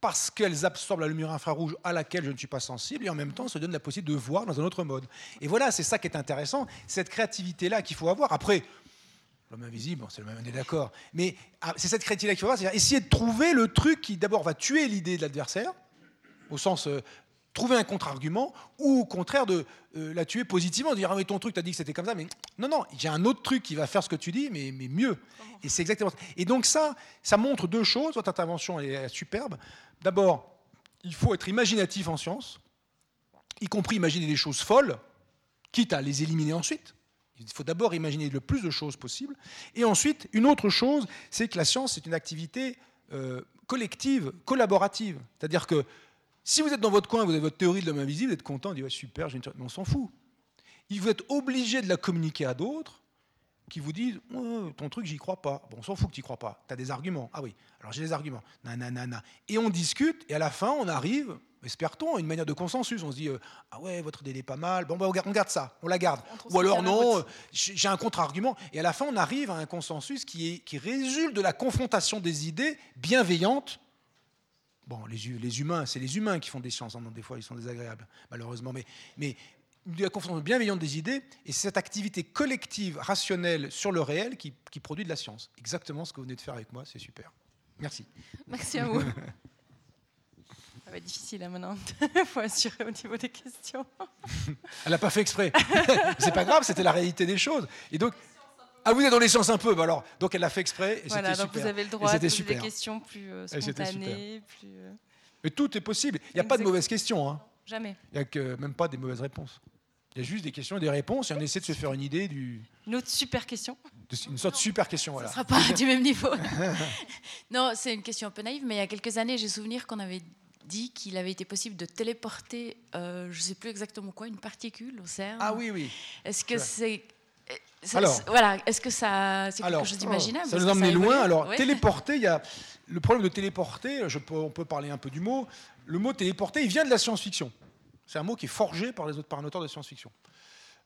Speaker 3: parce qu'elles absorbent la lumière infrarouge à laquelle je ne suis pas sensible, et en même temps se donne la possibilité de voir dans un autre mode. Et voilà, c'est ça qui est intéressant, cette créativité-là qu'il faut avoir. Après, L'homme invisible, c'est le même, on est d'accord. Mais ah, c'est cette créativité qu'il faut avoir, c'est-à-dire essayer de trouver le truc qui d'abord va tuer l'idée de l'adversaire, au sens euh, trouver un contre-argument, ou au contraire de euh, la tuer positivement, de dire ah mais ton truc, tu as dit que c'était comme ça, mais non, non, j'ai un autre truc qui va faire ce que tu dis, mais, mais mieux. Et c'est exactement ça. Et donc ça, ça montre deux choses, votre intervention est superbe. D'abord, il faut être imaginatif en science, y compris imaginer des choses folles, quitte à les éliminer ensuite. Il faut d'abord imaginer le plus de choses possible. Et ensuite, une autre chose, c'est que la science, c'est une activité euh, collective, collaborative. C'est-à-dire que si vous êtes dans votre coin, vous avez votre théorie de l'homme invisible, vous êtes content, vous dites super, j'ai une théorie. Mais on s'en fout. Il vous êtes obligé de la communiquer à d'autres qui vous disent ton truc, j'y crois pas. Bon, on s'en fout que tu n'y crois pas. Tu as des arguments. Ah oui, alors j'ai des arguments. Nanana. Et on discute, et à la fin, on arrive espère-t-on, une manière de consensus. On se dit, euh, ah ouais, votre délai est pas mal, bon, bah, on garde ça, on la garde. Ou alors non, euh, j'ai un contre-argument. Et à la fin, on arrive à un consensus qui, est, qui résulte de la confrontation des idées bienveillantes. Bon, les, les humains, c'est les humains qui font des sciences, hein, des fois ils sont désagréables, malheureusement, mais, mais de la confrontation bienveillante des idées, et c'est cette activité collective, rationnelle sur le réel qui, qui produit de la science. Exactement ce que vous venez de faire avec moi, c'est super. Merci.
Speaker 1: Merci à vous. va être difficile hein, maintenant. Il faut assurer au niveau des questions.
Speaker 3: Elle n'a pas fait exprès. c'est pas grave, c'était la réalité des choses. Et donc, ah, vous êtes dans les sciences un peu, bah alors. Donc elle l'a fait exprès et
Speaker 1: voilà,
Speaker 3: donc
Speaker 1: vous avez le droit de poser des questions plus euh, spontanées. Plus, euh,
Speaker 3: Mais tout est possible. Il n'y a pas de mauvaises questions. Hein.
Speaker 1: Jamais.
Speaker 3: Il n'y a que, même pas des mauvaises réponses. Il y a juste des questions et des réponses et on essaie de se faire une idée du.
Speaker 1: Une autre super question.
Speaker 3: une sorte de super question, voilà.
Speaker 5: Ça ne sera pas du même niveau. non, c'est une question un peu naïve, mais il y a quelques années, j'ai souvenir qu'on avait dit qu'il avait été possible de téléporter, euh, je ne sais plus exactement quoi, une particule au CERN.
Speaker 3: Ah oui, oui.
Speaker 5: Est-ce que c'est... Alors, voilà, est-ce que ça, c'est quelque chose d'imaginable
Speaker 3: Ça nous emmène loin. Alors, téléporter, il y a le problème de téléporter. Je peux, on peut parler un peu du mot. Le mot téléporter, il vient de la science-fiction. C'est un mot qui est forgé par les autres par un auteur de science-fiction.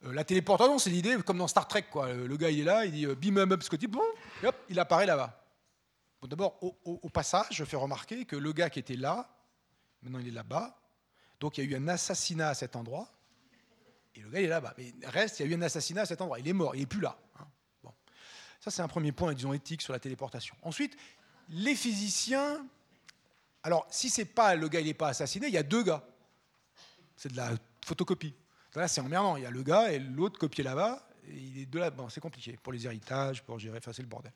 Speaker 3: Euh, la téléportation, c'est l'idée, comme dans Star Trek, quoi. Le gars, il est là, il dit euh, bim, bim, up, Scotty, boum, hop, il apparaît là-bas. Bon, D'abord, au, au, passage, je fais remarquer que le gars qui était là, Maintenant, il est là-bas. Donc, il y a eu un assassinat à cet endroit. Le gars, il est là-bas. Mais reste, il y a eu un assassinat à cet endroit. Il est mort, il n'est plus là. Hein. Bon. Ça, c'est un premier point, disons, éthique sur la téléportation. Ensuite, les physiciens. Alors, si c'est pas le gars, il n'est pas assassiné, il y a deux gars. C'est de la photocopie. Là, c'est emmerdant. Il y a le gars et l'autre copié là-bas. Il est de là. Bon, c'est compliqué pour les héritages, pour gérer. Enfin, c'est le bordel.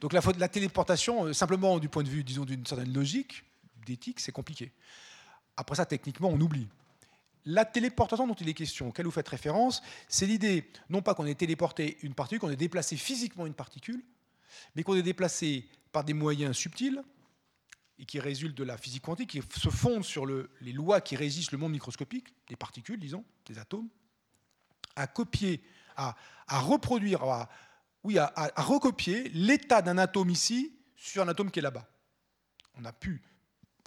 Speaker 3: Donc, la, la téléportation, euh, simplement du point de vue, disons, d'une certaine logique, d'éthique, c'est compliqué. Après ça, techniquement, on oublie. La téléportation dont il est question, auquel vous faites référence, c'est l'idée, non pas qu'on ait téléporté une particule, qu'on ait déplacé physiquement une particule, mais qu'on ait déplacé par des moyens subtils et qui résultent de la physique quantique, qui se fondent sur les lois qui résistent le monde microscopique, des particules, disons, des atomes, à copier, à, reproduire, oui, à recopier l'état d'un atome ici sur un atome qui est là-bas. On a pu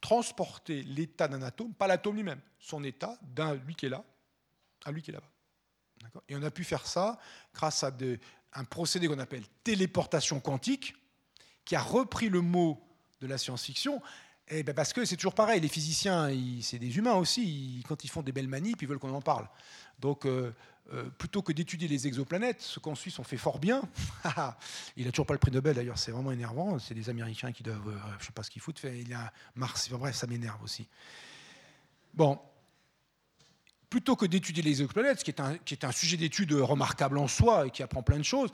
Speaker 3: transporter l'état d'un atome, pas l'atome lui-même, son état d'un lui qui est là à lui qui est là-bas. Et on a pu faire ça grâce à un procédé qu'on appelle téléportation quantique, qui a repris le mot de la science-fiction eh ben Parce que c'est toujours pareil, les physiciens, c'est des humains aussi, quand ils font des belles manies, ils veulent qu'on en parle. Donc, euh, euh, plutôt que d'étudier les exoplanètes, ce qu'en Suisse on fait fort bien, il n'a toujours pas le prix Nobel d'ailleurs, c'est vraiment énervant, c'est des Américains qui doivent, je ne sais pas ce qu'ils foutent, il a Mars, bref, ça m'énerve aussi. Bon, plutôt que d'étudier les exoplanètes, ce qui est un, qui est un sujet d'étude remarquable en soi et qui apprend plein de choses,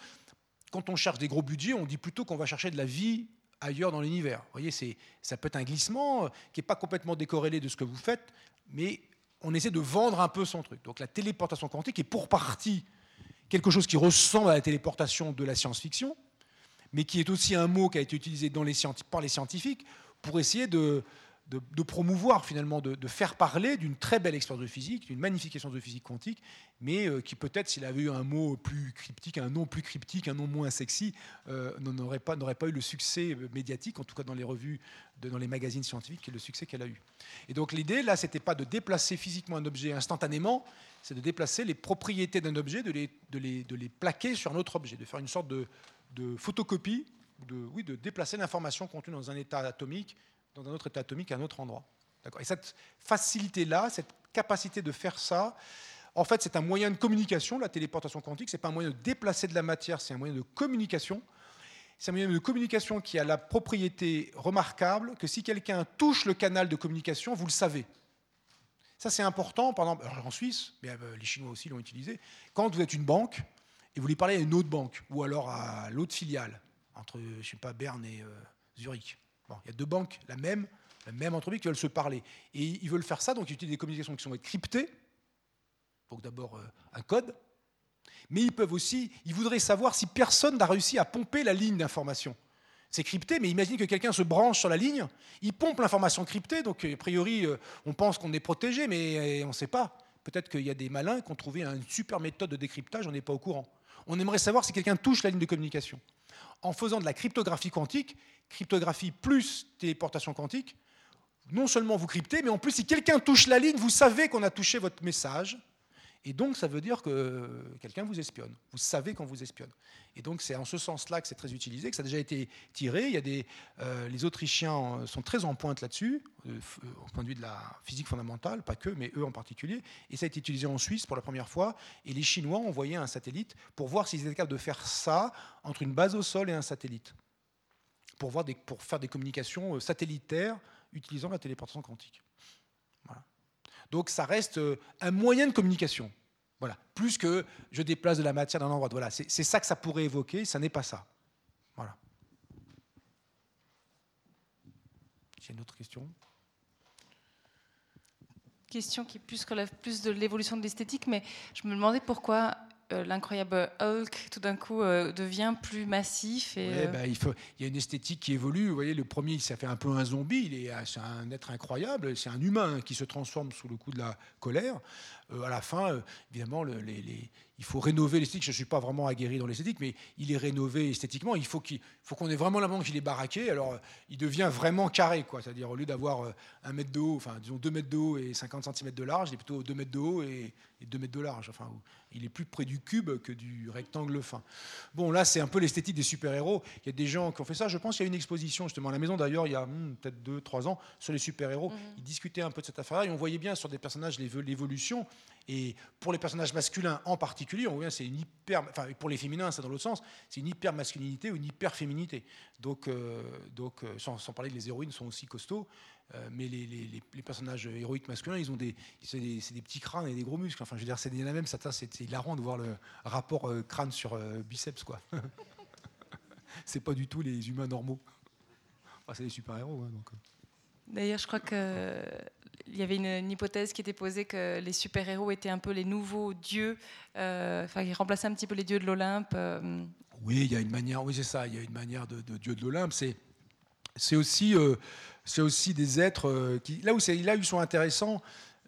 Speaker 3: quand on cherche des gros budgets, on dit plutôt qu'on va chercher de la vie ailleurs dans l'univers. Vous voyez, ça peut être un glissement euh, qui n'est pas complètement décorrélé de ce que vous faites, mais on essaie de vendre un peu son truc. Donc la téléportation quantique est pour partie quelque chose qui ressemble à la téléportation de la science-fiction, mais qui est aussi un mot qui a été utilisé par les scientifiques pour essayer de, de, promouvoir finalement, de, faire parler d'une très belle expérience de physique, d'une magnifique expérience de physique quantique, mais euh, qui peut-être, s'il avait eu un mot plus cryptique, un nom plus cryptique, un nom moins sexy, euh, n'aurait pas, pas eu le succès euh, médiatique, en tout cas dans les revues, dans les magazines scientifiques, et le succès qu'elle a eu. Et donc l'idée, là, c'était pas de déplacer physiquement un objet instantanément, c'est de déplacer les propriétés d'un objet, de les, de, les, de les, plaquer sur un autre objet, de faire une sorte de, de photocopie, de, oui, de déplacer l'information contenue dans un état atomique dans un autre état atomique à un autre endroit. Et cette facilité-là, cette capacité de faire ça, en fait, c'est un moyen de communication, la téléportation quantique. Ce n'est pas un moyen de déplacer de la matière, c'est un moyen de communication. C'est un moyen de communication qui a la propriété remarquable que si quelqu'un touche le canal de communication, vous le savez. Ça, c'est important, par exemple, en Suisse, mais euh, les Chinois aussi l'ont utilisé. Quand vous êtes une banque et vous voulez parler à une autre banque, ou alors à l'autre filiale, entre, je sais pas, Berne et euh, Zurich, il y a deux banques, la même, la même entreprise qui veulent se parler. Et ils veulent faire ça, donc ils utilisent des communications qui sont cryptées. Donc d'abord euh, un code. Mais ils peuvent aussi, ils voudraient savoir si personne n'a réussi à pomper la ligne d'information. C'est crypté, mais imagine que quelqu'un se branche sur la ligne, il pompe l'information cryptée, donc a priori euh, on pense qu'on est protégé, mais euh, on ne sait pas. Peut-être qu'il y a des malins qui ont trouvé une super méthode de décryptage, on n'est pas au courant. On aimerait savoir si quelqu'un touche la ligne de communication. En faisant de la cryptographie quantique, cryptographie plus téléportation quantique, non seulement vous cryptez, mais en plus, si quelqu'un touche la ligne, vous savez qu'on a touché votre message. Et donc, ça veut dire que quelqu'un vous espionne. Vous savez qu'on vous espionne. Et donc, c'est en ce sens-là que c'est très utilisé, que ça a déjà été tiré. Il y a des, euh, les Autrichiens sont très en pointe là-dessus, euh, au point de vue de la physique fondamentale, pas que, mais eux en particulier. Et ça a été utilisé en Suisse pour la première fois. Et les Chinois ont envoyé un satellite pour voir s'ils étaient capables de faire ça entre une base au sol et un satellite pour, voir pour faire des communications euh, satellitaires utilisant la téléportation quantique. Donc ça reste euh, un moyen de communication. Voilà. Plus que je déplace de la matière d'un endroit. Voilà. C'est ça que ça pourrait évoquer, ça n'est pas ça. Voilà. J'ai une autre question
Speaker 1: Question qui plus relève plus de l'évolution de l'esthétique, mais je me demandais pourquoi euh, l'incroyable Hulk tout d'un coup euh, devient plus massif. Et,
Speaker 3: euh, bah, il, faut, il y a une esthétique qui évolue. Vous voyez, le premier, ça fait un peu un zombie. Il est, c'est un être incroyable. C'est un humain qui se transforme sous le coup de la colère. à la fin, évidemment, les, il faut rénover l'esthétique. Je ne suis pas vraiment aguerri dans l'esthétique, mais il est rénové esthétiquement. Il faut, qu'il, faut qu'on ait vraiment la qu'il est baraqué. Alors, il devient vraiment carré, quoi. C'est-à-dire, au lieu d'avoir un mètre de haut, enfin, disons 2 mètres de haut et 50 cm de large, il est plutôt 2 mètres de haut et, 2 mètres de large. Enfin, il est plus près du cube que du rectangle fin. Bon, là, c'est un peu l'esthétique des super-héros. Il y a des gens qui ont fait ça. Je pense qu'il y a une exposition, justement, à la maison, d'ailleurs, il y a hmm, peut-être 2-3 ans, sur les super-héros. Mhm. Ils discutaient un peu de cette affaire-là et on voyait bien sur des personnages l'évolution. Et pour les personnages masculins en particulier, on voit c'est une hyper, enfin pour les féminins, c'est dans l'autre sens, c'est une hyper masculinité ou une hyper féminité. Donc, euh, donc euh, sans, parler que les héroïnes sont aussi costauds, mais les, les, les, personnages héroïques masculins, ils ont des, c'est des, des, petits crânes et des gros muscles. Enfin, je veux dire, c'est la même. C'est hilarant de voir le rapport crâne sur biceps, quoi. c'est pas du tout les humains normaux. Enfin, c'est des super héros, hein, donc.
Speaker 1: D'ailleurs, je crois qu'il y avait une, hypothèse qui était posée que les super-héros étaient un peu les nouveaux dieux, euh, enfin, ils remplaçaient un petit peu les dieux de l'Olympe. Euh.
Speaker 3: Oui, il y a une manière, oui, c'est ça, il y a une manière de, de dieu de l'Olympe. C'est, c'est aussi, euh, c'est aussi des êtres qui, là où, ils sont intéressants,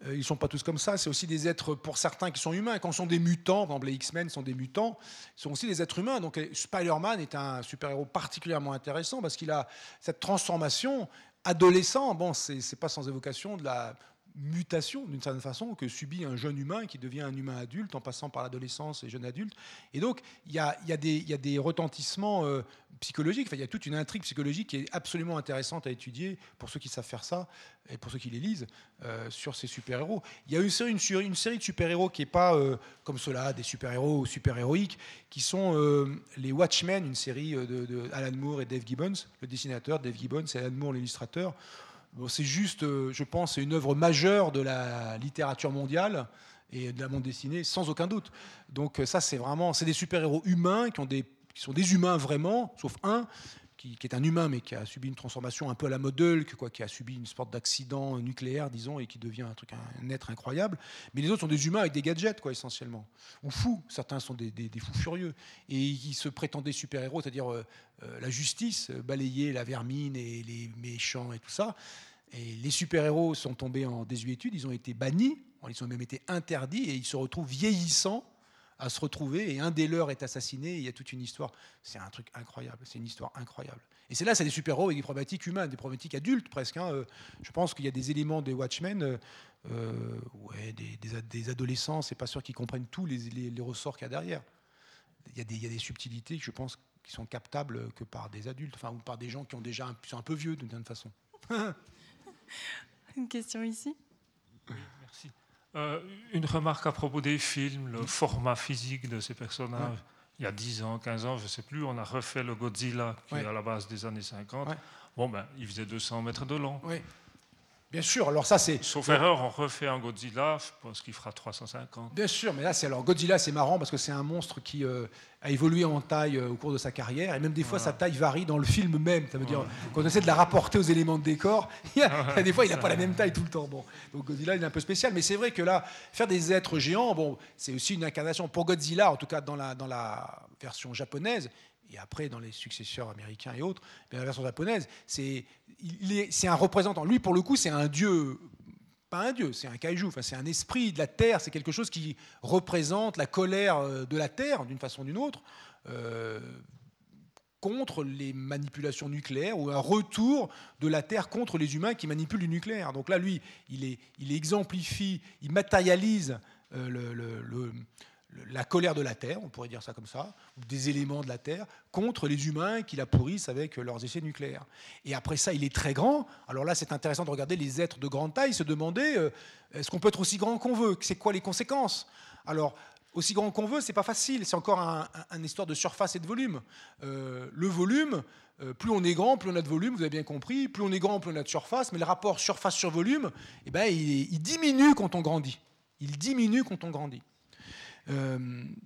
Speaker 3: ils ne sont pas tous comme ça. C'est aussi des êtres, pour certains, qui sont humains. Quand sont des mutants, par exemple les X-Men sont des mutants, ils sont aussi des êtres humains. Donc Spider-Man est un super-héros particulièrement intéressant parce qu'il a cette transformation adolescent, bon, c'est pas sans évocation de la mutation, d'une certaine façon, que subit un jeune humain qui devient un humain adulte en passant par l'adolescence et jeune adulte. Et donc, il y a, y a, y a, des retentissements euh, psychologiques, il y a toute une intrigue psychologique qui est absolument intéressante à étudier pour ceux qui savent faire ça et pour ceux qui les lisent euh, sur ces super-héros. Il y a une série, une, série de super-héros qui n'est pas euh, comme cela, des super-héros super-héroïques, qui sont les Watchmen, une série de, de, Alan Moore et Dave Gibbons, le dessinateur, Dave Gibbons et Alan Moore l'illustrateur. C'est juste, je pense, une œuvre majeure de la littérature mondiale et de la bande dessinée, sans aucun doute. Donc ça, c'est vraiment, c'est des super-héros humains qui sont des humains vraiment, sauf un, qui, est un humain, mais qui a subi une transformation un peu à la mode Hulk, quoi, qui a subi une sorte d'accident nucléaire, disons, et qui devient un truc, un, être incroyable. Mais les autres sont des humains avec des gadgets, quoi, essentiellement, ou fous. Certains sont des, fous furieux et ils se prétendaient super-héros, c'est-à-dire euh, euh, la justice, euh, balayer la vermine et les méchants et tout ça. Et les super-héros sont tombés en désuétude, ils ont été bannis, ils ont même été interdits et ils se retrouvent vieillissants à se retrouver et un des leurs est assassiné. il y a toute une histoire. C'est un truc incroyable. C'est une histoire incroyable. Et c'est là, c'est des super-héros avec des problématiques humaines, des problématiques adultes presque. Hein. Euh, je pense qu'il y a des éléments des Watchmen, euh, euh, ouais, des, des, adolescents, c'est pas sûr qu'ils comprennent tous les, les, ressorts qu'il y a derrière. Il y a, des, il y a des subtilités, je pense, qui sont captables que par des adultes, enfin, ou par des gens qui ont déjà un, sont un peu vieux d'une certaine façon.
Speaker 1: une question ici?
Speaker 6: Euh, une remarque à propos des films, le format physique de ces personnages. Il y a 10 ans, 15 ans, je ne sais plus, on a refait le Godzilla qui est à la base des années 50. Bon, ben, il faisait 200 mètres de long.
Speaker 3: Bien sûr, alors ça c'est.
Speaker 6: Sauf erreur, on refait un Godzilla, je pense qu'il fera 350.
Speaker 3: Bien sûr, mais là c'est alors Godzilla, c'est marrant parce que c'est un monstre qui euh, a évolué en taille euh, au cours de sa carrière et même des fois sa taille varie dans le film même. Ça veut dire qu'on essaie de la rapporter aux éléments de décor, il y a, des fois il n'a pas la même taille tout le temps. Bon, donc Godzilla il est un peu spécial, mais c'est vrai que là faire des êtres géants, bon, c'est aussi une incarnation pour Godzilla, en tout cas dans la dans la version japonaise et après dans les successeurs américains et autres, mais la version japonaise, c'est un représentant. Lui, pour le coup, c'est un dieu, pas un dieu, c'est un kaiju, enfin, c'est un esprit de la Terre, c'est quelque chose qui représente la colère euh, de la Terre, d'une façon ou d'une autre, euh, contre les manipulations nucléaires, ou un retour de la Terre contre les humains qui manipulent le nucléaire. Donc là, lui, il, est, il exemplifie, il matérialise euh, le la colère de la Terre, on pourrait dire ça comme ça, ou des éléments de la Terre, contre les humains qui la pourrissent avec leurs essais nucléaires. Et après ça, il est très grand. Alors là, c'est intéressant de regarder les êtres de grande taille, se demander euh, est-ce qu'on peut être aussi grand qu'on veut? C'est quoi les conséquences? Alors, aussi grand qu'on veut, c'est pas facile. C'est encore un, histoire de surface et de volume. Euh, le volume, euh, plus on est grand, plus on a de volume, vous avez bien compris. Plus on est grand, plus on a de surface. Mais le rapport surface sur volume, eh ben, il diminue quand on grandit. Il diminue quand on grandit. Euh,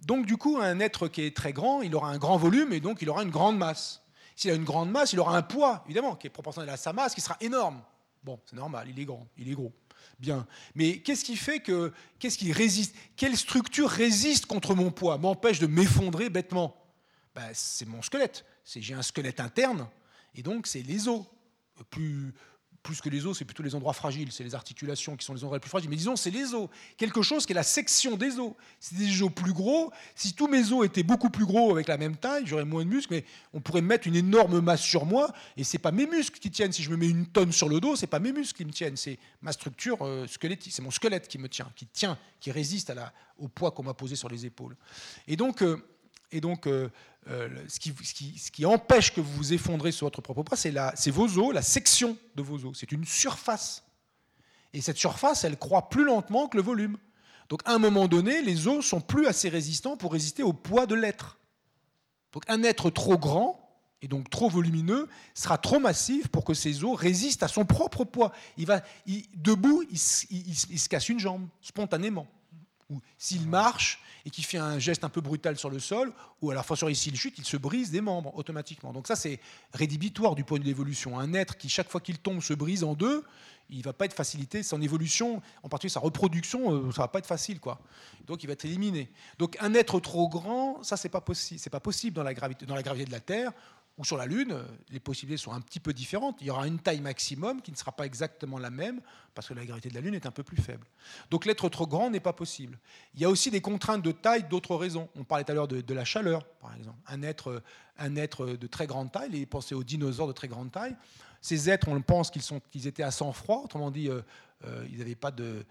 Speaker 3: donc du coup, un être qui est très grand, il aura un grand volume et donc il aura une grande masse. S'il a une grande masse, il aura un poids, évidemment, qui est proportionnel à sa masse, qui sera énorme. Bon, c'est normal, il est grand, il est gros. Bien. Mais qu'est-ce qui fait que. Qu'est-ce qui résiste Quelle structure résiste contre mon poids M'empêche de m'effondrer bêtement? Ben, C'est mon squelette. J'ai un squelette interne, et donc c'est les os. Plus, plus que les os, c'est plutôt les endroits fragiles, c'est les articulations qui sont les endroits les plus fragiles. Mais disons, c'est les os. Quelque chose qui est la section des os. C'est des os plus gros. Si tous mes os étaient beaucoup plus gros avec la même taille, j'aurais moins de muscles, mais on pourrait mettre une énorme masse sur moi, et c'est pas mes muscles qui tiennent. Si je me mets une tonne sur le dos, c'est pas mes muscles qui me tiennent, c'est ma structure euh, squelettique, c'est mon squelette qui me tient, qui tient, qui résiste au poids qu'on m'a posé sur les épaules. Et donc, euh, et donc euh, euh, ce, qui, empêche que vous vous effondrez sur votre propre poids, c'est vos os, la section de vos os. C'est une surface. Et cette surface, elle croît plus lentement que le volume. Donc à un moment donné, les os sont plus assez résistants pour résister au poids de l'être. Donc un être trop grand et donc trop volumineux sera trop massif pour que ses os résistent à son propre poids. Il va, debout, il se casse une jambe spontanément ou s'il marche et qu'il fait un geste un peu brutal sur le sol, ou alors fois s'il chute, il se brise des membres automatiquement. Donc ça, c'est rédhibitoire du point de l'évolution. Un être qui, chaque fois qu'il tombe, se brise en deux, il ne va pas être facilité. Son évolution, en particulier sa reproduction, euh, ça ne va pas être facile. quoi. Donc il va être éliminé. Donc un être trop grand, ça, c'est pas possible. C'est pas possible dans la, gravité, dans la gravité de la Terre ou sur la Lune, les possibilités sont un petit peu différentes. Il y aura une taille maximum qui ne sera pas exactement la même, parce que la gravité de la Lune est un peu plus faible. Donc l'être trop grand n'est pas possible. Il y a aussi des contraintes de taille d'autres raisons. On parlait tout à l'heure de, la chaleur, par exemple. Un être, un être de très grande taille, et pensez aux dinosaures de très grande taille, Ces êtres, on pense qu'ils étaient à sang froid, autrement dit, ils n'avaient pas de,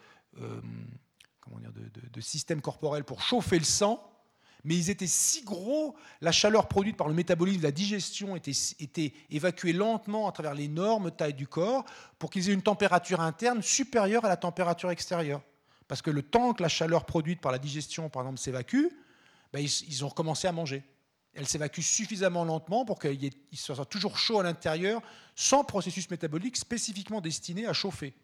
Speaker 3: comment dire, de, système corporel pour chauffer le sang, mais ils étaient si gros, la chaleur produite par le métabolisme, la digestion était, évacuée lentement à travers l'énorme taille du corps pour qu'ils aient une température interne supérieure à la température extérieure. Parce que le temps que la chaleur produite par la digestion, par exemple, s'évacue, ben, ils, ont recommencé à manger. Elle s'évacue suffisamment lentement pour qu'il soit toujours chaud à l'intérieur, sans processus métabolique spécifiquement destiné à chauffer.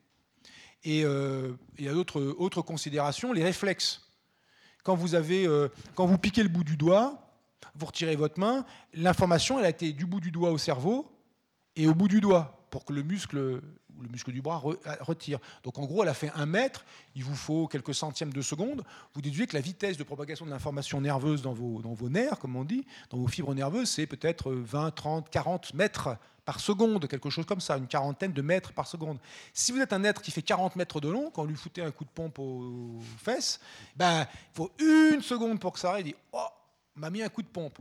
Speaker 3: Et euh, il y a d'autres autres considérations, les réflexes. Quand vous, avez, euh, quand vous piquez le bout du doigt, vous retirez votre main, l'information, elle a été du bout du doigt au cerveau et au bout du doigt pour que le muscle le muscle du bras retire. Donc en gros, elle a fait un mètre, il vous faut quelques centièmes de seconde. Vous déduisez que la vitesse de propagation de l'information nerveuse dans vos, dans vos nerfs, comme on dit, dans vos fibres nerveuses, c'est peut-être 20, 30, 40 mètres par seconde, quelque chose comme ça, une quarantaine de mètres par seconde. Si vous êtes un être qui fait 40 mètres de long, quand on lui foutait un coup de pompe aux fesses, ben, il faut une seconde pour que ça arrête. Il dit Oh, m'a mis un coup de pompe.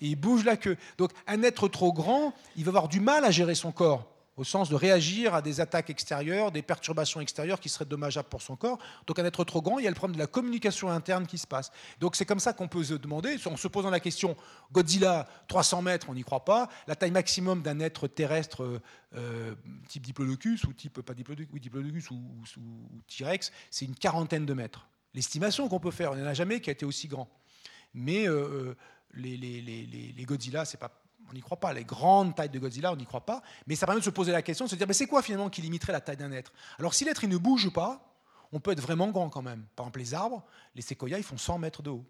Speaker 3: Et il bouge la queue. Donc, un être trop grand, il va avoir du mal à gérer son corps au sens de réagir à des attaques extérieures, des perturbations extérieures qui seraient dommageables pour son corps. Donc un être trop grand, il y a le problème de la communication interne qui se passe. Donc c'est comme ça qu'on peut se demander, en se posant la question, Godzilla, 300 mètres, on n'y croit pas, la taille maximum d'un être terrestre euh, euh, type Diplodocus, ou type, pas Diplodocus, ou, T-Rex, c'est une quarantaine de mètres. L'estimation qu'on peut faire, il n'y en a jamais qui a été aussi grand. Mais euh, les, les, les, les Godzilla, c'est pas on n'y croit pas. Les grandes tailles de Godzilla, on n'y croit pas. Mais ça permet de se poser la question, de se dire, mais c'est quoi finalement qui limiterait la taille d'un être? Alors si l'être il ne bouge pas, on peut être vraiment grand quand même. Par exemple, les arbres, les séquoias, ils font 100 mètres de haut.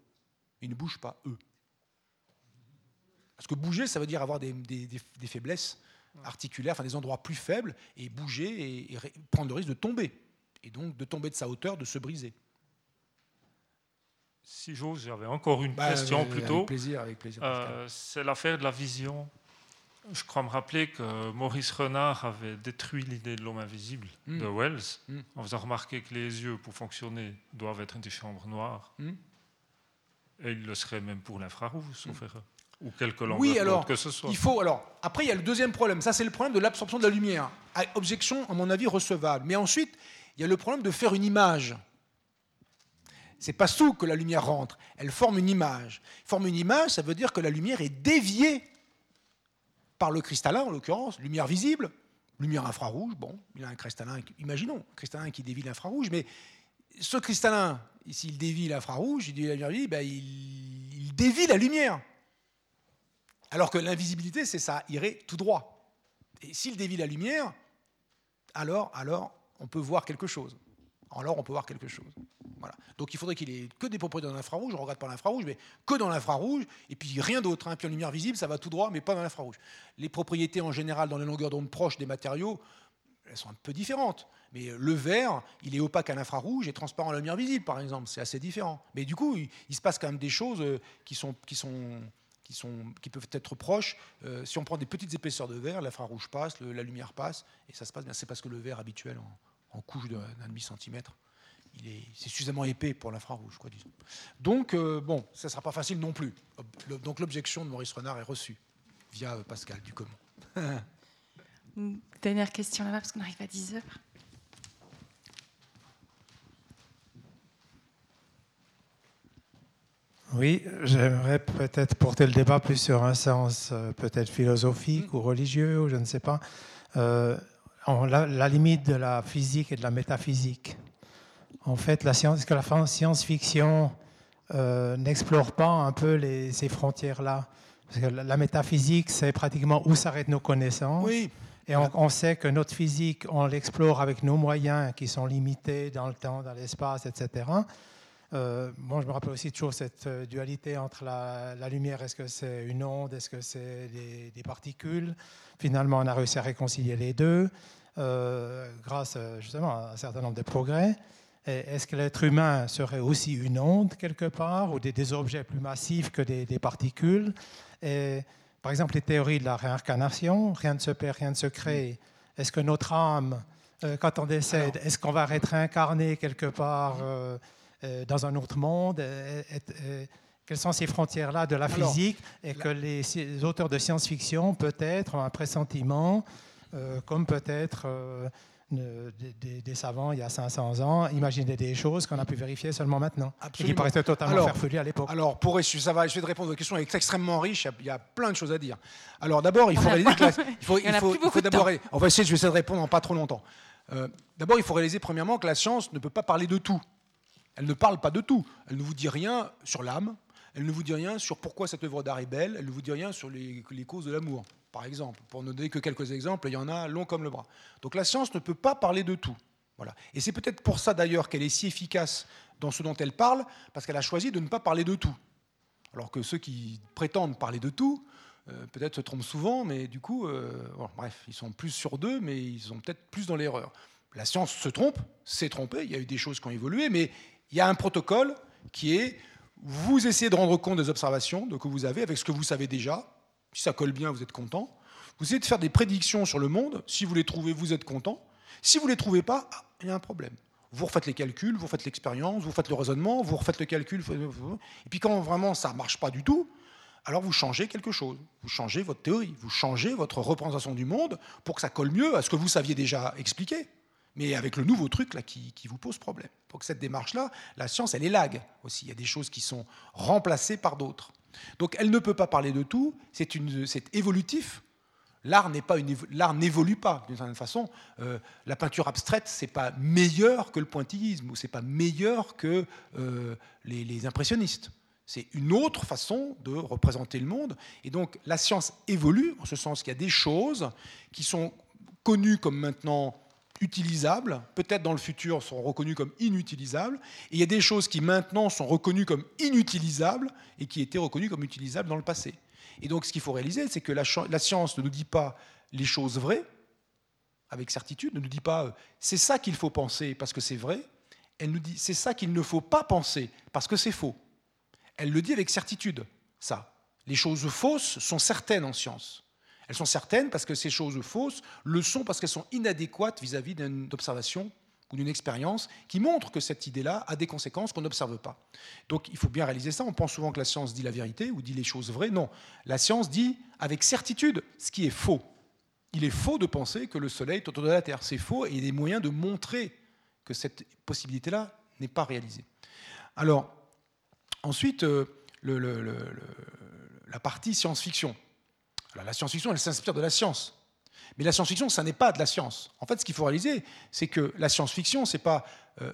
Speaker 3: Ils ne bougent pas, eux. Parce que bouger, ça veut dire avoir des, faiblesses articulaires, enfin des endroits plus faibles, et bouger et prendre le risque de tomber. Et donc de tomber de sa hauteur, de se briser.
Speaker 6: Si j'ose, j'avais encore une bah, question plutôt.
Speaker 3: Avec plaisir, avec plaisir.
Speaker 6: Euh, c'est l'affaire de la vision. Je crois me rappeler que Maurice Renard avait détruit l'idée de l'homme invisible hmm. de Wells hmm. en faisant remarquer que les yeux, pour fonctionner, doivent être des chambres noires. Hmm. Et il le serait même pour l'infrarouge, sauf erreur. Ou quelque langue
Speaker 3: oui, alors,
Speaker 6: que ce soit.
Speaker 3: Il faut, alors, après, il y a le deuxième problème. Ça, c'est le problème de l'absorption de la lumière. Objection, à mon avis, recevable. Mais ensuite, il y a le problème de faire une image. C'est pas sous que la lumière rentre, elle forme une image. Forme une image, ça veut dire que la lumière est déviée par le cristallin, en l'occurrence, lumière visible, lumière infrarouge. Bon, il a un cristallin, imaginons, un cristallin qui dévie l'infrarouge, mais ce cristallin, s'il dévie l'infrarouge, il dévie la lumière visible, ben, il, il dévie la lumière. Alors que l'invisibilité, c'est ça irait tout droit. Et s'il dévie la lumière, alors, alors on peut voir quelque chose alors on peut voir quelque chose. Donc il faudrait qu'il ait que des propriétés dans l'infrarouge, on ne regarde pas l'infrarouge, mais que dans l'infrarouge, et puis rien d'autre. Hein. Puis en lumière visible, ça va tout droit, mais pas dans l'infrarouge. Les propriétés en général dans les longueurs d'onde proches des matériaux, elles sont un peu différentes. Mais le vert, il est opaque à l'infrarouge et transparent à la lumière visible, par exemple. C'est assez différent. Mais du coup, il, se passe quand même des choses euh, qui, sont, qui, sont, qui, sont, qui peuvent être proches. Euh, si on prend des petites épaisseurs de verre, l'infrarouge passe, la lumière passe, et ça se passe bien. C'est parce que le verre habituel en couche d'un demi-centimètre. C'est suffisamment épais pour l'infrarouge, quoi, disons. Donc, euh, bon, ça ne sera pas facile non plus. Donc, l'objection de Maurice Renard est reçue via euh, Pascal Ducomont.
Speaker 1: Dernière question là-bas, parce qu'on arrive à 10 heures.
Speaker 7: Oui, j'aimerais peut-être porter le débat plus sur un sens euh, peut-être philosophique ou religieux, ou je ne sais pas la, limite de la physique et de la métaphysique. En fait, la science, que la science-fiction euh, n'explore pas un peu ces frontières-là. Parce que la, métaphysique, c'est pratiquement où s'arrêtent nos connaissances.
Speaker 3: Oui.
Speaker 7: Et on, sait que notre physique, on l'explore avec nos moyens qui sont limités dans le temps, dans l'espace, etc. Euh, bon, je me rappelle aussi toujours cette euh, dualité entre la, lumière, est-ce que c'est une onde, est-ce que c'est des, particules? Finalement, on a réussi à réconcilier les deux euh, grâce justement à un certain nombre de progrès. Est-ce que l'être humain serait aussi une onde quelque part ou des, objets plus massifs que des, particules? Et, Par exemple, les théories de la réincarnation, rien ne se perd, rien ne se crée. Est-ce que notre âme, quand on décède, est-ce qu'on va être réincarné quelque part dans un autre monde? Quelles sont ces frontières-là de la physique et que les, auteurs de science-fiction, peut-être, ont un pressentiment, euh, comme peut-être euh, des, savants il y a 500 ans imaginaient des choses qu'on a pu vérifier seulement maintenant
Speaker 3: Absolument. et
Speaker 7: qui paraissaient totalement farfelues à l'époque.
Speaker 3: Alors, pour ça va, je vais te répondre à votre question, elle est extrêmement riche, il y a plein de choses à dire. Alors d'abord, il faut réaliser que il faut, il faut, il faut d'abord, on va essayer, je vais essayer de répondre en pas trop longtemps. Euh, d'abord, il faut réaliser premièrement que la science ne peut pas parler de tout. Elle ne parle pas de tout. Elle ne vous dit rien sur l'âme, elle ne vous dit rien sur pourquoi cette œuvre d'art est belle, elle ne vous dit rien sur les, causes de l'amour, par exemple. Pour ne donner que quelques exemples, il y en a long comme le bras. Donc la science ne peut pas parler de tout. Voilà. Et c'est peut-être pour ça d'ailleurs qu'elle est si efficace dans ce dont elle parle, parce qu'elle a choisi de ne pas parler de tout. Alors que ceux qui prétendent parler de tout, euh, peut-être se trompent souvent, mais du coup, euh, bref, ils sont plus sur deux, mais ils sont peut-être plus dans l'erreur. La science se trompe, s'est trompée, il y a eu des choses qui ont évolué, mais il y a un protocole qui est vous essayez de rendre compte des observations que vous avez avec ce que vous savez déjà. Si ça colle bien, vous êtes content. Vous essayez de faire des prédictions sur le monde. Si vous les trouvez, vous êtes content. Si vous ne les trouvez pas, ah, il y a un problème. Vous refaites les calculs, vous faites l'expérience, vous faites le raisonnement, vous refaites le calcul. Et puis quand vraiment ça ne marche pas du tout, alors vous changez quelque chose. Vous changez votre théorie, vous changez votre représentation du monde pour que ça colle mieux à ce que vous saviez déjà expliquer mais avec le nouveau truc qui, vous pose problème. Donc cette démarche-là, la science, elle est lag aussi. Il y a des choses qui sont remplacées par d'autres. Donc elle ne peut pas parler de tout, c'est évolutif. L'art n'évolue pas d'une certaine façon. Euh, la peinture abstraite, c'est pas meilleur que le pointillisme ou c'est pas meilleur que euh, les, les impressionnistes. C'est une autre façon de représenter le monde. Et donc la science évolue en ce sens qu'il y a des choses qui sont connues comme maintenant utilisables, peut-être dans le futur seront reconnues comme inutilisables, et il y a des choses qui maintenant sont reconnues comme inutilisables et qui étaient reconnues comme utilisables dans le passé. Et donc ce qu'il faut réaliser, c'est que la, science ne nous dit pas les choses vraies, avec certitude, ne nous dit pas euh, c'est ça qu'il faut penser parce que c'est vrai, elle nous dit c'est ça qu'il ne faut pas penser parce que c'est faux. Elle le dit avec certitude, ça. Les choses fausses sont certaines en science. Elles sont certaines parce que ces choses fausses le sont parce qu'elles sont inadéquates vis-à-vis d'une observation ou d'une expérience qui montre que cette idée-là a des conséquences qu'on n'observe pas. Donc il faut bien réaliser ça. On pense souvent que la science dit la vérité ou dit les choses vraies. Non, la science dit avec certitude ce qui est faux. Il est faux de penser que le Soleil est autour de la Terre. C'est faux et il y a des moyens de montrer que cette possibilité-là n'est pas réalisée. Alors, ensuite, euh, la partie science-fiction la science-fiction, elle s'inspire de la science. Mais la science-fiction, ça n'est pas de la science. En fait, ce qu'il faut réaliser, c'est que la science-fiction, ce n'est pas euh,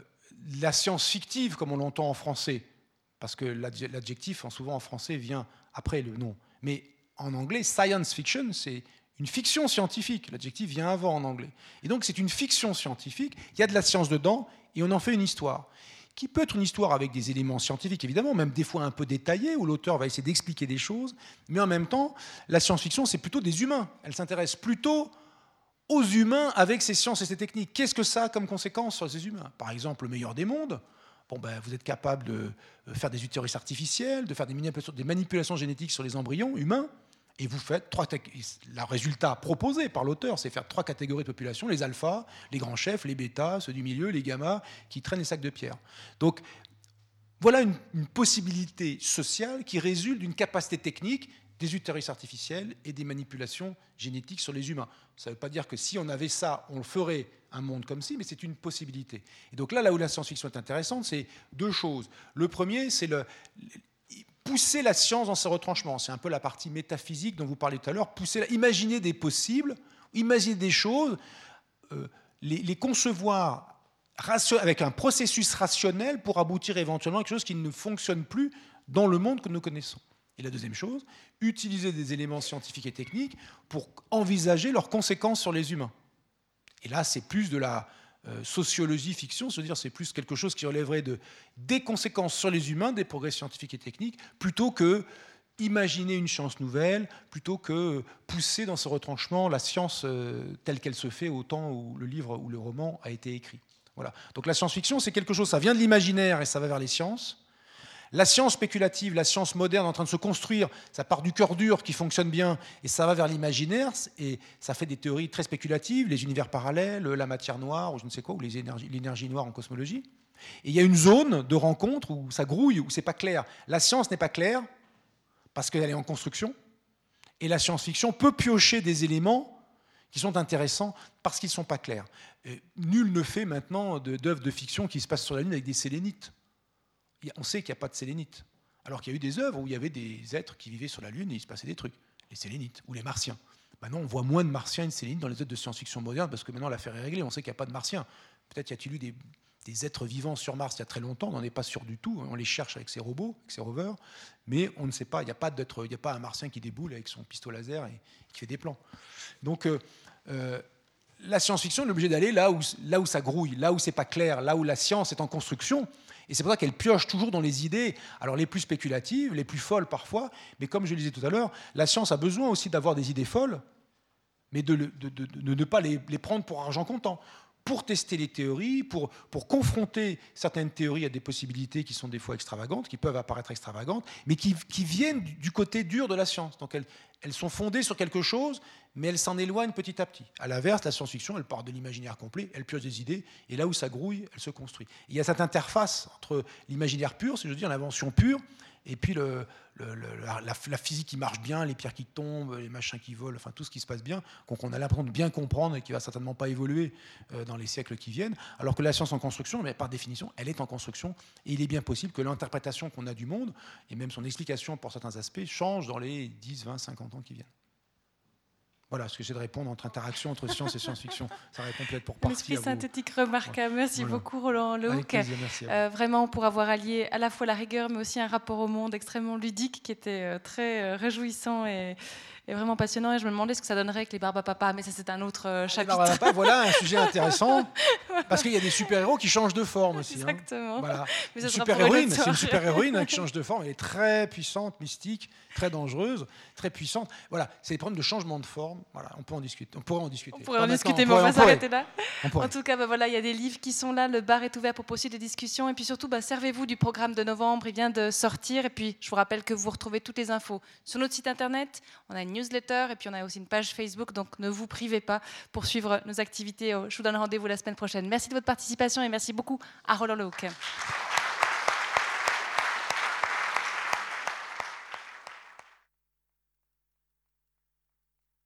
Speaker 3: la science fictive comme on l'entend en français, parce que l'adjectif, souvent en français, vient après le nom. Mais en anglais, science fiction, c'est une fiction scientifique. L'adjectif vient avant en anglais. Et donc, c'est une fiction scientifique. Il y a de la science dedans, et on en fait une histoire qui peut être une histoire avec des éléments scientifiques, évidemment, même des fois un peu détaillés, où l'auteur va essayer d'expliquer des choses, mais en même temps, la science-fiction, c'est plutôt des humains. Elle s'intéresse plutôt aux humains avec ces sciences et ces techniques. Qu'est-ce que ça a comme conséquence sur ces humains? Par exemple, le meilleur des mondes, bon, ben, vous êtes capable de faire des utérus artificiels, de faire des manipulations génétiques sur les embryons humains, et vous faites trois. Le résultat proposé par l'auteur, c'est faire trois catégories de population les alphas, les grands chefs, les bêtas, ceux du milieu, les gammas, qui traînent les sacs de pierre. Donc, voilà une, possibilité sociale qui résulte d'une capacité technique des utérus artificiels et des manipulations génétiques sur les humains. Ça ne veut pas dire que si on avait ça, on ferait un monde comme ci, mais c'est une possibilité. Et donc là, là où la science-fiction est intéressante, c'est deux choses. Le premier, c'est le, pousser la science dans ses retranchements. C'est un peu la partie métaphysique dont vous parlez tout à l'heure. Pousser, imaginer des possibles, imaginer des choses, euh, les, concevoir avec un processus rationnel pour aboutir éventuellement à quelque chose qui ne fonctionne plus dans le monde que nous connaissons. Et la deuxième chose, utiliser des éléments scientifiques et techniques pour envisager leurs conséquences sur les humains. Et là, c'est plus de la, euh, sociologie fiction, c'est-à-dire c'est plus quelque chose qui relèverait de, des conséquences sur les humains des progrès scientifiques et techniques, plutôt que imaginer une science nouvelle, plutôt que pousser dans ce retranchement la science euh, telle qu'elle se fait au temps où le livre ou le roman a été écrit. Voilà. Donc la science-fiction, c'est quelque chose, ça vient de l'imaginaire et ça va vers les sciences. La science spéculative, la science moderne en train de se construire, ça part du cœur dur qui fonctionne bien et ça va vers l'imaginaire et ça fait des théories très spéculatives, les univers parallèles, la matière noire ou je ne sais quoi, ou l'énergie noire en cosmologie. Et il y a une zone de rencontre où ça grouille, où c'est pas clair. La science n'est pas claire parce qu'elle est en construction, et la science-fiction peut piocher des éléments qui sont intéressants parce qu'ils ne sont pas clairs. nul ne fait maintenant d'œuvres de, fiction qui se passent sur la Lune avec des sélénites. On sait qu'il n'y a pas de sélénites. Alors qu'il y a eu des œuvres où il y avait des êtres qui vivaient sur la Lune et il se passait des trucs. Les sélénites ou les martiens. Maintenant, on voit moins de martiens et de sélénites dans les œuvres de science-fiction moderne parce que maintenant l'affaire est réglée. On sait qu'il n'y a pas de martiens. Peut-être y a-t-il eu des, êtres vivants sur Mars il y a très longtemps, on n'en est pas sûr du tout, on les cherche avec ces robots, avec ces rovers, mais on ne sait pas, il n'y a, pas a pas un martien qui déboule avec son pistolet laser et qui fait des plans. Donc euh, euh, la science-fiction est obligée d'aller là où, là où ça grouille, là où c'est pas clair, là où la science est en construction, et c'est pour ça qu'elle pioche toujours dans les idées, alors les plus spéculatives, les plus folles parfois, mais comme je le disais tout à l'heure, la science a besoin aussi d'avoir des idées folles, mais de, ne pas les, les prendre pour argent comptant pour tester les théories, pour, pour confronter certaines théories à des possibilités qui sont des fois extravagantes, qui peuvent apparaître extravagantes, mais qui, viennent du côté dur de la science. Donc elles, elles sont fondées sur quelque chose, mais elles s'en éloignent petit à petit. À l'inverse, la science-fiction, elle part de l'imaginaire complet, elle pioche des idées, et là où ça grouille, elle se construit. il y a cette interface entre l'imaginaire pur, c'est-à-dire l'invention pure, et puis la, physique qui marche bien, les pierres qui tombent, les machins qui volent, enfin tout ce qui se passe bien, qu'on a l'impression de bien comprendre et qui va certainement pas évoluer euh, dans les siècles qui viennent, alors que la science en construction, mais par définition, elle est en construction, et il est bien possible que l'interprétation qu'on a du monde, et même son explication pour certains aspects, change dans les 10, 20, 50 ans qui viennent. Voilà ce que j'ai de répondre entre interaction entre science et science-fiction. Ça répond peut-être pour partie.
Speaker 1: L'esprit synthétique remarquable. Merci beaucoup, Roland Lehoucq. Euh, vraiment pour avoir allié à la fois la rigueur, mais aussi un rapport au monde extrêmement ludique qui était euh, très euh, réjouissant et, vraiment passionnant et je me demandais ce que ça donnerait avec les barbes à papa, mais ça c'est un autre euh, chapitre.
Speaker 3: Les papa, voilà un sujet intéressant parce qu'il y a des super-héros qui changent de forme aussi.
Speaker 1: Hein. Exactement.
Speaker 3: Voilà. une super-héroïne, c'est une super-héroïne hein, qui change de forme, elle est très puissante, mystique, très dangereuse, très puissante. Voilà, c'est des problèmes de changement de forme. Voilà, on peut en discuter. On pourrait en discuter.
Speaker 1: On pourrait en discuter, mais on va s'arrêter là. En tout cas, bah, voilà, il y a des livres qui sont là, le bar est ouvert pour poursuivre des discussions et puis surtout, bah, servez-vous du programme de novembre, il vient de sortir et puis je vous rappelle que vous retrouvez toutes les infos sur notre site internet. On a une newsletter et puis on a aussi une page Facebook, donc ne vous privez pas pour suivre nos activités. Je vous donne rendez-vous la semaine prochaine. Merci de votre participation et merci beaucoup à Roland Lehoucq.